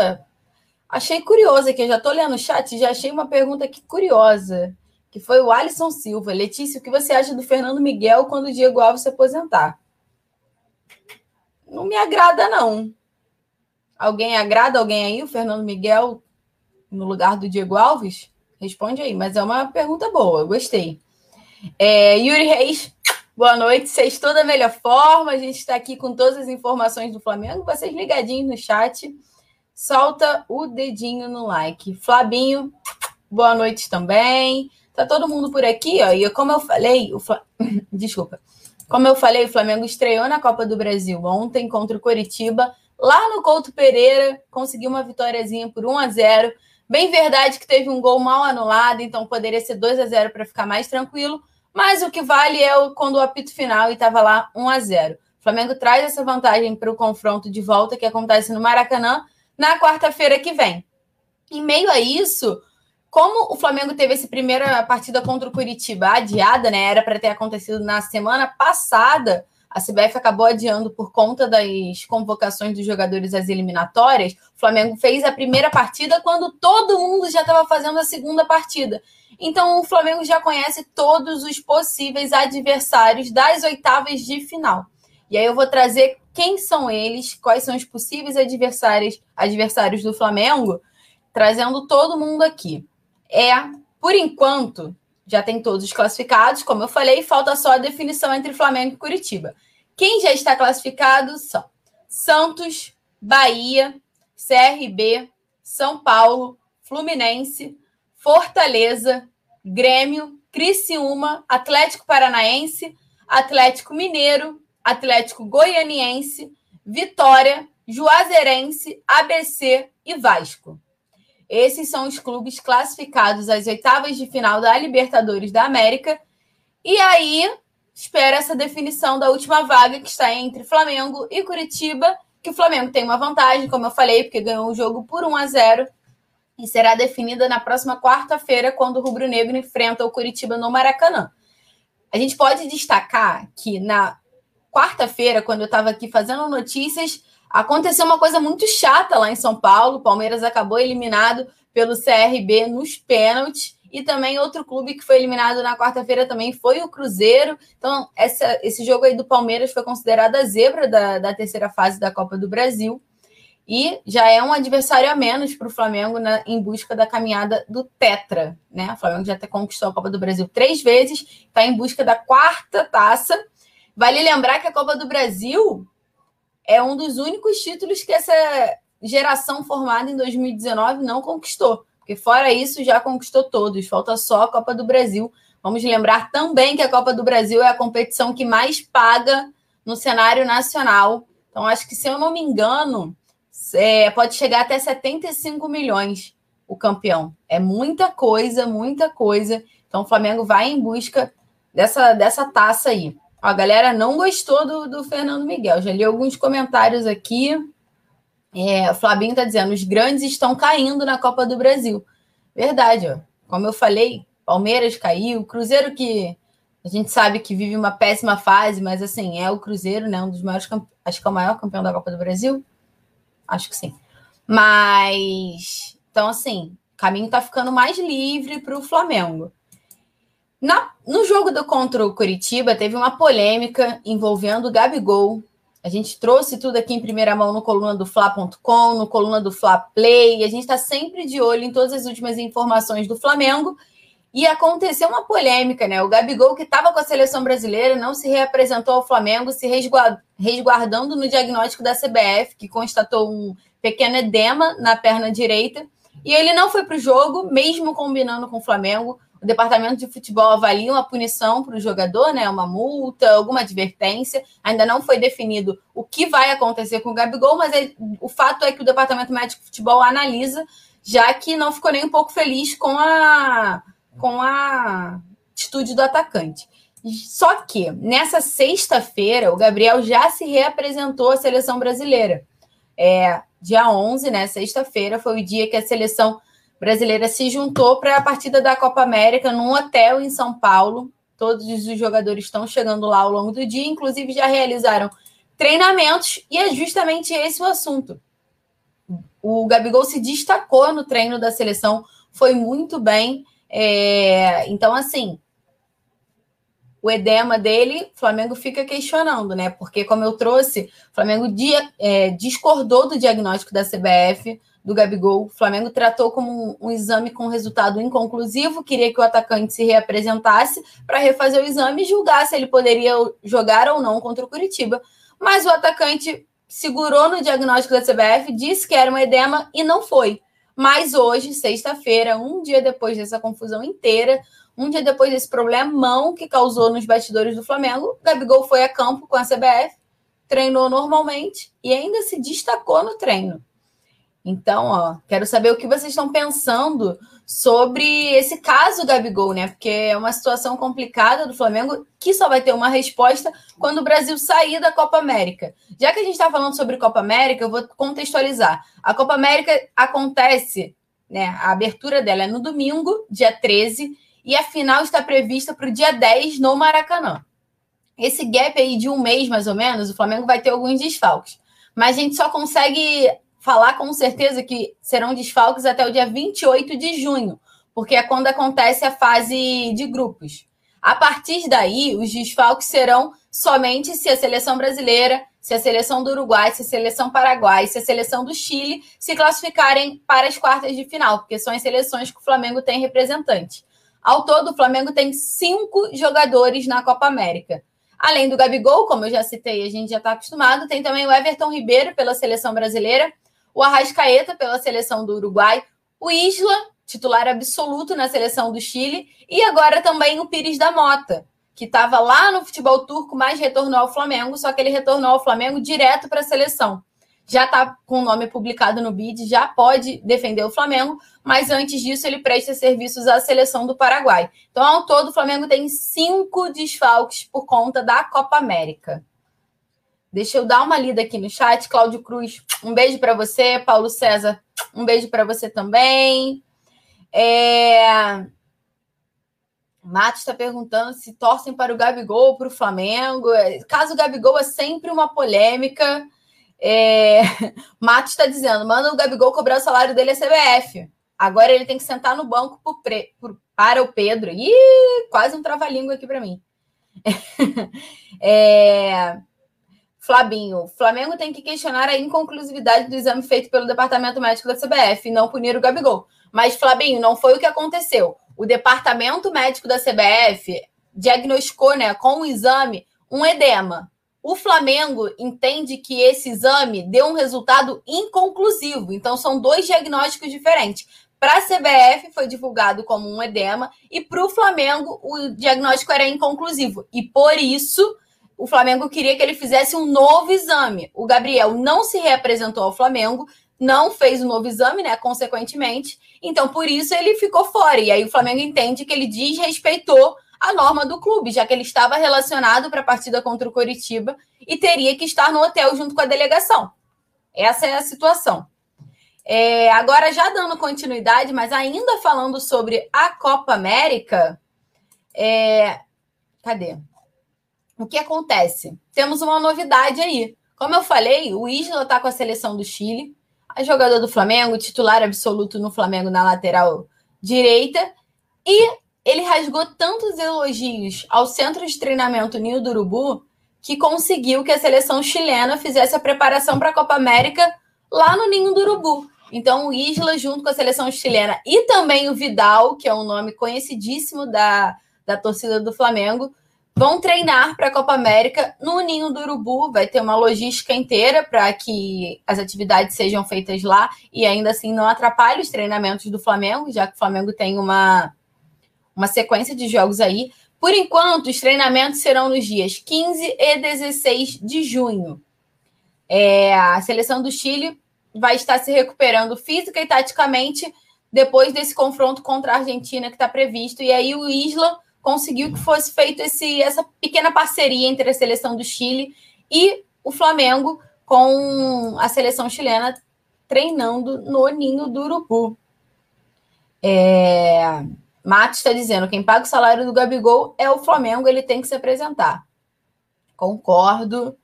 achei curioso aqui, eu já estou lendo o chat, já achei uma pergunta aqui curiosa, que foi o Alisson Silva. Letícia, o que você acha do Fernando Miguel quando o Diego Alves se aposentar? Não me agrada, não. Alguém agrada alguém aí, o Fernando Miguel, no lugar do Diego Alves? Responde aí, mas é uma pergunta boa, gostei. É, Yuri Reis, boa noite. Sextou da melhor forma. A gente está aqui com todas as informações do Flamengo. Vocês ligadinhos no chat. Solta o dedinho no like. Flabinho, boa noite também. Tá todo mundo por aqui, ó. E como eu falei, o Fla... desculpa. Como eu falei, o Flamengo estreou na Copa do Brasil ontem contra o Coritiba lá no Couto Pereira, conseguiu uma vitóriazinha por 1 a 0. Bem verdade que teve um gol mal anulado, então poderia ser 2 a 0 para ficar mais tranquilo, mas o que vale é o, quando o apito final e estava lá 1 a 0. O Flamengo traz essa vantagem para o confronto de volta que acontece no Maracanã na quarta-feira que vem. Em meio a isso, como o Flamengo teve essa primeira partida contra o Curitiba adiada, né? Era para ter acontecido na semana passada, a CBF acabou adiando por conta das convocações dos jogadores às eliminatórias. O Flamengo fez a primeira partida quando todo mundo já estava fazendo a segunda partida. Então o Flamengo já conhece todos os possíveis adversários das oitavas de final. E aí eu vou trazer quem são eles, quais são os possíveis adversários, adversários do Flamengo, trazendo todo mundo aqui. É, por enquanto, já tem todos os classificados, como eu falei, falta só a definição entre Flamengo e Curitiba. Quem já está classificado são Santos, Bahia, CRB, São Paulo, Fluminense, Fortaleza, Grêmio, Criciúma, Atlético Paranaense, Atlético Mineiro, Atlético Goianiense, Vitória, Juazeirense, ABC e Vasco. Esses são os clubes classificados às oitavas de final da Libertadores da América. E aí, espera essa definição da última vaga que está entre Flamengo e Curitiba, que o Flamengo tem uma vantagem, como eu falei, porque ganhou o jogo por 1 a 0 e será definida na próxima quarta-feira, quando o Rubro Negro enfrenta o Curitiba no Maracanã. A gente pode destacar que na quarta-feira, quando eu estava aqui fazendo notícias, aconteceu uma coisa muito chata lá em São Paulo. O Palmeiras acabou eliminado pelo CRB nos pênaltis e também outro clube que foi eliminado na quarta-feira também foi o Cruzeiro. Então, essa, esse jogo aí do Palmeiras foi considerado a zebra da, da terceira fase da Copa do Brasil. E já é um adversário a menos para o Flamengo na, em busca da caminhada do Tetra. Né? O Flamengo já conquistou a Copa do Brasil três vezes, está em busca da quarta taça. Vale lembrar que a Copa do Brasil é um dos únicos títulos que essa geração formada em 2019 não conquistou Porque fora isso, já conquistou todos. Falta só a Copa do Brasil. Vamos lembrar também que a Copa do Brasil é a competição que mais paga no cenário nacional. Então, acho que, se eu não me engano, é, pode chegar até 75 milhões o campeão. É muita coisa, muita coisa. Então, o Flamengo vai em busca dessa, dessa taça aí. A galera não gostou do, do Fernando Miguel. Já li alguns comentários aqui. É, o Flabinho está dizendo: os grandes estão caindo na Copa do Brasil. Verdade, ó. Como eu falei, Palmeiras caiu, Cruzeiro que a gente sabe que vive uma péssima fase, mas assim, é o Cruzeiro, né? Um dos maiores acho que é o maior campeão da Copa do Brasil. Acho que sim. Mas então, assim, o caminho tá ficando mais livre para o Flamengo. Na, no jogo do contra o Curitiba, teve uma polêmica envolvendo o Gabigol. A gente trouxe tudo aqui em primeira mão no coluna do Fla.com, no coluna do Fla Play, a gente está sempre de olho em todas as últimas informações do Flamengo. E aconteceu uma polêmica, né? O Gabigol, que estava com a seleção brasileira, não se reapresentou ao Flamengo, se resguardando no diagnóstico da CBF, que constatou um pequeno edema na perna direita. E ele não foi para o jogo, mesmo combinando com o Flamengo. O departamento de futebol avalia uma punição para o jogador, né? Uma multa, alguma advertência. Ainda não foi definido o que vai acontecer com o Gabigol, mas é, o fato é que o departamento médico de futebol analisa, já que não ficou nem um pouco feliz com a com a atitude do atacante. Só que nessa sexta-feira, o Gabriel já se reapresentou à seleção brasileira. É, dia 11, né, sexta-feira, foi o dia que a seleção brasileira se juntou para a partida da Copa América num hotel em São Paulo. Todos os jogadores estão chegando lá ao longo do dia, inclusive já realizaram treinamentos, e é justamente esse o assunto. O Gabigol se destacou no treino da seleção, foi muito bem. É, então, assim, o edema dele, o Flamengo fica questionando, né? Porque, como eu trouxe, o Flamengo dia, é, discordou do diagnóstico da CBF, do Gabigol. O Flamengo tratou como um, um exame com resultado inconclusivo, queria que o atacante se reapresentasse para refazer o exame e julgar se ele poderia jogar ou não contra o Curitiba. Mas o atacante segurou no diagnóstico da CBF, disse que era um edema e não foi. Mas hoje, sexta-feira, um dia depois dessa confusão inteira, um dia depois desse problemão que causou nos bastidores do Flamengo, Gabigol foi a campo com a CBF, treinou normalmente e ainda se destacou no treino. Então, ó, quero saber o que vocês estão pensando sobre esse caso Gabigol, né? Porque é uma situação complicada do Flamengo que só vai ter uma resposta quando o Brasil sair da Copa América. Já que a gente está falando sobre Copa América, eu vou contextualizar. A Copa América acontece, né? A abertura dela é no domingo, dia 13, e a final está prevista para o dia 10 no Maracanã. Esse gap aí de um mês, mais ou menos, o Flamengo vai ter alguns desfalques. Mas a gente só consegue falar com certeza que serão desfalques até o dia 28 de junho, porque é quando acontece a fase de grupos. A partir daí, os desfalques serão somente se a seleção brasileira, se a seleção do Uruguai, se a seleção paraguai, se a seleção do Chile se classificarem para as quartas de final, porque são as seleções que o Flamengo tem representante. Ao todo, o Flamengo tem cinco jogadores na Copa América. Além do Gabigol, como eu já citei, a gente já está acostumado, tem também o Everton Ribeiro pela seleção brasileira o Arrascaeta pela seleção do Uruguai, o Isla, titular absoluto na seleção do Chile, e agora também o Pires da Mota, que estava lá no futebol turco, mas retornou ao Flamengo, só que ele retornou ao Flamengo direto para a seleção. Já está com o nome publicado no BID, já pode defender o Flamengo, mas antes disso ele presta serviços à seleção do Paraguai. Então, ao todo, o Flamengo tem cinco desfalques por conta da Copa América. Deixa eu dar uma lida aqui no chat. Cláudio Cruz, um beijo para você. Paulo César, um beijo para você também. É... Matos está perguntando se torcem para o Gabigol ou para o Flamengo. Caso o Gabigol é sempre uma polêmica. É... Matos está dizendo: manda o Gabigol cobrar o salário dele a CBF. Agora ele tem que sentar no banco por pre... por... para o Pedro. Ih, quase um trava-língua aqui para mim. é... Flabinho, Flamengo tem que questionar a inconclusividade do exame feito pelo Departamento Médico da CBF e não punir o Gabigol. Mas, Flabinho, não foi o que aconteceu. O Departamento Médico da CBF diagnosticou né, com o exame um edema. O Flamengo entende que esse exame deu um resultado inconclusivo. Então, são dois diagnósticos diferentes. para a CBF foi divulgado como um edema e para o Flamengo o diagnóstico era inconclusivo. E por isso o Flamengo queria que ele fizesse um novo exame. O Gabriel não se reapresentou ao Flamengo, não fez o um novo exame, né? Consequentemente. Então, por isso ele ficou fora. E aí o Flamengo entende que ele desrespeitou a norma do clube, já que ele estava relacionado para a partida contra o Coritiba e teria que estar no hotel junto com a delegação. Essa é a situação. É, agora, já dando continuidade, mas ainda falando sobre a Copa América, é, cadê? O que acontece? Temos uma novidade aí. Como eu falei, o Isla está com a seleção do Chile, a jogador do Flamengo, titular absoluto no Flamengo na lateral direita, e ele rasgou tantos elogios ao centro de treinamento Ninho do Urubu que conseguiu que a seleção chilena fizesse a preparação para a Copa América lá no Ninho do Urubu. Então, o Isla, junto com a seleção chilena, e também o Vidal, que é um nome conhecidíssimo da, da torcida do Flamengo, vão treinar para a Copa América no Ninho do Urubu. Vai ter uma logística inteira para que as atividades sejam feitas lá e ainda assim não atrapalhe os treinamentos do Flamengo, já que o Flamengo tem uma uma sequência de jogos aí. Por enquanto, os treinamentos serão nos dias 15 e 16 de junho. É, a seleção do Chile vai estar se recuperando física e taticamente depois desse confronto contra a Argentina que está previsto. E aí o Isla conseguiu que fosse feito esse, essa pequena parceria entre a seleção do Chile e o Flamengo com a seleção chilena treinando no ninho do Urubu. É... Matos está dizendo: quem paga o salário do Gabigol é o Flamengo, ele tem que se apresentar. Concordo.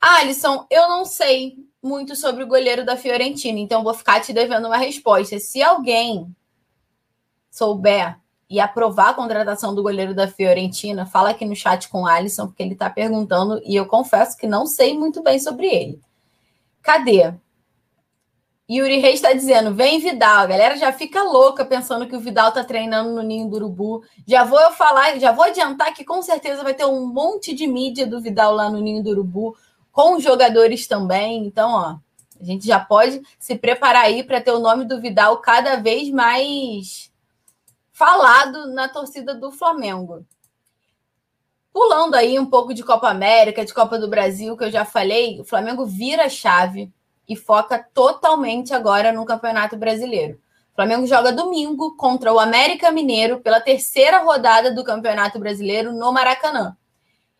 Ah, Alisson, eu não sei muito sobre o goleiro da Fiorentina, então vou ficar te devendo uma resposta. Se alguém souber e aprovar a contratação do goleiro da Fiorentina, fala aqui no chat com o Alisson, porque ele está perguntando e eu confesso que não sei muito bem sobre ele. Cadê? Yuri Reis está dizendo: vem Vidal. A galera já fica louca pensando que o Vidal está treinando no ninho do Urubu. Já vou eu falar, já vou adiantar que com certeza vai ter um monte de mídia do Vidal lá no ninho do Urubu, com jogadores também. Então, ó, a gente já pode se preparar aí para ter o nome do Vidal cada vez mais falado na torcida do Flamengo. Pulando aí um pouco de Copa América, de Copa do Brasil, que eu já falei, o Flamengo vira a chave e foca totalmente agora no Campeonato Brasileiro. O Flamengo joga domingo contra o América Mineiro pela terceira rodada do Campeonato Brasileiro no Maracanã.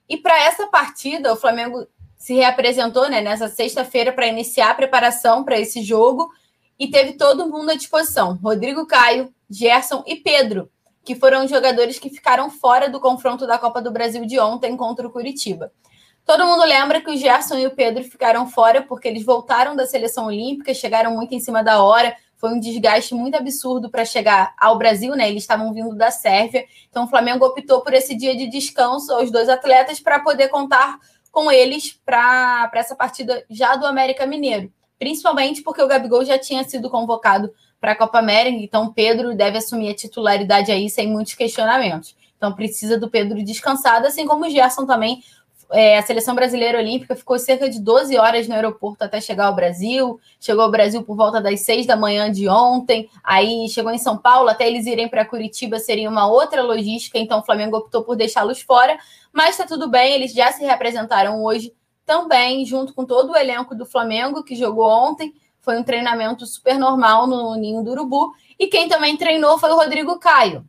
E para essa partida, o Flamengo se reapresentou né, nessa sexta-feira para iniciar a preparação para esse jogo e teve todo mundo à disposição: Rodrigo Caio, Gerson e Pedro, que foram jogadores que ficaram fora do confronto da Copa do Brasil de ontem contra o Curitiba. Todo mundo lembra que o Gerson e o Pedro ficaram fora porque eles voltaram da seleção olímpica, chegaram muito em cima da hora. Foi um desgaste muito absurdo para chegar ao Brasil, né? Eles estavam vindo da Sérvia. Então o Flamengo optou por esse dia de descanso aos dois atletas para poder contar com eles para essa partida já do América Mineiro. Principalmente porque o Gabigol já tinha sido convocado para a Copa América, então Pedro deve assumir a titularidade aí sem muitos questionamentos. Então precisa do Pedro descansado, assim como o Gerson também é, a seleção brasileira olímpica ficou cerca de 12 horas no aeroporto até chegar ao Brasil. Chegou ao Brasil por volta das 6 da manhã de ontem. Aí chegou em São Paulo, até eles irem para Curitiba seria uma outra logística, então o Flamengo optou por deixá-los fora. Mas está tudo bem, eles já se representaram hoje também, junto com todo o elenco do Flamengo que jogou ontem. Foi um treinamento super normal no Ninho do Urubu. E quem também treinou foi o Rodrigo Caio.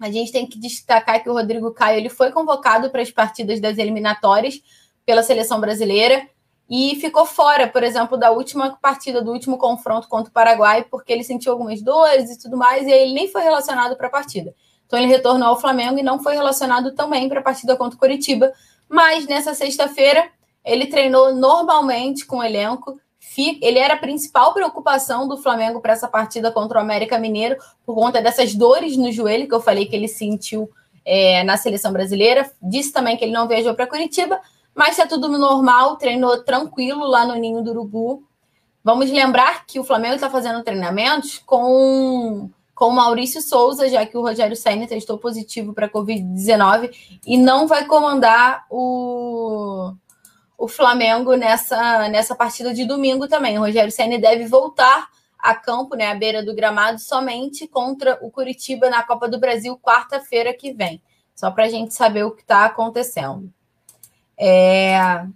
A gente tem que destacar que o Rodrigo Caio ele foi convocado para as partidas das eliminatórias pela seleção brasileira e ficou fora, por exemplo, da última partida, do último confronto contra o Paraguai, porque ele sentiu algumas dores e tudo mais, e aí ele nem foi relacionado para a partida. Então ele retornou ao Flamengo e não foi relacionado também para a partida contra o Curitiba. Mas nessa sexta-feira ele treinou normalmente com o elenco ele era a principal preocupação do Flamengo para essa partida contra o América Mineiro, por conta dessas dores no joelho que eu falei que ele sentiu é, na seleção brasileira. Disse também que ele não viajou para Curitiba, mas está tudo normal, treinou tranquilo lá no Ninho do Urubu. Vamos lembrar que o Flamengo está fazendo treinamentos com com o Maurício Souza, já que o Rogério Senna testou positivo para Covid-19 e não vai comandar o, o Flamengo nessa, nessa partida de domingo também. O Rogério Senna deve voltar a campo, né, à beira do gramado, somente contra o Curitiba na Copa do Brasil, quarta-feira que vem. Só para a gente saber o que está acontecendo. É...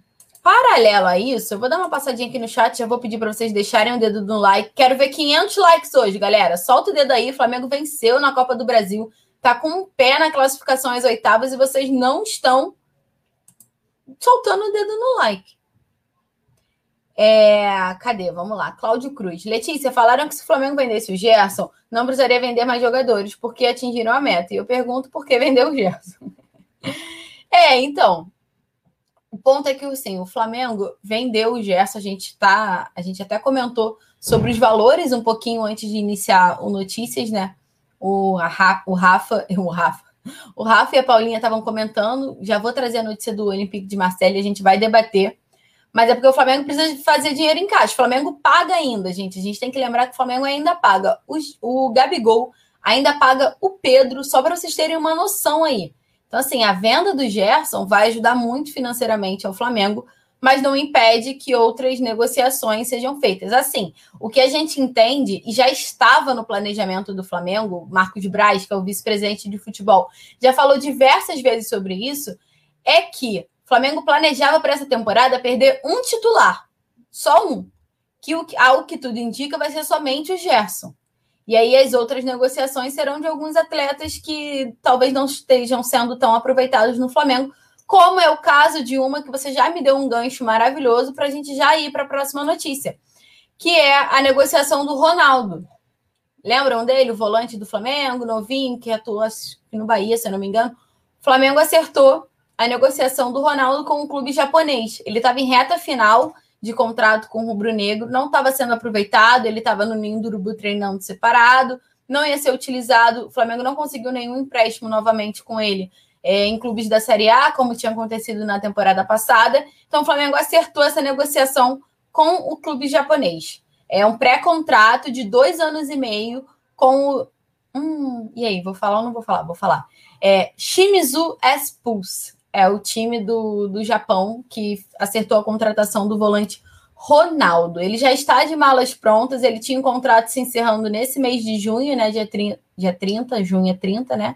Paralelo a isso, eu vou dar uma passadinha aqui no chat, já vou pedir para vocês deixarem o dedo no like. Quero ver 500 likes hoje, galera. Solta o dedo aí, o Flamengo venceu na Copa do Brasil, tá com um pé na classificação às oitavas e vocês não estão soltando o dedo no like. É, cadê? Vamos lá. Cláudio Cruz. Letícia, falaram que se o Flamengo vendesse o Gerson, não precisaria vender mais jogadores, porque atingiram a meta. E eu pergunto por que vendeu o Gerson. é, então. O ponto é que assim, o Flamengo vendeu o Gerson, a gente tá. A gente até comentou sobre os valores um pouquinho antes de iniciar o Notícias, né? O, a, o Rafa, o Rafa, o Rafa e a Paulinha estavam comentando. Já vou trazer a notícia do Olympique de Marseille, a gente vai debater mas é porque o Flamengo precisa fazer dinheiro em caixa. O Flamengo paga ainda, gente. A gente tem que lembrar que o Flamengo ainda paga. O, o Gabigol ainda paga o Pedro, só para vocês terem uma noção aí. Então, assim, a venda do Gerson vai ajudar muito financeiramente ao Flamengo, mas não impede que outras negociações sejam feitas. Assim, o que a gente entende, e já estava no planejamento do Flamengo, Marcos Braz, que é o vice-presidente de futebol, já falou diversas vezes sobre isso, é que o Flamengo planejava para essa temporada perder um titular, só um. Que ao que tudo indica vai ser somente o Gerson. E aí as outras negociações serão de alguns atletas que talvez não estejam sendo tão aproveitados no Flamengo, como é o caso de uma que você já me deu um gancho maravilhoso para a gente já ir para a próxima notícia, que é a negociação do Ronaldo. Lembram dele, o volante do Flamengo, novinho, que atua no Bahia, se eu não me engano? O Flamengo acertou a negociação do Ronaldo com o clube japonês. Ele estava em reta final de contrato com o Rubro Negro, não estava sendo aproveitado, ele estava no ninho do Urubu treinando separado, não ia ser utilizado. O Flamengo não conseguiu nenhum empréstimo novamente com ele é, em clubes da Série A, como tinha acontecido na temporada passada. Então, o Flamengo acertou essa negociação com o clube japonês. É um pré-contrato de dois anos e meio com o. Hum, e aí, vou falar ou não vou falar? Vou falar. É Shimizu S-Pulse é o time do, do Japão que acertou a contratação do volante Ronaldo. Ele já está de malas prontas, ele tinha um contrato se encerrando nesse mês de junho, né? Dia 30, dia 30 junho é 30, né?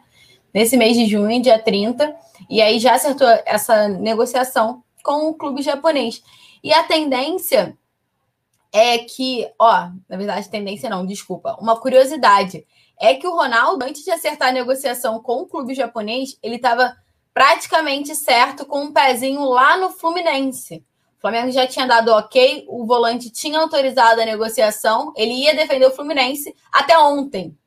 Nesse mês de junho, dia 30, e aí já acertou essa negociação com o clube japonês. E a tendência é que, ó, na verdade, tendência não, desculpa, uma curiosidade é que o Ronaldo, antes de acertar a negociação com o clube japonês, ele estava praticamente certo com um pezinho lá no Fluminense. O Flamengo já tinha dado ok, o volante tinha autorizado a negociação, ele ia defender o Fluminense até ontem.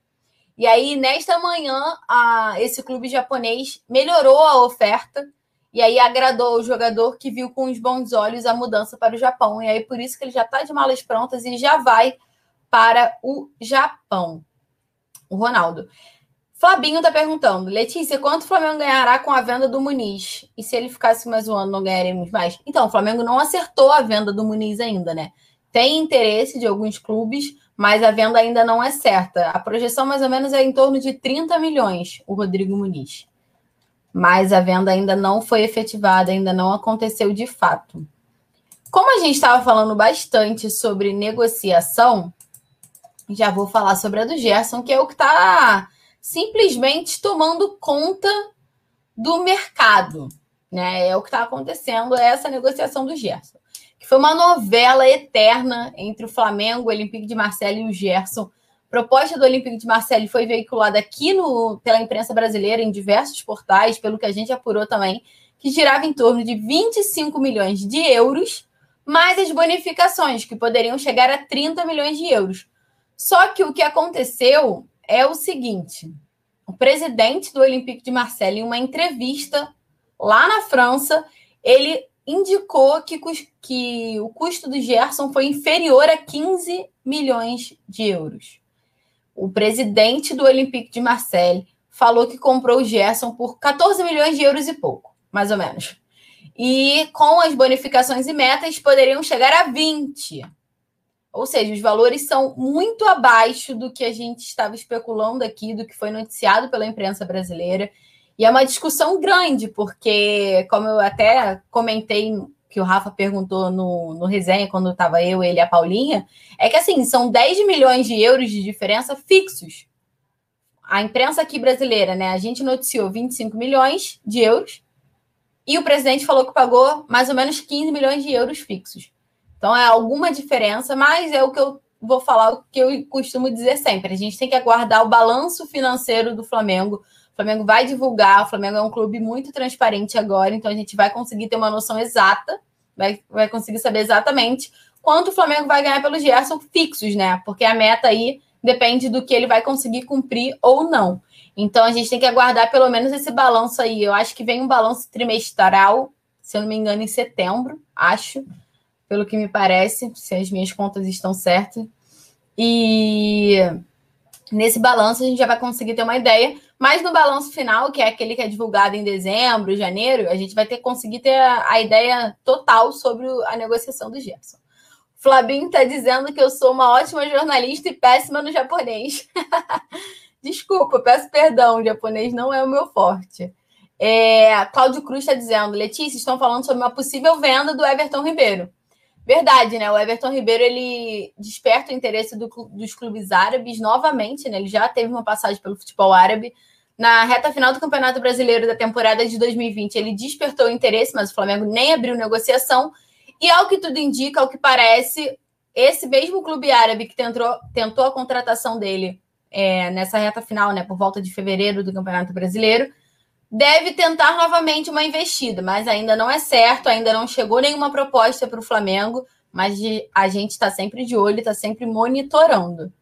E aí, nesta manhã, a, esse clube japonês melhorou a oferta e aí agradou o jogador que viu com os bons olhos a mudança para o Japão. E aí, por isso que ele já está de malas prontas e já vai para o Japão. O Ronaldo. Fabinho tá perguntando, Letícia, quanto o Flamengo ganhará com a venda do Muniz? E se ele ficasse mais um ano, não ganharemos mais? Então, o Flamengo não acertou a venda do Muniz ainda, né? Tem interesse de alguns clubes, mas a venda ainda não é certa. A projeção, mais ou menos, é em torno de 30 milhões, o Rodrigo Muniz. Mas a venda ainda não foi efetivada, ainda não aconteceu de fato. Como a gente estava falando bastante sobre negociação, já vou falar sobre a do Gerson, que é o que está simplesmente tomando conta do mercado. Né? É o que está acontecendo, é essa negociação do Gerson. Que foi uma novela eterna entre o Flamengo, o Olympique de Marseille e o Gerson. A proposta do Olympique de Marseille foi veiculada aqui no, pela imprensa brasileira, em diversos portais, pelo que a gente apurou também, que girava em torno de 25 milhões de euros, mais as bonificações, que poderiam chegar a 30 milhões de euros. Só que o que aconteceu é o seguinte: o presidente do Olympique de Marseille, em uma entrevista lá na França, ele indicou que, que o custo do Gerson foi inferior a 15 milhões de euros. O presidente do Olympique de Marseille falou que comprou o Gerson por 14 milhões de euros e pouco, mais ou menos. E com as bonificações e metas poderiam chegar a 20. Ou seja, os valores são muito abaixo do que a gente estava especulando aqui, do que foi noticiado pela imprensa brasileira. E é uma discussão grande, porque, como eu até comentei, que o Rafa perguntou no, no resenha, quando estava eu, ele e a Paulinha, é que assim, são 10 milhões de euros de diferença fixos. A imprensa aqui brasileira, né? A gente noticiou 25 milhões de euros e o presidente falou que pagou mais ou menos 15 milhões de euros fixos. Então é alguma diferença, mas é o que eu vou falar, o que eu costumo dizer sempre. A gente tem que aguardar o balanço financeiro do Flamengo. O Flamengo vai divulgar, o Flamengo é um clube muito transparente agora, então a gente vai conseguir ter uma noção exata, vai, vai conseguir saber exatamente quanto o Flamengo vai ganhar pelos Gerson fixos, né? Porque a meta aí depende do que ele vai conseguir cumprir ou não. Então a gente tem que aguardar pelo menos esse balanço aí. Eu acho que vem um balanço trimestral, se eu não me engano, em setembro, acho, pelo que me parece, se as minhas contas estão certas. E nesse balanço a gente já vai conseguir ter uma ideia. Mas no balanço final, que é aquele que é divulgado em dezembro, janeiro, a gente vai ter conseguir ter a, a ideia total sobre a negociação do Gerson. Flabinho está dizendo que eu sou uma ótima jornalista e péssima no japonês. Desculpa, peço perdão, o japonês não é o meu forte. É, Cláudio Cruz está dizendo, Letícia, estão falando sobre uma possível venda do Everton Ribeiro. Verdade, né? O Everton Ribeiro ele desperta o interesse do, dos clubes árabes novamente, né? Ele já teve uma passagem pelo futebol árabe. Na reta final do Campeonato Brasileiro da temporada de 2020, ele despertou interesse, mas o Flamengo nem abriu negociação. E ao que tudo indica, ao que parece, esse mesmo clube árabe que tentou, tentou a contratação dele é, nessa reta final, né, por volta de fevereiro do Campeonato Brasileiro, deve tentar novamente uma investida, mas ainda não é certo, ainda não chegou nenhuma proposta para o Flamengo, mas a gente está sempre de olho, está sempre monitorando.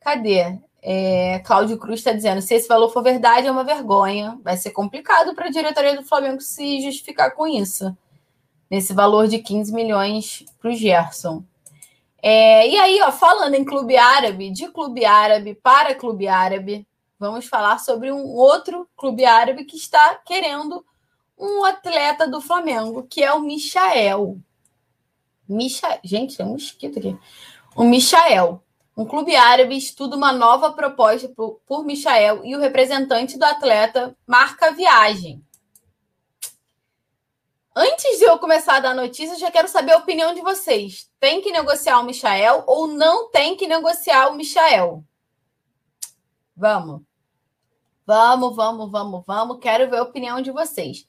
Cadê? É, Cláudio Cruz está dizendo: se esse valor for verdade, é uma vergonha. Vai ser complicado para a diretoria do Flamengo se justificar com isso. Nesse valor de 15 milhões para o Gerson. É, e aí, ó, falando em clube árabe, de clube árabe para clube árabe, vamos falar sobre um outro clube árabe que está querendo um atleta do Flamengo, que é o Michael. Micha... Gente, tem um mosquito aqui. O Michael. Um clube árabe estuda uma nova proposta por, por Michael e o representante do atleta marca a viagem. Antes de eu começar a dar notícias, já quero saber a opinião de vocês. Tem que negociar o Michael ou não tem que negociar o Michael? Vamos. Vamos, vamos, vamos, vamos. Quero ver a opinião de vocês.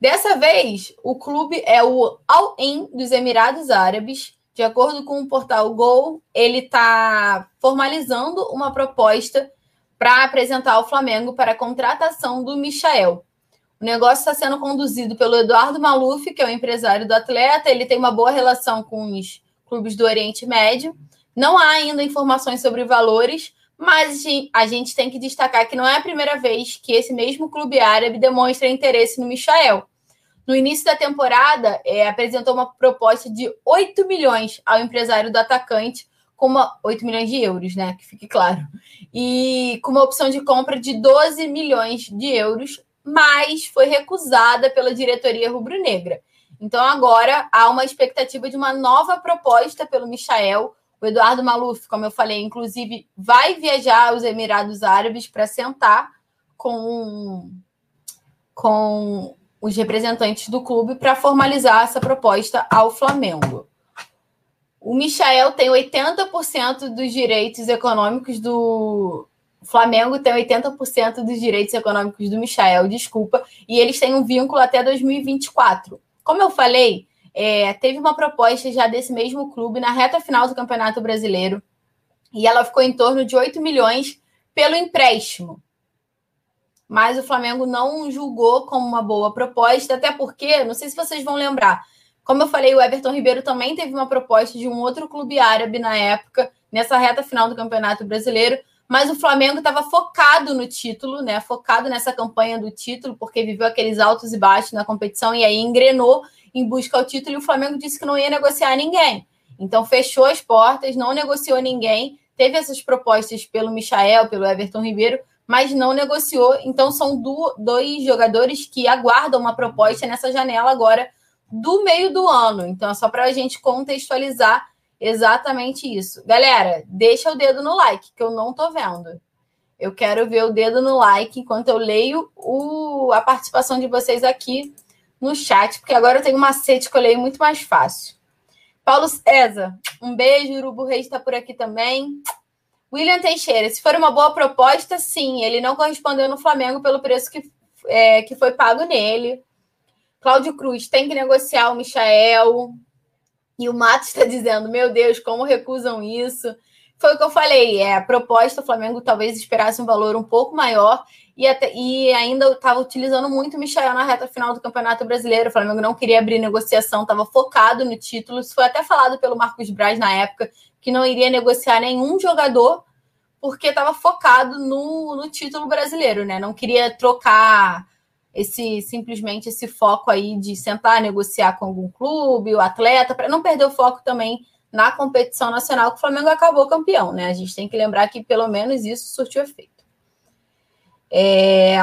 Dessa vez, o clube é o Al Ain dos Emirados Árabes. De acordo com o portal Gol, ele está formalizando uma proposta para apresentar ao Flamengo para a contratação do Michael. O negócio está sendo conduzido pelo Eduardo Maluf, que é o empresário do atleta. Ele tem uma boa relação com os clubes do Oriente Médio. Não há ainda informações sobre valores, mas a gente tem que destacar que não é a primeira vez que esse mesmo clube árabe demonstra interesse no Michael. No início da temporada, é, apresentou uma proposta de 8 milhões ao empresário do atacante, com uma 8 milhões de euros, né? Que fique claro. E com uma opção de compra de 12 milhões de euros mas foi recusada pela diretoria rubro-negra. Então agora há uma expectativa de uma nova proposta pelo Michael. O Eduardo Maluf, como eu falei, inclusive vai viajar aos Emirados Árabes para sentar com, com os representantes do clube para formalizar essa proposta ao Flamengo. O Michael tem 80% dos direitos econômicos do, o Flamengo tem 80% dos direitos econômicos do Michael, desculpa, e eles têm um vínculo até 2024. Como eu falei, é, teve uma proposta já desse mesmo clube na reta final do Campeonato Brasileiro, e ela ficou em torno de 8 milhões pelo empréstimo. Mas o Flamengo não julgou como uma boa proposta, até porque, não sei se vocês vão lembrar, como eu falei, o Everton Ribeiro também teve uma proposta de um outro clube árabe na época, nessa reta final do Campeonato Brasileiro, mas o Flamengo estava focado no título, né? Focado nessa campanha do título, porque viveu aqueles altos e baixos na competição e aí engrenou em busca ao título. E o Flamengo disse que não ia negociar ninguém. Então fechou as portas, não negociou ninguém. Teve essas propostas pelo Michael, pelo Everton Ribeiro, mas não negociou. Então são do, dois jogadores que aguardam uma proposta nessa janela agora do meio do ano. Então é só para a gente contextualizar Exatamente isso. Galera, deixa o dedo no like, que eu não tô vendo. Eu quero ver o dedo no like enquanto eu leio o, a participação de vocês aqui no chat, porque agora eu tenho um macete que eu leio muito mais fácil. Paulo César, um beijo. Urubu Reis está por aqui também. William Teixeira, se for uma boa proposta, sim. Ele não correspondeu no Flamengo pelo preço que, é, que foi pago nele. Cláudio Cruz, tem que negociar o Michael. E o Matos está dizendo: Meu Deus, como recusam isso? Foi o que eu falei. É, a proposta, o Flamengo talvez esperasse um valor um pouco maior e, até, e ainda estava utilizando muito o Michael na reta final do Campeonato Brasileiro. O Flamengo não queria abrir negociação, estava focado no título. Isso foi até falado pelo Marcos Braz na época, que não iria negociar nenhum jogador porque estava focado no, no título brasileiro, né? Não queria trocar esse simplesmente esse foco aí de sentar negociar com algum clube, o atleta, para não perder o foco também na competição nacional, que o Flamengo acabou campeão, né? A gente tem que lembrar que pelo menos isso surtiu efeito. É...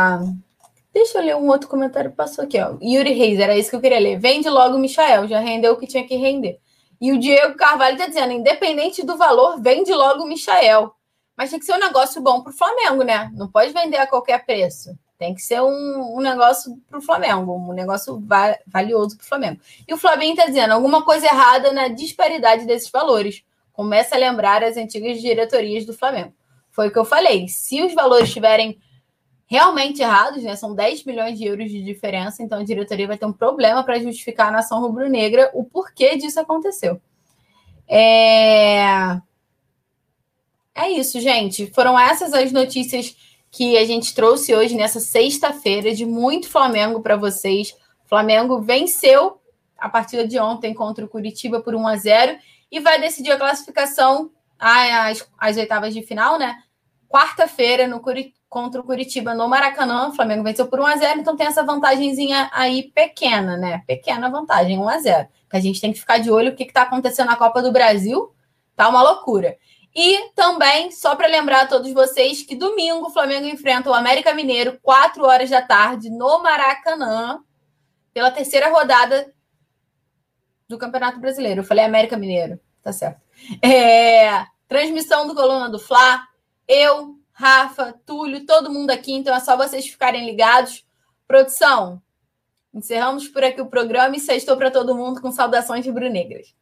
Deixa eu ler um outro comentário que passou aqui, ó. Yuri Reis, era isso que eu queria ler. Vende logo o Michael, já rendeu o que tinha que render. E o Diego Carvalho está dizendo: independente do valor, vende logo o Michael. Mas tem que ser um negócio bom para o Flamengo, né? Não pode vender a qualquer preço. Tem que ser um, um negócio para o Flamengo, um negócio va valioso para o Flamengo. E o Flamengo está dizendo alguma coisa errada na disparidade desses valores. Começa a lembrar as antigas diretorias do Flamengo. Foi o que eu falei. Se os valores estiverem realmente errados, né? São 10 milhões de euros de diferença, então a diretoria vai ter um problema para justificar a nação rubro-negra o porquê disso aconteceu. É... é isso, gente. Foram essas as notícias que a gente trouxe hoje nessa sexta-feira de muito Flamengo para vocês. Flamengo venceu a partida de ontem contra o Curitiba por 1 a 0 e vai decidir a classificação às, às oitavas de final, né? Quarta-feira no Curitiba contra o Curitiba no Maracanã. O Flamengo venceu por 1x0, então tem essa vantagemzinha aí pequena, né? Pequena vantagem, 1x0. Que a gente tem que ficar de olho o que está acontecendo na Copa do Brasil. Tá uma loucura. E também, só para lembrar a todos vocês, que domingo o Flamengo enfrenta o América Mineiro, 4 horas da tarde, no Maracanã, pela terceira rodada do Campeonato Brasileiro. Eu falei América Mineiro, tá certo. É, transmissão do Coluna do Fla. Eu, Rafa, Túlio, todo mundo aqui, então é só vocês ficarem ligados. Produção, encerramos por aqui o programa e sextou para todo mundo com saudações rubro-negras.